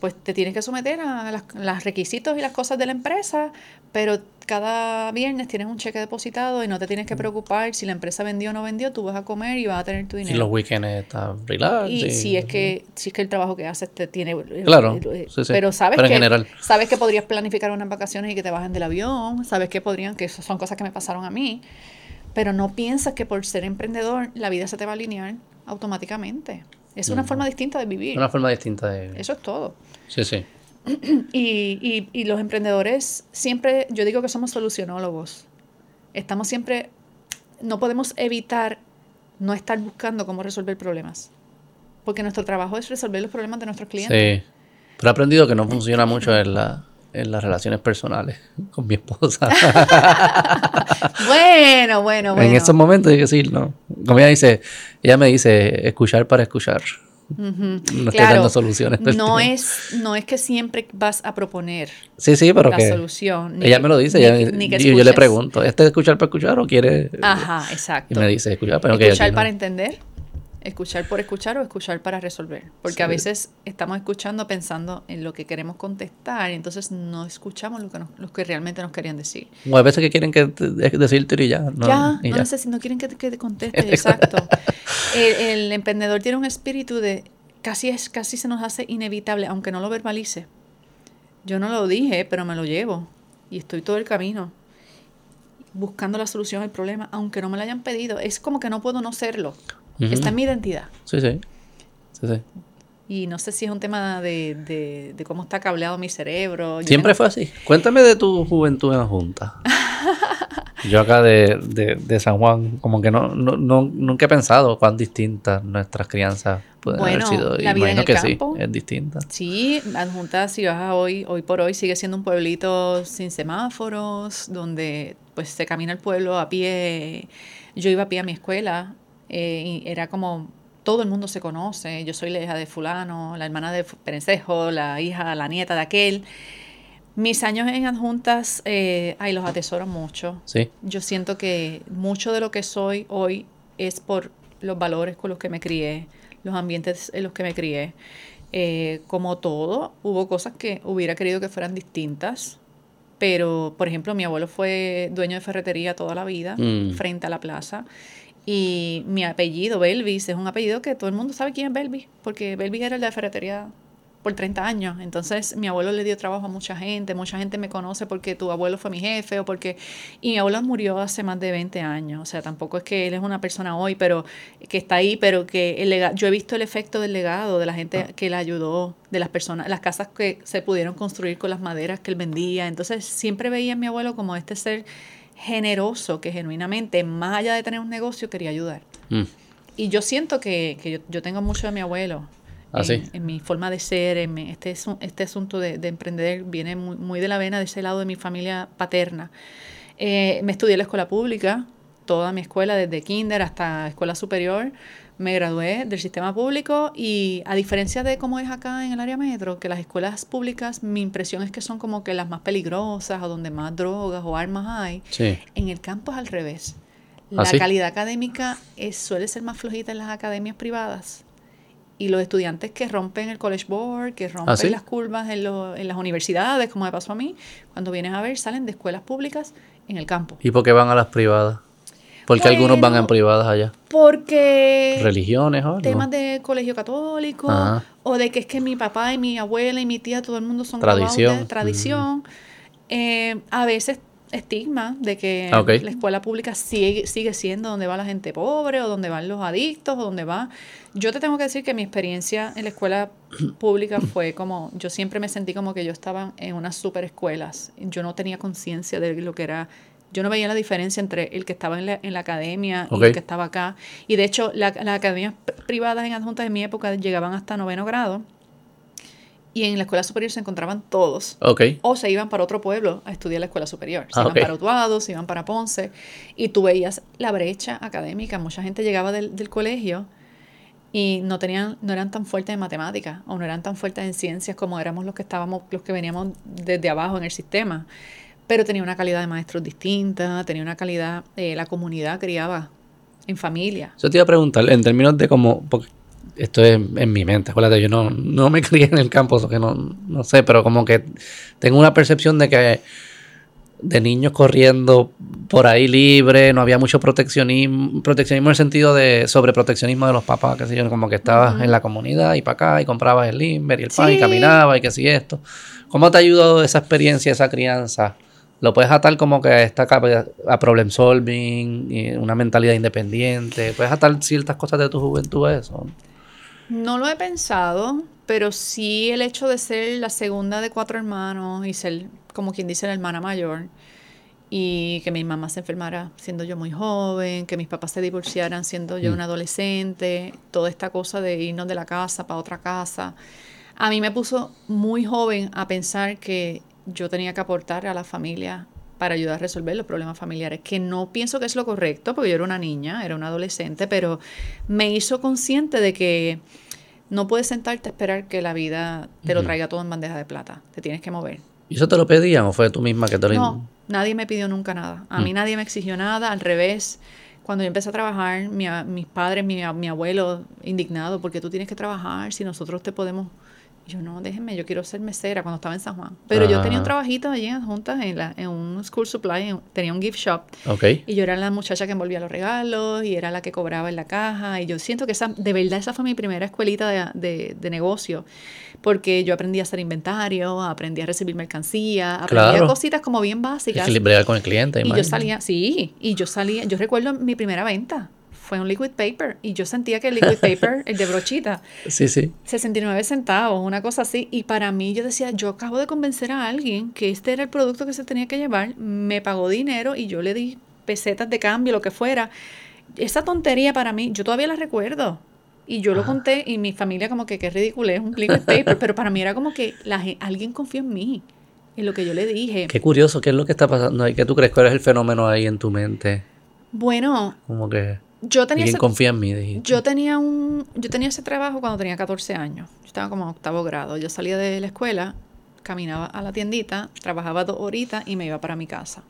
pues te tienes que someter a los requisitos y las cosas de la empresa, pero cada viernes tienes un cheque depositado y no te tienes que preocupar si la empresa vendió o no vendió, tú vas a comer y vas a tener tu dinero. Y los weekends está relax. Y, si es que si es que el trabajo que haces te tiene Claro. Pero sabes que sabes que podrías planificar unas vacaciones y que te bajen del avión, sabes que podrían que son cosas que me pasaron a mí, pero no piensas que por ser emprendedor la vida se te va a alinear automáticamente. Es una forma distinta de vivir. Una forma distinta de Eso es todo. Sí, sí. Y, y, los emprendedores siempre, yo digo que somos solucionólogos. Estamos siempre, no podemos evitar no estar buscando cómo resolver problemas. Porque nuestro trabajo es resolver los problemas de nuestros clientes. Sí. Pero he aprendido que no funciona mucho en, la, en las relaciones personales con mi esposa. bueno, bueno, bueno. En estos momentos hay que decir, ¿no? Como ella dice, ella me dice, escuchar para escuchar. No estoy dando soluciones. No es, no es que siempre vas a proponer sí, sí, pero la que solución. ella me lo dice. y yo le pregunto, ¿este es escuchar para escuchar o quiere...? Ajá, exacto. Y me dice, escuchar, pero Escuchar para entender, escuchar por escuchar o escuchar para resolver. Porque a veces estamos escuchando pensando en lo que queremos contestar y entonces no escuchamos lo que, lo que realmente nos querían decir. O a veces que quieren que decirte y ya. No, ya, no, no quieren que, que te conteste, exacto. el, emprendedor tiene un espíritu de casi es casi se nos hace inevitable, aunque no lo verbalice. Yo no lo dije, pero me lo llevo y estoy todo el camino buscando la solución al problema, aunque no me lo hayan pedido. Es como que no puedo no serlo. Está en mi identidad. Sí, sí. sí, sí. Y no sé si es un tema de, de, de cómo está cableado mi cerebro. Siempre fue así. Cuéntame de tu juventud en la Junta. Yo acá de, de, San Juan, como que no, no, no, nunca he pensado cuán distintas nuestras crianzas pueden haber sido. La vida Imagino que sí, es distinta. Sí, Adjunta, si vas a hoy, hoy por hoy, sigue siendo un pueblito sin semáforos, donde pues se camina el pueblo a pie. Yo iba a pie a mi escuela, eh, y era como todo el mundo se conoce. Yo soy la hija de fulano, la hermana de Perencejo, la hija, la nieta de aquel. Mis años en adjuntas, eh, ay, los atesoro mucho. Sí. Yo siento que mucho de lo que soy hoy es por los valores con los que me crié, los ambientes en los que me crié. Eh, como todo, hubo cosas que hubiera querido que fueran distintas, pero, por ejemplo, mi abuelo fue dueño de ferretería toda la vida, mm. frente a la plaza, y mi apellido, Belvis, es un apellido que todo el mundo sabe quién es Belvis, porque Belvis era el de la ferretería por 30 años. Entonces, mi abuelo le dio trabajo a mucha gente, mucha gente me conoce porque tu abuelo fue mi jefe o porque... Y mi abuelo murió hace más de 20 años, o sea, tampoco es que él es una persona hoy, pero que está ahí, pero que el legado, yo he visto el efecto del legado, de la gente ah. que le ayudó, de las personas, las casas que se pudieron construir con las maderas que él vendía. Entonces, siempre veía a mi abuelo como este ser generoso que genuinamente, más allá de tener un negocio, quería ayudar. Mm. Y yo siento que, que yo, tengo mucho de mi abuelo. ¿Ah, en, mi forma de ser, en este, este asunto de, de emprender viene muy, muy, de la vena de ese lado de mi familia paterna. Eh, me estudié en la escuela pública, toda mi escuela, desde kinder hasta escuela superior me gradué del sistema público y a diferencia de cómo es acá en el área metro, que las escuelas públicas, mi impresión es que son como que las más peligrosas o donde más drogas o armas hay. En el campo es al revés. ¿Ah, la calidad académica es, suele ser más flojita en las academias privadas. Y los estudiantes que rompen el College Board, que rompen ¿Ah, las curvas en, en las universidades, como me pasó a mí, cuando vienes a ver, salen de escuelas públicas en el campo. ¿Y por qué van a las privadas? Porque algunos van en privadas allá. Porque... Religiones o Temas de colegio católico. O de que es que mi papá y mi abuela y mi tía, todo el mundo son tradición. tradición. Eh, a veces estigma de que ah, la escuela pública sigue, sigue siendo donde va la gente pobre o donde van los adictos o donde va... Yo te tengo que decir que mi experiencia en la escuela pública fue como, yo siempre me sentí como que yo estaba en unas super escuelas. Yo no tenía conciencia de lo que era yo no veía la diferencia entre el que estaba en la, en la academia y el que estaba acá. Y de hecho, las academias privadas en adjuntas de mi época llegaban hasta noveno grado. Y en la escuela superior se encontraban todos. O se iban para otro pueblo a estudiar la escuela superior. Se ah, iban para Utuado, se iban para Ponce. Y tú veías la brecha académica. Mucha gente llegaba del, del colegio y no tenían no eran tan fuertes en matemáticas o no eran tan fuertes en ciencias como éramos los que estábamos los que veníamos desde abajo en el sistema pero tenía una calidad de maestros distinta, tenía una calidad, eh, la comunidad criaba en familia. Yo te iba a preguntar, en términos de cómo, esto es en mi mente, acuérdate, yo no, no me crié en el campo, que no, no sé, pero como que tengo una percepción de que de niños corriendo por ahí libre, no había mucho proteccionismo, proteccionismo en el sentido de sobreproteccionismo de los papás, que sé yo, como que estabas en la comunidad y para acá y comprabas el limber y el pan y caminabas y que si esto. ¿Cómo te ha ayudado esa experiencia, esa crianza? Lo puedes atar como que a esta a problem solving, una mentalidad independiente, puedes atar ciertas cosas de tu juventud a eso. No lo he pensado, pero sí el hecho de ser la segunda de cuatro hermanos y ser, como quien dice, la hermana mayor, y que mi mamá se enfermara siendo yo muy joven, que mis papás se divorciaran siendo yo mm. una adolescente, toda esta cosa de irnos de la casa para otra casa, a mí me puso muy joven a pensar que yo tenía que aportar a la familia para ayudar a resolver los problemas familiares, que no pienso que es lo correcto, porque yo era una niña, era una adolescente, pero me hizo consciente de que no puedes sentarte a esperar que la vida te lo traiga todo en bandeja de plata. Te tienes que mover. ¿Y eso te lo pedían o fue tú misma que te lo No, nadie me pidió nunca nada. A mí mm. nadie me exigió nada. Al revés, cuando yo empecé a trabajar, mis padres, mi, mi abuelo, indignado, porque tú tienes que trabajar si nosotros te podemos yo no, déjenme, yo quiero ser mesera cuando estaba en San Juan. Pero yo tenía un trabajito allí en juntas en, la, en un school supply, tenía un gift shop. Okay. Y yo era la muchacha que envolvía los regalos y era la que cobraba en la caja. Y yo siento que esa, de verdad esa fue mi primera escuelita de, de, de negocio. Porque yo aprendí a hacer inventario, aprendí a recibir mercancía, aprendí a cositas como bien básicas. Equilibrar con el cliente. Y yo salía, sí, y yo salía, yo recuerdo mi primera venta fue un liquid paper y yo sentía que el liquid paper, el de brochita, sí, sí. 69 centavos, una cosa así. Y para mí yo decía, yo acabo de convencer a alguien que este era el producto que se tenía que llevar, me pagó dinero y yo le di pesetas de cambio, lo que fuera. Esa tontería para mí, yo todavía la recuerdo. Y yo lo conté y mi familia como que qué ridículo es un liquid paper, pero para mí era como que la, alguien confió en mí, en lo que yo le dije. Qué curioso, ¿qué es lo que está pasando ahí? ¿Qué tú crees que es el fenómeno ahí en tu mente? Bueno. Como que yo tenía ese, confía en mí, Yo tenía un yo tenía ese trabajo cuando tenía 14 años. Yo estaba como en octavo grado. Yo salía de la escuela, caminaba a la tiendita, trabajaba dos horitas y me iba para mi casa.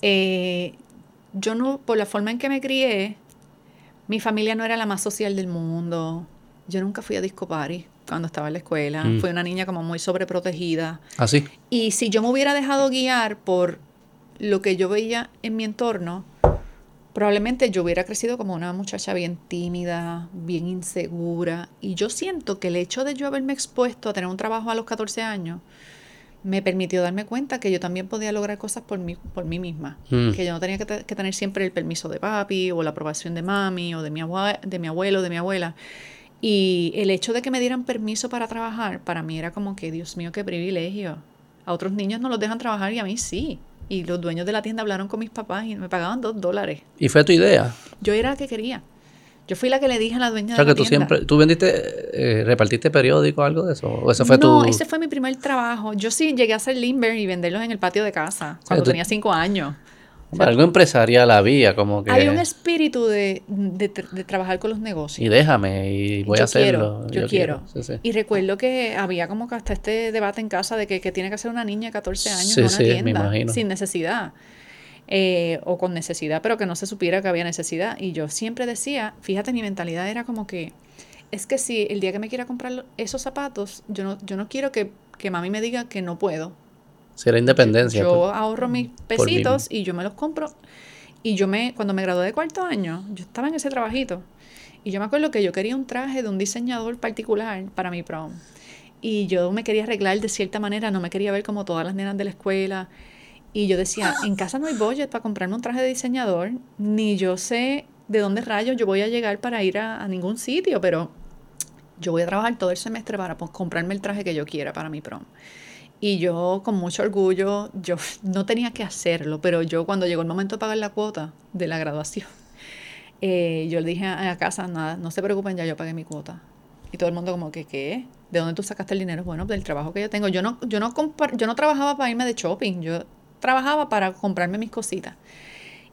Eh, yo no, por la forma en que me crié, mi familia no era la más social del mundo. Yo nunca fui a disco party cuando estaba en la escuela. Mm. Fui una niña como muy sobreprotegida. ¿Ah, sí? Y si yo me hubiera dejado guiar por lo que yo veía en mi entorno, probablemente yo hubiera crecido como una muchacha bien tímida, bien insegura. Y yo siento que el hecho de yo haberme expuesto a tener un trabajo a los 14 años me permitió darme cuenta que yo también podía lograr cosas por mí, por mí misma. Mm. Que yo no tenía que, tener siempre el permiso de papi o la aprobación de mami o de mi, de mi abuelo o de mi abuela. Y el hecho de que me dieran permiso para trabajar, para mí era como que, Dios mío, qué privilegio. A otros niños no los dejan trabajar y a mí sí. Y los dueños de la tienda hablaron con mis papás y me pagaban dos dólares. ¿Y fue tu idea? Yo era la que quería. Yo fui la que le dije a la dueña de la que tú siempre, ¿tú vendiste, eh, repartiste periódico o algo de eso? ¿O ese fue no, ese fue mi primer trabajo. Yo sí llegué a hacer limber y venderlos en el patio de casa cuando tenía cinco años algo empresarial había, como que... Hay un espíritu de, de, trabajar con los negocios. Y déjame, y voy a hacerlo. yo, quiero. Y recuerdo que había como que hasta este debate en casa de que, tiene que hacer una niña de 14 años en una tienda, sin necesidad. Eh, o con necesidad, pero que no se supiera que había necesidad. Y yo siempre decía, fíjate, mi mentalidad era como que, es que si el día que me quiera comprar esos zapatos, yo no, yo no quiero que, que mami me diga que no puedo si era independencia. Yo, pues, ahorro mis pesitos y yo me los compro. Y yo me, cuando me gradué de cuarto año, yo estaba en ese trabajito. Y yo me acuerdo que yo quería un traje de un diseñador particular para mi prom. Y yo me quería arreglar de cierta manera, no me quería ver como todas las nenas de la escuela. Y yo decía, en casa no hay budget para comprarme un traje de diseñador, ni yo sé de dónde rayos yo voy a llegar para ir a, a ningún sitio, pero yo voy a trabajar todo el semestre para comprarme el traje que yo quiera para mi prom. Y yo con mucho orgullo, yo no tenía que hacerlo, pero yo cuando llegó el momento de pagar la cuota de la graduación, eh, yo le dije a, casa, nada, no se preocupen, ya yo pagué mi cuota. Y todo el mundo como que, ¿qué? ¿De dónde tú sacaste el dinero? Bueno, del trabajo que yo tengo. Yo no, yo no, yo no trabajaba para irme de shopping, yo trabajaba para comprarme mis cositas.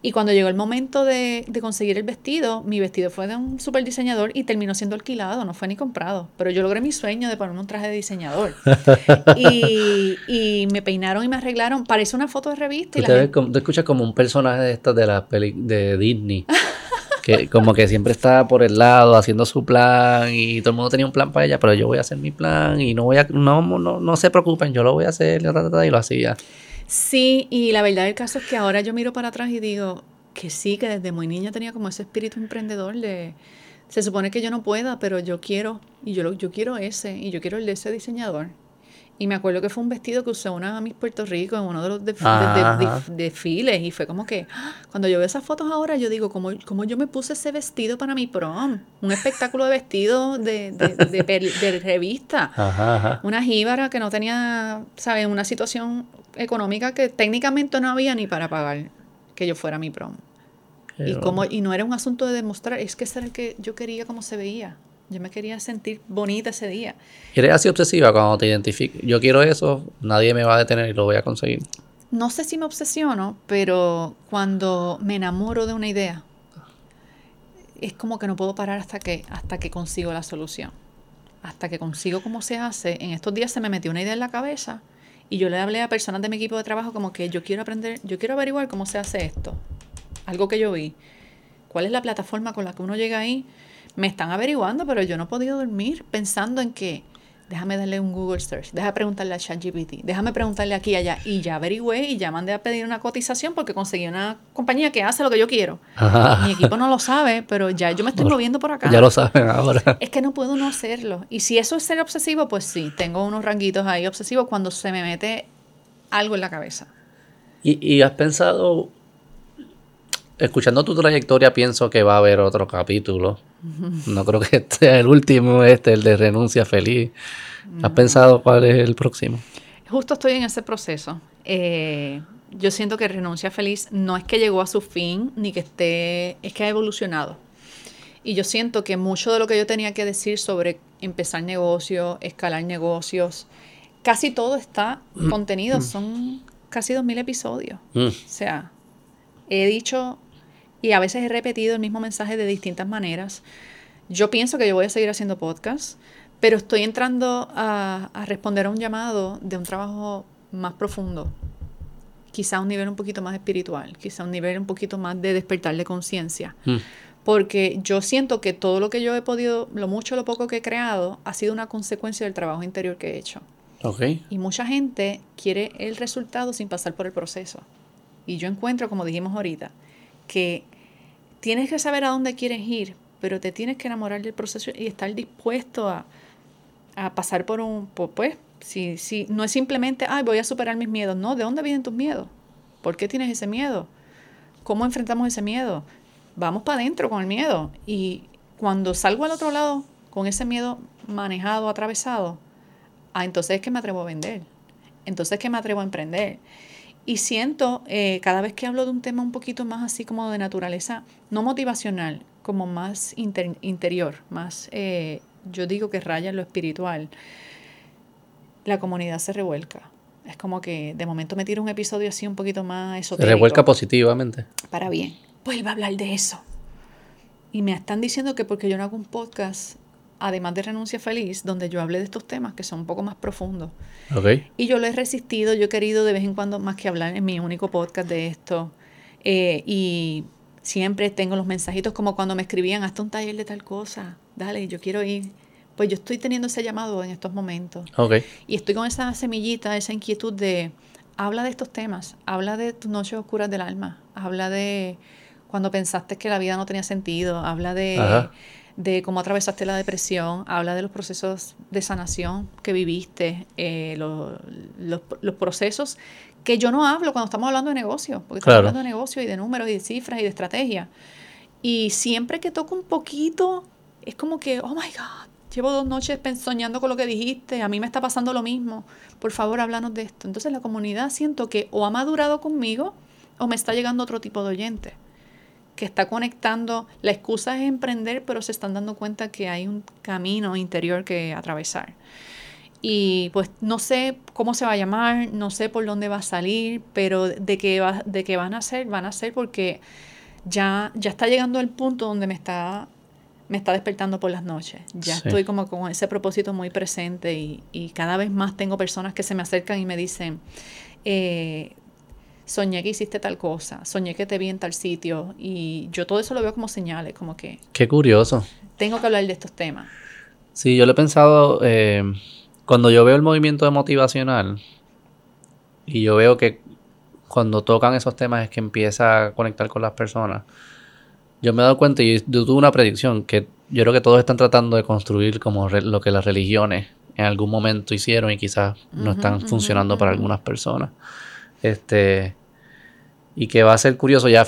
Y cuando llegó el momento de, conseguir el vestido, mi vestido fue de un super diseñador y terminó siendo alquilado, no fue ni comprado. Pero yo logré mi sueño de ponerme un traje de diseñador. y, me peinaron y me arreglaron. Parece una foto de revista. Y te, escuchas como un personaje de estas de la peli de Disney. que como que siempre estaba por el lado haciendo su plan y todo el mundo tenía un plan para ella, pero yo voy a hacer mi plan y no voy a, no, no, no se preocupen, yo lo voy a hacer y lo hacía. Sí, y la verdad del caso es que ahora yo miro para atrás y digo que sí, que desde muy niña tenía como ese espíritu emprendedor de, se supone que yo no pueda, pero yo quiero, y yo, yo quiero ese, y yo quiero el de ese diseñador. Y me acuerdo que fue un vestido que usó una Miss Puerto Rico en uno de los desfiles. Y fue como que, ¡ah! cuando yo veo esas fotos ahora, yo digo, ¿cómo, cómo yo me puse ese vestido para mi prom? Un espectáculo de vestido de, de, revista. Una jíbara que no tenía, ¿sabes? Una situación económica que técnicamente no había ni para pagar que yo fuera mi prom. y, como, y no era un asunto de demostrar, es que ese era el que yo quería como se veía. Yo me quería sentir bonita ese día. ¿Eres así obsesiva cuando te identificas? Yo quiero eso, nadie me va a detener y lo voy a conseguir. No sé si me obsesiono, pero cuando me enamoro de una idea, es como que no puedo parar hasta que, hasta que consigo la solución. Hasta que consigo cómo se hace. En estos días se me metió una idea en la cabeza y yo le hablé a personas de mi equipo de trabajo como que yo quiero aprender, yo quiero averiguar cómo se hace esto. Algo que yo vi. ¿Cuál es la plataforma con la que uno llega ahí? Me están averiguando, pero yo no he podido dormir pensando en que déjame darle un Google search, déjame preguntarle a ChatGPT, déjame preguntarle aquí y allá. Y ya averigüé y ya mandé a pedir una cotización porque conseguí una compañía que hace lo que yo quiero. Mi equipo no lo sabe, pero ya yo me estoy moviendo por acá. Ya lo saben ahora. Es que no puedo no hacerlo. Y si eso es ser obsesivo, pues sí, tengo unos ranguitos ahí obsesivos cuando se me mete algo en la cabeza. ¿Y, y has pensado escuchando tu trayectoria pienso que va a haber otro capítulo. No creo que este sea el último, este, el de renuncia feliz. ¿Has pensado cuál es el próximo? Justo estoy en ese proceso. Eh, yo siento que renuncia feliz no es que llegó a su fin, ni que esté, es que ha evolucionado. Y yo siento que mucho de lo que yo tenía que decir sobre empezar negocios, escalar negocios, casi todo está mm. contenido. Son casi dos mil episodios. Mm. O sea, he dicho y a veces he repetido el mismo mensaje de distintas maneras. Yo pienso que yo voy a seguir haciendo podcast, pero estoy entrando a, responder a un llamado de un trabajo más profundo, quizá a un nivel un poquito más espiritual, quizá a un nivel un poquito más de despertar de conciencia. Hmm. Porque yo siento que todo lo que yo he podido, lo mucho o lo poco que he creado, ha sido una consecuencia del trabajo interior que he hecho. Okay. Y mucha gente quiere el resultado sin pasar por el proceso. Y yo encuentro, como dijimos ahorita, que tienes que saber a dónde quieres ir, pero te tienes que enamorar del proceso y estar dispuesto a, pasar por un, pues, si, si no es simplemente, ay, voy a superar mis miedos, no, ¿de dónde vienen tus miedos? ¿Por qué tienes ese miedo? ¿Cómo enfrentamos ese miedo? Vamos para adentro con el miedo y cuando salgo al otro lado con ese miedo manejado, atravesado, ah, entonces es que me atrevo a vender, entonces es que me atrevo a emprender. Y siento, eh, cada vez que hablo de un tema un poquito más así como de naturaleza, no motivacional, como más interior, más, eh, yo digo que raya en lo espiritual, la comunidad se revuelca. Es como que de momento me tiro un episodio así un poquito más esotérico. Se revuelca positivamente. Para bien. Pues va a hablar de eso. Y me están diciendo que porque yo no hago un podcast además de Renuncia Feliz, donde yo hablé de estos temas que son un poco más profundos. Y yo lo he resistido, yo he querido de vez en cuando más que hablar en mi único podcast de esto. Eh, y siempre tengo los mensajitos como cuando me escribían, hasta un taller de tal cosa, dale, yo quiero ir. Pues yo estoy teniendo ese llamado en estos momentos. Y estoy con esa semillita, esa inquietud de, habla de estos temas, habla de tus noches oscuras del alma, habla de cuando pensaste que la vida no tenía sentido, habla de de cómo atravesaste la depresión, habla de los procesos de sanación que viviste, eh, los, procesos que yo no hablo cuando estamos hablando de negocio, porque estamos hablando de negocio y de números y de cifras y de estrategia. Y siempre que toco un poquito, es como que, oh my God, llevo dos noches soñando con lo que dijiste, a mí me está pasando lo mismo, por favor háblanos de esto. Entonces la comunidad siento que o ha madurado conmigo o me está llegando otro tipo de oyente que está conectando, la excusa es emprender, pero se están dando cuenta que hay un camino interior que atravesar. Y pues no sé cómo se va a llamar, no sé por dónde va a salir, pero de que, va, de que van a ser, van a ser porque ya, ya está llegando el punto donde me está, me está despertando por las noches. Ya estoy como con ese propósito muy presente y, y, cada vez más tengo personas que se me acercan y me dicen, eh, soñé que hiciste tal cosa, soñé que te vi en tal sitio y yo todo eso lo veo como señales, como que... Qué curioso. Tengo que hablar de estos temas. Sí, yo lo he pensado, eh, cuando yo veo el movimiento motivacional y yo veo que cuando tocan esos temas es que empieza a conectar con las personas, yo me he dado cuenta y yo tuve una predicción que yo creo que todos están tratando de construir como lo que las religiones en algún momento hicieron y quizás no están funcionando para algunas personas. Este, y que va a ser curioso, ya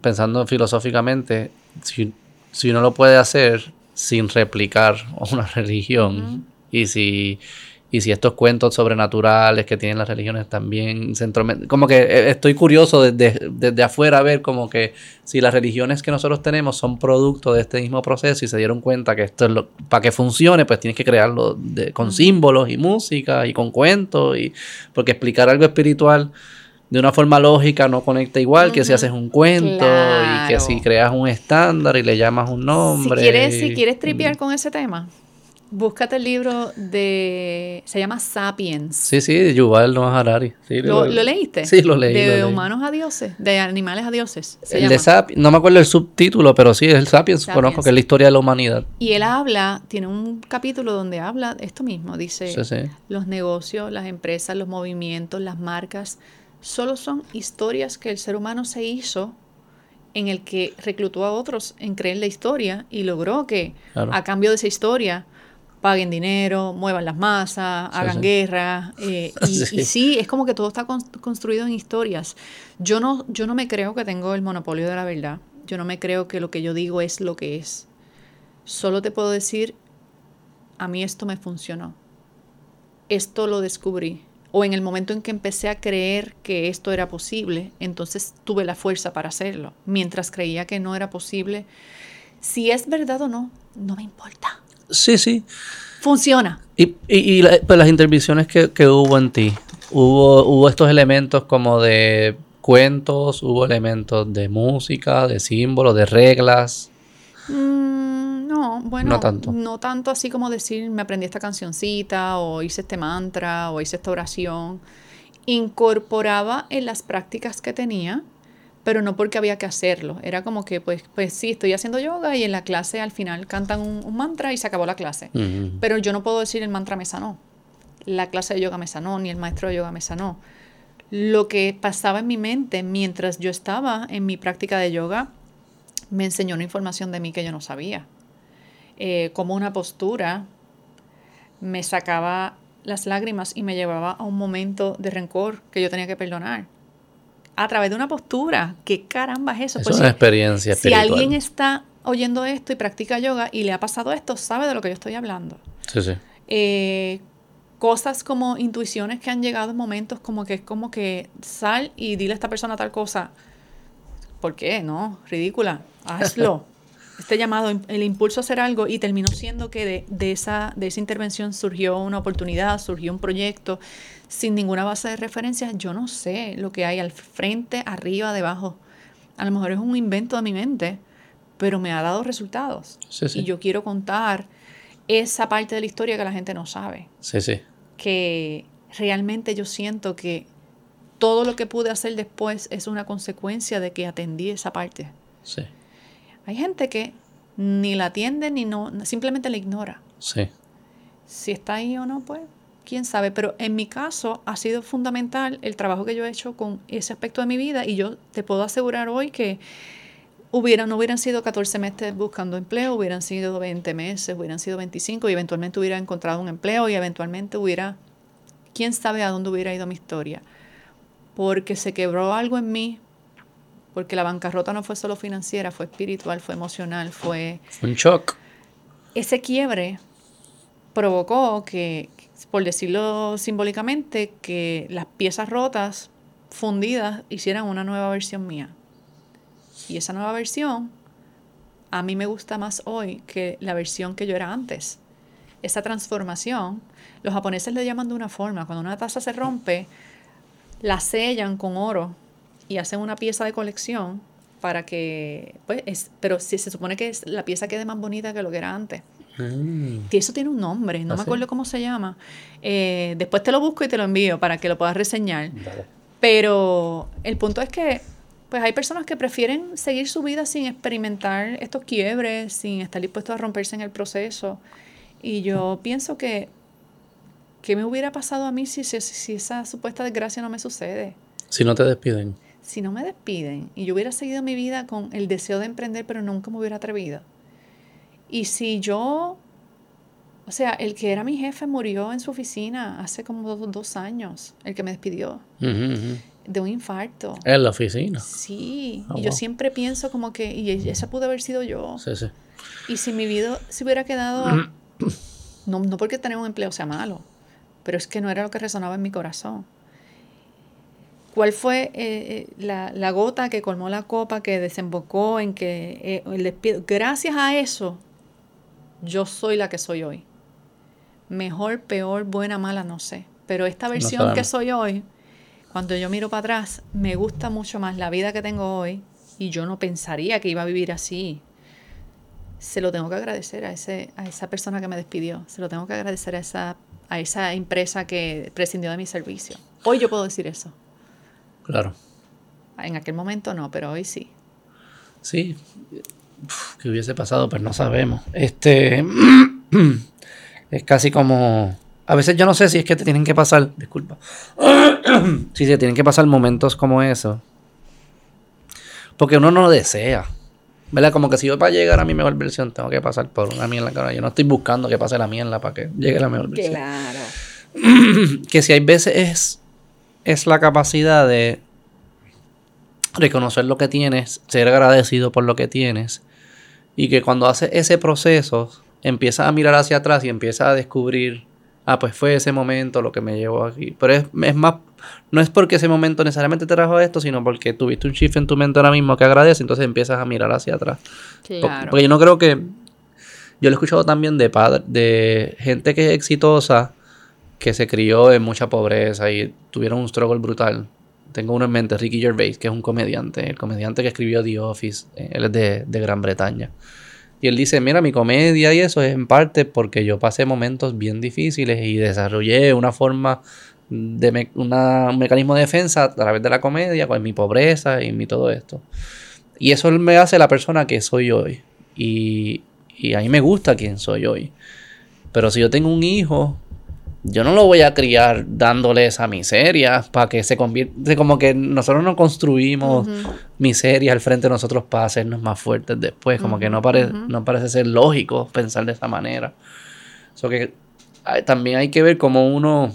pensando filosóficamente, si, si, uno lo puede hacer sin replicar una religión y si y si estos cuentos sobrenaturales que tienen las religiones también como que eh, estoy curioso desde, desde afuera a ver como que si las religiones que nosotros tenemos son producto de este mismo proceso y se dieron cuenta que esto es lo para que funcione pues tienes que crearlo con símbolos y música y con cuentos y porque explicar algo espiritual de una forma lógica no conecta igual que si haces un cuento y que si creas un estándar y le llamas un nombre. Si quieres, si quieres tripear con ese tema, Búscate el libro de. Se llama Sapiens. Sí, sí, Yuval Noah Harari. ¿Lo, leíste? Sí, lo leí. De humanos a dioses, de animales a dioses. el de Sapiens, no me acuerdo el subtítulo, pero sí, es el Sapiens, conozco que es la historia de la humanidad. Y él habla, tiene un capítulo donde habla esto mismo: dice, los negocios, las empresas, los movimientos, las marcas, solo son historias que el ser humano se hizo en el que reclutó a otros en creer la historia y logró que, a cambio de esa historia, paguen dinero, muevan las masas, hagan guerra. Eh, y, sí. es como que todo está construido en historias. Yo no, yo no me creo que tengo el monopolio de la verdad. Yo no me creo que lo que yo digo es lo que es. Solo te puedo decir, a mí esto me funcionó. Esto lo descubrí. O en el momento en que empecé a creer que esto era posible, entonces tuve la fuerza para hacerlo. Mientras creía que no era posible, si es verdad o no, no me importa. Sí, sí. Funciona. Y, y, pues, las intervenciones que, hubo en ti, hubo, hubo estos elementos como de cuentos, hubo elementos de música, de símbolos, de reglas. Mm, no, bueno, no tanto. no tanto así como decir me aprendí esta cancioncita o hice este mantra o hice esta oración. Incorporaba en las prácticas que tenía pero no porque había que hacerlo. Era como que, pues, pues sí, estoy haciendo yoga y en la clase al final cantan un, mantra y se acabó la clase. Pero yo no puedo decir el mantra me sanó. La clase de yoga me sanó, ni el maestro de yoga me sanó. Lo que pasaba en mi mente mientras yo estaba en mi práctica de yoga me enseñó una información de mí que yo no sabía. Eh, como una postura me sacaba las lágrimas y me llevaba a un momento de rencor que yo tenía que perdonar a través de una postura. ¿Qué caramba es eso? Es pues una experiencia espiritual. Si alguien está oyendo esto y practica yoga y le ha pasado esto, sabe de lo que yo estoy hablando. Sí, sí. Eh, cosas como intuiciones que han llegado en momentos como que es como que sal y dile a esta persona tal cosa. ¿Por qué? No, ridícula. Hazlo. este llamado, el impulso a hacer algo y terminó siendo que de, esa, de esa intervención surgió una oportunidad, surgió un proyecto sin ninguna base de referencia. Yo no sé lo que hay al frente, arriba, debajo. A lo mejor es un invento de mi mente, pero me ha dado resultados. Y yo quiero contar esa parte de la historia que la gente no sabe. Sí, sí. Que realmente yo siento que todo lo que pude hacer después es una consecuencia de que atendí esa parte. Sí. Hay gente que ni la atiende ni no, simplemente la ignora. Sí. Si está ahí o no, pues quién sabe. Pero en mi caso ha sido fundamental el trabajo que yo he hecho con ese aspecto de mi vida y yo te puedo asegurar hoy que hubiera, no hubieran sido 14 meses buscando empleo, hubieran sido 20 meses, hubieran sido 25 y eventualmente hubiera encontrado un empleo y eventualmente hubiera, quién sabe a dónde hubiera ido mi historia. Porque se quebró algo en mí porque la bancarrota no fue solo financiera, fue espiritual, fue emocional, fue... Un shock. Ese quiebre provocó que, por decirlo simbólicamente, que las piezas rotas, fundidas, hicieran una nueva versión mía. Y esa nueva versión a mí me gusta más hoy que la versión que yo era antes. Esa transformación, los japoneses le llaman de una forma, cuando una taza se rompe, la sellan con oro y hacen una pieza de colección para que, pues, es, pero si se supone que la pieza quede más bonita que lo que era antes. Mm. Eso tiene un nombre, no ¿Ah, me acuerdo cómo se llama. Eh, después te lo busco y te lo envío para que lo puedas reseñar. Pero el punto es que pues hay personas que prefieren seguir su vida sin experimentar estos quiebres, sin estar dispuestos a romperse en el proceso. Y yo pienso que, ¿qué me hubiera pasado a mí si, si, si esa supuesta desgracia no me sucede? Si no te despiden. Si no me despiden y yo hubiera seguido mi vida con el deseo de emprender, pero nunca me hubiera atrevido. Y si yo, o sea, el que era mi jefe murió en su oficina hace como dos, años, el que me despidió. De un infarto. En la oficina. Sí. Ah, y yo siempre pienso como que, y esa pudo haber sido yo. Sí, sí. Y si mi vida se hubiera quedado, no, no porque tener un empleo sea malo, pero es que no era lo que resonaba en mi corazón. ¿Cuál fue eh, eh, la, gota que colmó la copa, que desembocó en que eh, el despido? Gracias a eso, yo soy la que soy hoy. Mejor, peor, buena, mala, no sé. Pero esta versión que soy hoy, cuando yo miro para atrás, me gusta mucho más la vida que tengo hoy y yo no pensaría que iba a vivir así. Se lo tengo que agradecer a, ese, a esa persona que me despidió. Se lo tengo que agradecer a esa, a esa empresa que prescindió de mi servicio. Hoy yo puedo decir eso. Claro. En aquel momento no, pero hoy sí. Sí. ¿Qué hubiese pasado? Pues no sabemos. Este. es casi como a veces yo no sé si es que te tienen que pasar, disculpa, si se tienen que pasar momentos como eso. Porque uno no lo desea. ¿Verdad? Como que si yo para llegar a mi mejor versión tengo que pasar por una mierda. Cara. Yo no estoy buscando que pase la mierda para que llegue la mejor versión. Claro. que si hay veces es, es la capacidad de reconocer lo que tienes, ser agradecido por lo que tienes. Y que cuando haces ese proceso, empiezas a mirar hacia atrás y empiezas a descubrir ah, pues fue ese momento lo que me llevó aquí. Pero es, más, no es porque ese momento necesariamente te trajo esto, sino porque tuviste un shift en tu mente ahora mismo que agradece, entonces empiezas a mirar hacia atrás. Claro. Porque yo no creo que, yo lo he escuchado también de padre, de gente que es exitosa, que se crió en mucha pobreza y tuvieron un struggle brutal. Tengo uno en mente, Ricky Gervais, que es un comediante, el comediante que escribió The Office, eh, él es de, Gran Bretaña. Y él dice, mira, mi comedia y eso es en parte porque yo pasé momentos bien difíciles y desarrollé una forma de un mecanismo de defensa a través de la comedia, con mi pobreza y mi todo esto. Y eso me hace la persona que soy hoy. Y, y a mí me gusta quién soy hoy. Pero si yo tengo un hijo yo no lo voy a criar dándole esa miseria para que se convierta, como que nosotros no construimos miseria al frente de nosotros para hacernos más fuertes después, como que no, no parece ser lógico pensar de esa manera. So que también hay que ver cómo uno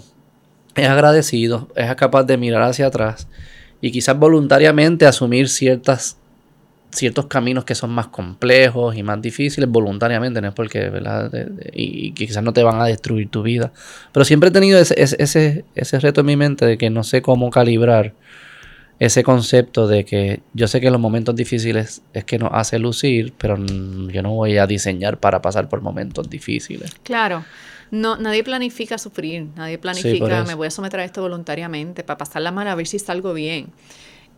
es agradecido, es capaz de mirar hacia atrás y quizás voluntariamente asumir ciertas ciertos caminos que son más complejos y más difíciles voluntariamente, no es porque, ¿verdad? y, quizás no te van a destruir tu vida. Pero siempre he tenido ese, ese, ese reto en mi mente de que no sé cómo calibrar ese concepto de que yo sé que los momentos difíciles es que nos hace lucir, pero yo no voy a diseñar para pasar por momentos difíciles. Claro. No, nadie planifica sufrir, nadie planifica, me voy a someter a esto voluntariamente para pasar la mano a ver si salgo bien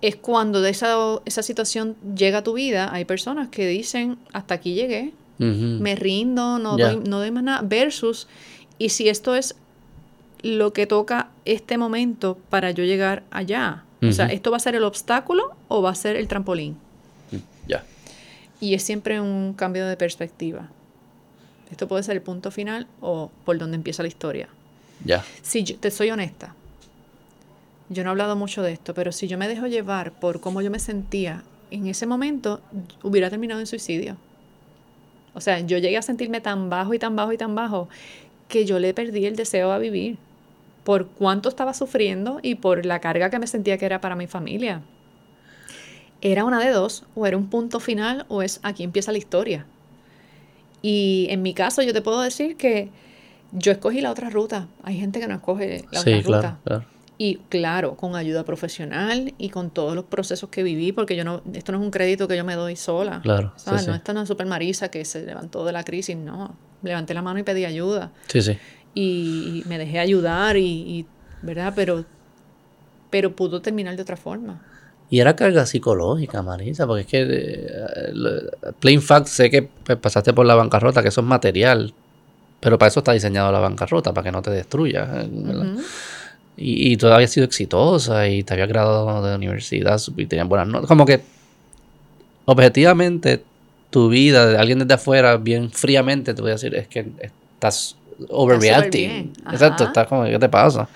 es cuando de esa, esa situación llega a tu vida, hay personas que dicen, hasta aquí llegué, me rindo, no, doy, no doy más nada, versus, y si esto es lo que toca este momento para yo llegar allá, o sea, ¿esto va a ser el obstáculo o va a ser el trampolín? Mm, ya. Y es siempre un cambio de perspectiva. Esto puede ser el punto final o por donde empieza la historia. Ya. Si te soy honesta, yo no he hablado mucho de esto, pero si yo me dejo llevar por cómo yo me sentía en ese momento, hubiera terminado en suicidio. O sea, yo llegué a sentirme tan bajo y tan bajo y tan bajo que yo le perdí el deseo a vivir por cuánto estaba sufriendo y por la carga que me sentía que era para mi familia. Era una de dos, o era un punto final o es aquí empieza la historia. Y en mi caso yo te puedo decir que yo escogí la otra ruta. Hay gente que no escoge la otra ruta. Claro. Y claro, con ayuda profesional y con todos los procesos que viví, porque yo no, esto no es un crédito que yo me doy sola. Claro. No está una super Marisa que se levantó de la crisis, no. Levanté la mano y pedí ayuda. Sí, sí. Y, me dejé ayudar y, ¿verdad? Pero, pero pudo terminar de otra forma. Y era carga psicológica, Marisa, porque es que, eh, plain fact, sé que pues, pasaste por la bancarrota, que eso es material, pero para eso está diseñado la bancarrota, para que no te destruya. Y, habías sido exitosa y te habías graduado de la universidad y tenías buenas notas. Como que, objetivamente, tu vida, de alguien desde afuera, bien fríamente, te voy a decir, es que estás overreacting. Exacto, estás como, ¿qué te pasa?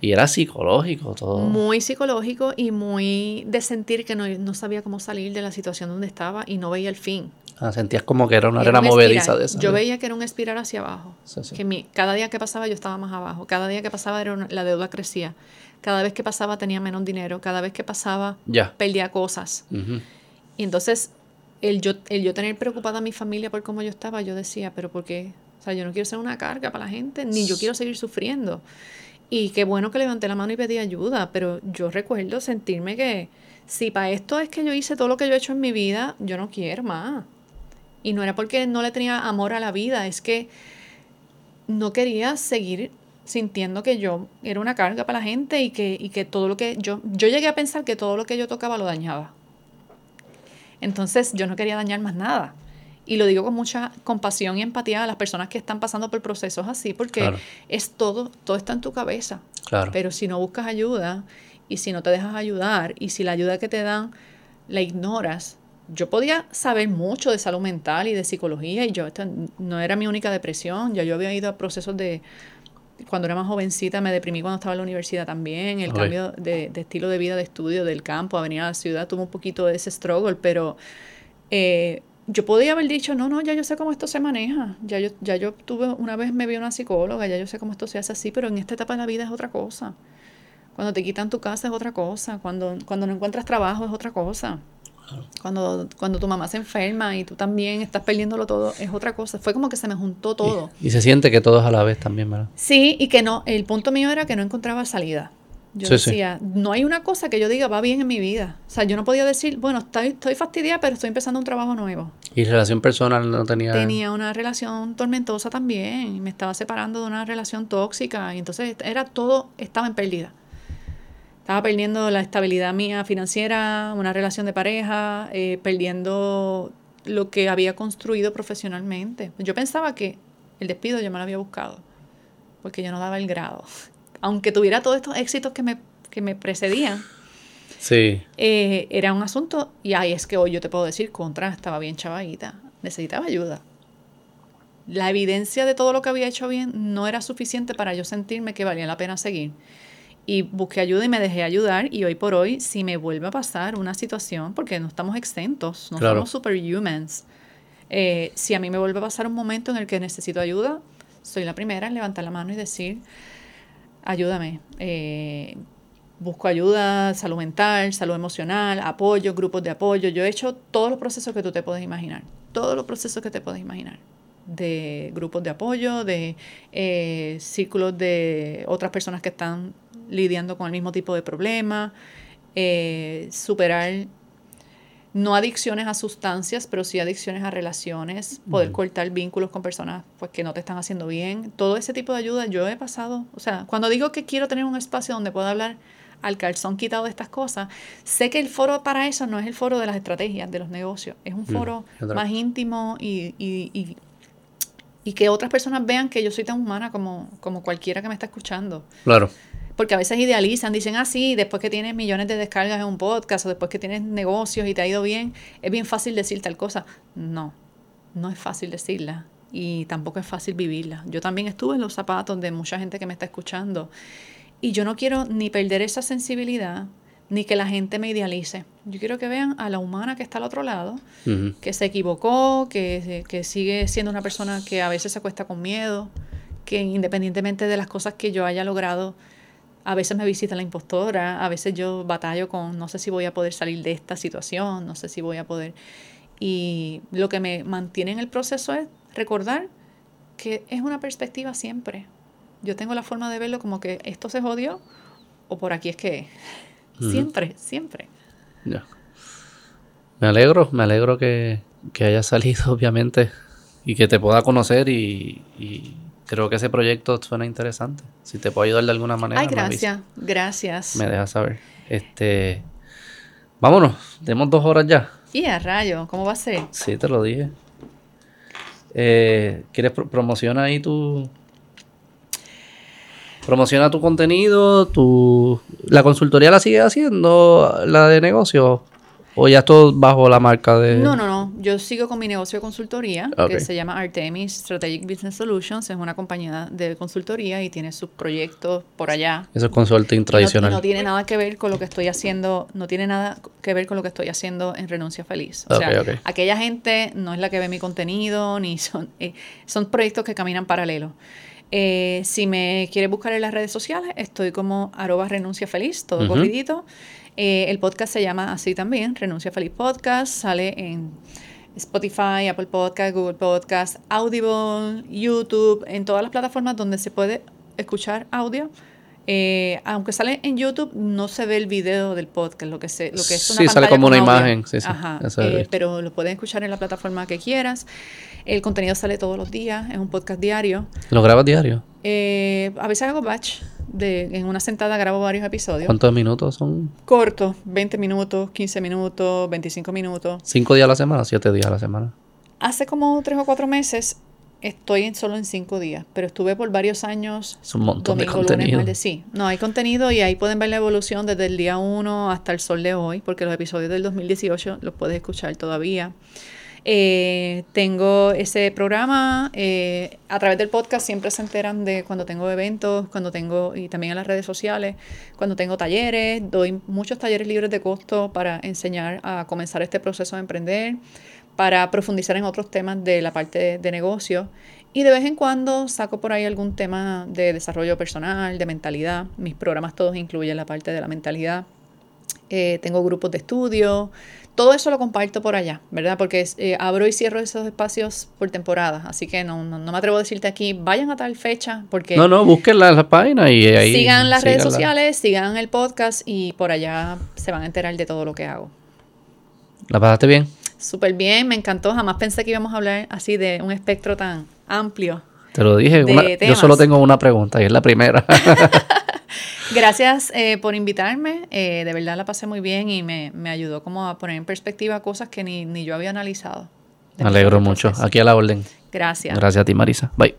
Y era psicológico todo. Muy psicológico y muy de sentir que no, no, sabía cómo salir de la situación donde estaba y no veía el fin. Ah, sentías como que era una arena movediza de esa. Yo veía que era un espiral hacia abajo. Que mi, cada día que pasaba yo estaba más abajo. Cada día que pasaba era la deuda crecía. Cada vez que pasaba tenía menos dinero. Cada vez que pasaba perdía cosas. Y entonces el yo, el yo tener preocupada a mi familia por cómo yo estaba, yo decía, pero ¿por qué? O sea, yo no quiero ser una carga para la gente, ni yo quiero seguir sufriendo. Y qué bueno que levanté la mano y pedí ayuda, pero yo recuerdo sentirme que si para esto es que yo hice todo lo que yo he hecho en mi vida, yo no quiero más. Y no era porque no le tenía amor a la vida, es que no quería seguir sintiendo que yo era una carga para la gente y que, y que todo lo que yo, yo llegué a pensar que todo lo que yo tocaba lo dañaba. Entonces yo no quería dañar más nada. Y lo digo con mucha compasión y empatía a las personas que están pasando por procesos así, porque es todo, todo está en tu cabeza. Claro. Pero si no buscas ayuda y si no te dejas ayudar y si la ayuda que te dan la ignoras, yo podía saber mucho de salud mental y de psicología y yo esta no era mi única depresión, ya yo había ido a procesos de cuando era más jovencita me deprimí cuando estaba en la universidad también, el cambio de, de, estilo de vida de estudio del campo a venir a la ciudad tuvo un poquito de ese struggle, pero eh, yo podía haber dicho, no, no, ya yo sé cómo esto se maneja, ya yo, ya yo tuve, una vez me vi una psicóloga, ya yo sé cómo esto se hace así, pero en esta etapa de la vida es otra cosa. Cuando te quitan tu casa es otra cosa, cuando, cuando no encuentras trabajo es otra cosa. Cuando, cuando tu mamá se enferma y tú también estás perdiéndolo todo, es otra cosa. Fue como que se me juntó todo. Y, se siente que todo es a la vez también, ¿verdad? Sí, y que no, el punto mío era que no encontraba salida. Yo decía, no hay una cosa que yo diga va bien en mi vida. O sea, yo no podía decir, bueno, estoy, estoy fastidiada, pero estoy empezando un trabajo nuevo. ¿Y relación personal no tenía? Tenía una relación tormentosa también. Me estaba separando de una relación tóxica. Y entonces era todo, estaba en pérdida. Estaba perdiendo la estabilidad mía financiera, una relación de pareja, eh, perdiendo lo que había construido profesionalmente. Yo pensaba que el despido yo me lo había buscado, porque yo no daba el grado. Aunque tuviera todos estos éxitos que me, que me precedían, sí. Eh, era un asunto, y ahí es que hoy yo te puedo decir, contra, estaba bien chavadita, necesitaba ayuda. La evidencia de todo lo que había hecho bien no era suficiente para yo sentirme que valía la pena seguir y busqué ayuda y me dejé ayudar y hoy por hoy si me vuelve a pasar una situación, porque no estamos exentos, no somos superhumans, eh, si a mí me vuelve a pasar un momento en el que necesito ayuda, soy la primera en levantar la mano y decir, ayúdame. Eh, busco ayuda, salud mental, salud emocional, apoyo, grupos de apoyo. Yo he hecho todos los procesos que tú te puedes imaginar, todos los procesos que te puedes imaginar de grupos de apoyo, de eh, círculos de otras personas que están lidiando con el mismo tipo de problema, eh, superar no adicciones a sustancias, pero sí adicciones a relaciones, poder cortar vínculos con personas pues, que no te están haciendo bien. Todo ese tipo de ayuda yo he pasado. O sea, cuando digo que quiero tener un espacio donde pueda hablar al calzón quitado de estas cosas, sé que el foro para eso no es el foro de las estrategias, de los negocios. Es un mm, foro más íntimo y, y, y, y, que otras personas vean que yo soy tan humana como, como cualquiera que me está escuchando. Claro porque a veces idealizan, dicen, ah, sí, después que tienes millones de descargas en un podcast o después que tienes negocios y te ha ido bien, es bien fácil decir tal cosa. No, no es fácil decirla y tampoco es fácil vivirla. Yo también estuve en los zapatos de mucha gente que me está escuchando y yo no quiero ni perder esa sensibilidad ni que la gente me idealice. Yo quiero que vean a la humana que está al otro lado, que se equivocó, que, que sigue siendo una persona que a veces se acuesta con miedo, que independientemente de las cosas que yo haya logrado, a veces me visita la impostora, a veces yo batallo con no sé si voy a poder salir de esta situación, no sé si voy a poder. Y lo que me mantiene en el proceso es recordar que es una perspectiva siempre. Yo tengo la forma de verlo como que esto se jodió o por aquí es que siempre, siempre. Ya. Me alegro, me alegro que, que haya salido, obviamente, y que te pueda conocer y creo que ese proyecto suena interesante. Si te puedo ayudar de alguna manera. Ay, gracias, gracias. Me dejas saber. Este, vámonos, demos dos horas ya. Y a rayo, ¿cómo va a ser? Sí, te lo dije. Eh, ¿Quieres promocionar ahí tu...? Promociona tu contenido, tu... ¿La consultoría la sigue haciendo, la de negocio? ¿O ya todo bajo la marca de...? No, no, no. Yo sigo con mi negocio de consultoría, que se llama Artemis Strategic Business Solutions. Es una compañía de consultoría y tiene sus proyectos por allá. Eso es consulting tradicional. No, tiene nada que ver con lo que estoy haciendo, no tiene nada que ver con lo que estoy haciendo en Renuncia Feliz. O sea, aquella gente no es la que ve mi contenido, ni son... Eh, son proyectos que caminan paralelo. Eh, si me quieres buscar en las redes sociales, estoy como arroba renuncia feliz, todo corridito. Eh, el podcast se llama así también, Renuncia Feliz Podcast. Sale en Spotify, Apple Podcast, Google Podcast, Audible, YouTube, en todas las plataformas donde se puede escuchar audio. Eh, aunque sale en YouTube, no se ve el video del podcast, lo que, se, lo que es una Sí, sale como una imagen. Sí, sí, Ajá, eh, pero lo puedes escuchar en la plataforma que quieras. El contenido sale todos los días, es un podcast diario. ¿Lo grabas diario? Eh, a veces hago batch. De, en una sentada grabo varios episodios. ¿Cuántos minutos son? Cortos, 20 minutos, 15 minutos, 25 minutos. ¿Cinco días a la semana? ¿Siete días a la semana? Hace como tres o cuatro meses estoy en solo en cinco días, pero estuve por varios años. Es un montón de contenido. sí, no, hay contenido y ahí pueden ver la evolución desde el día 1 hasta el sol de hoy, porque los episodios del 2018 los puedes escuchar todavía. Eh, tengo ese programa, eh, a través del podcast siempre se enteran de cuando tengo eventos, cuando tengo, y también en las redes sociales, cuando tengo talleres, doy muchos talleres libres de costo para enseñar a comenzar este proceso de emprender, para profundizar en otros temas de la parte de, negocio. Y de vez en cuando saco por ahí algún tema de desarrollo personal, de mentalidad. Mis programas todos incluyen la parte de la mentalidad. Eh, tengo grupos de estudio, todo eso lo comparto por allá, ¿verdad? Porque eh, abro y cierro esos espacios por temporada, así que no, no, me atrevo a decirte aquí, vayan a tal fecha, porque... No, no, busquen la, página y ahí... Sigan las redes sociales, sigan el podcast y por allá se van a enterar de todo lo que hago. ¿La pasaste bien? Súper bien, me encantó, jamás pensé que íbamos a hablar así de un espectro tan amplio. Te lo dije, yo solo tengo una pregunta y es la primera. Gracias eh, por invitarme. Eh, de verdad la pasé muy bien y me, ayudó como a poner en perspectiva cosas que ni, yo había analizado. Me alegro mucho. Aquí a la orden. Gracias. Gracias a ti, Marisa. Bye.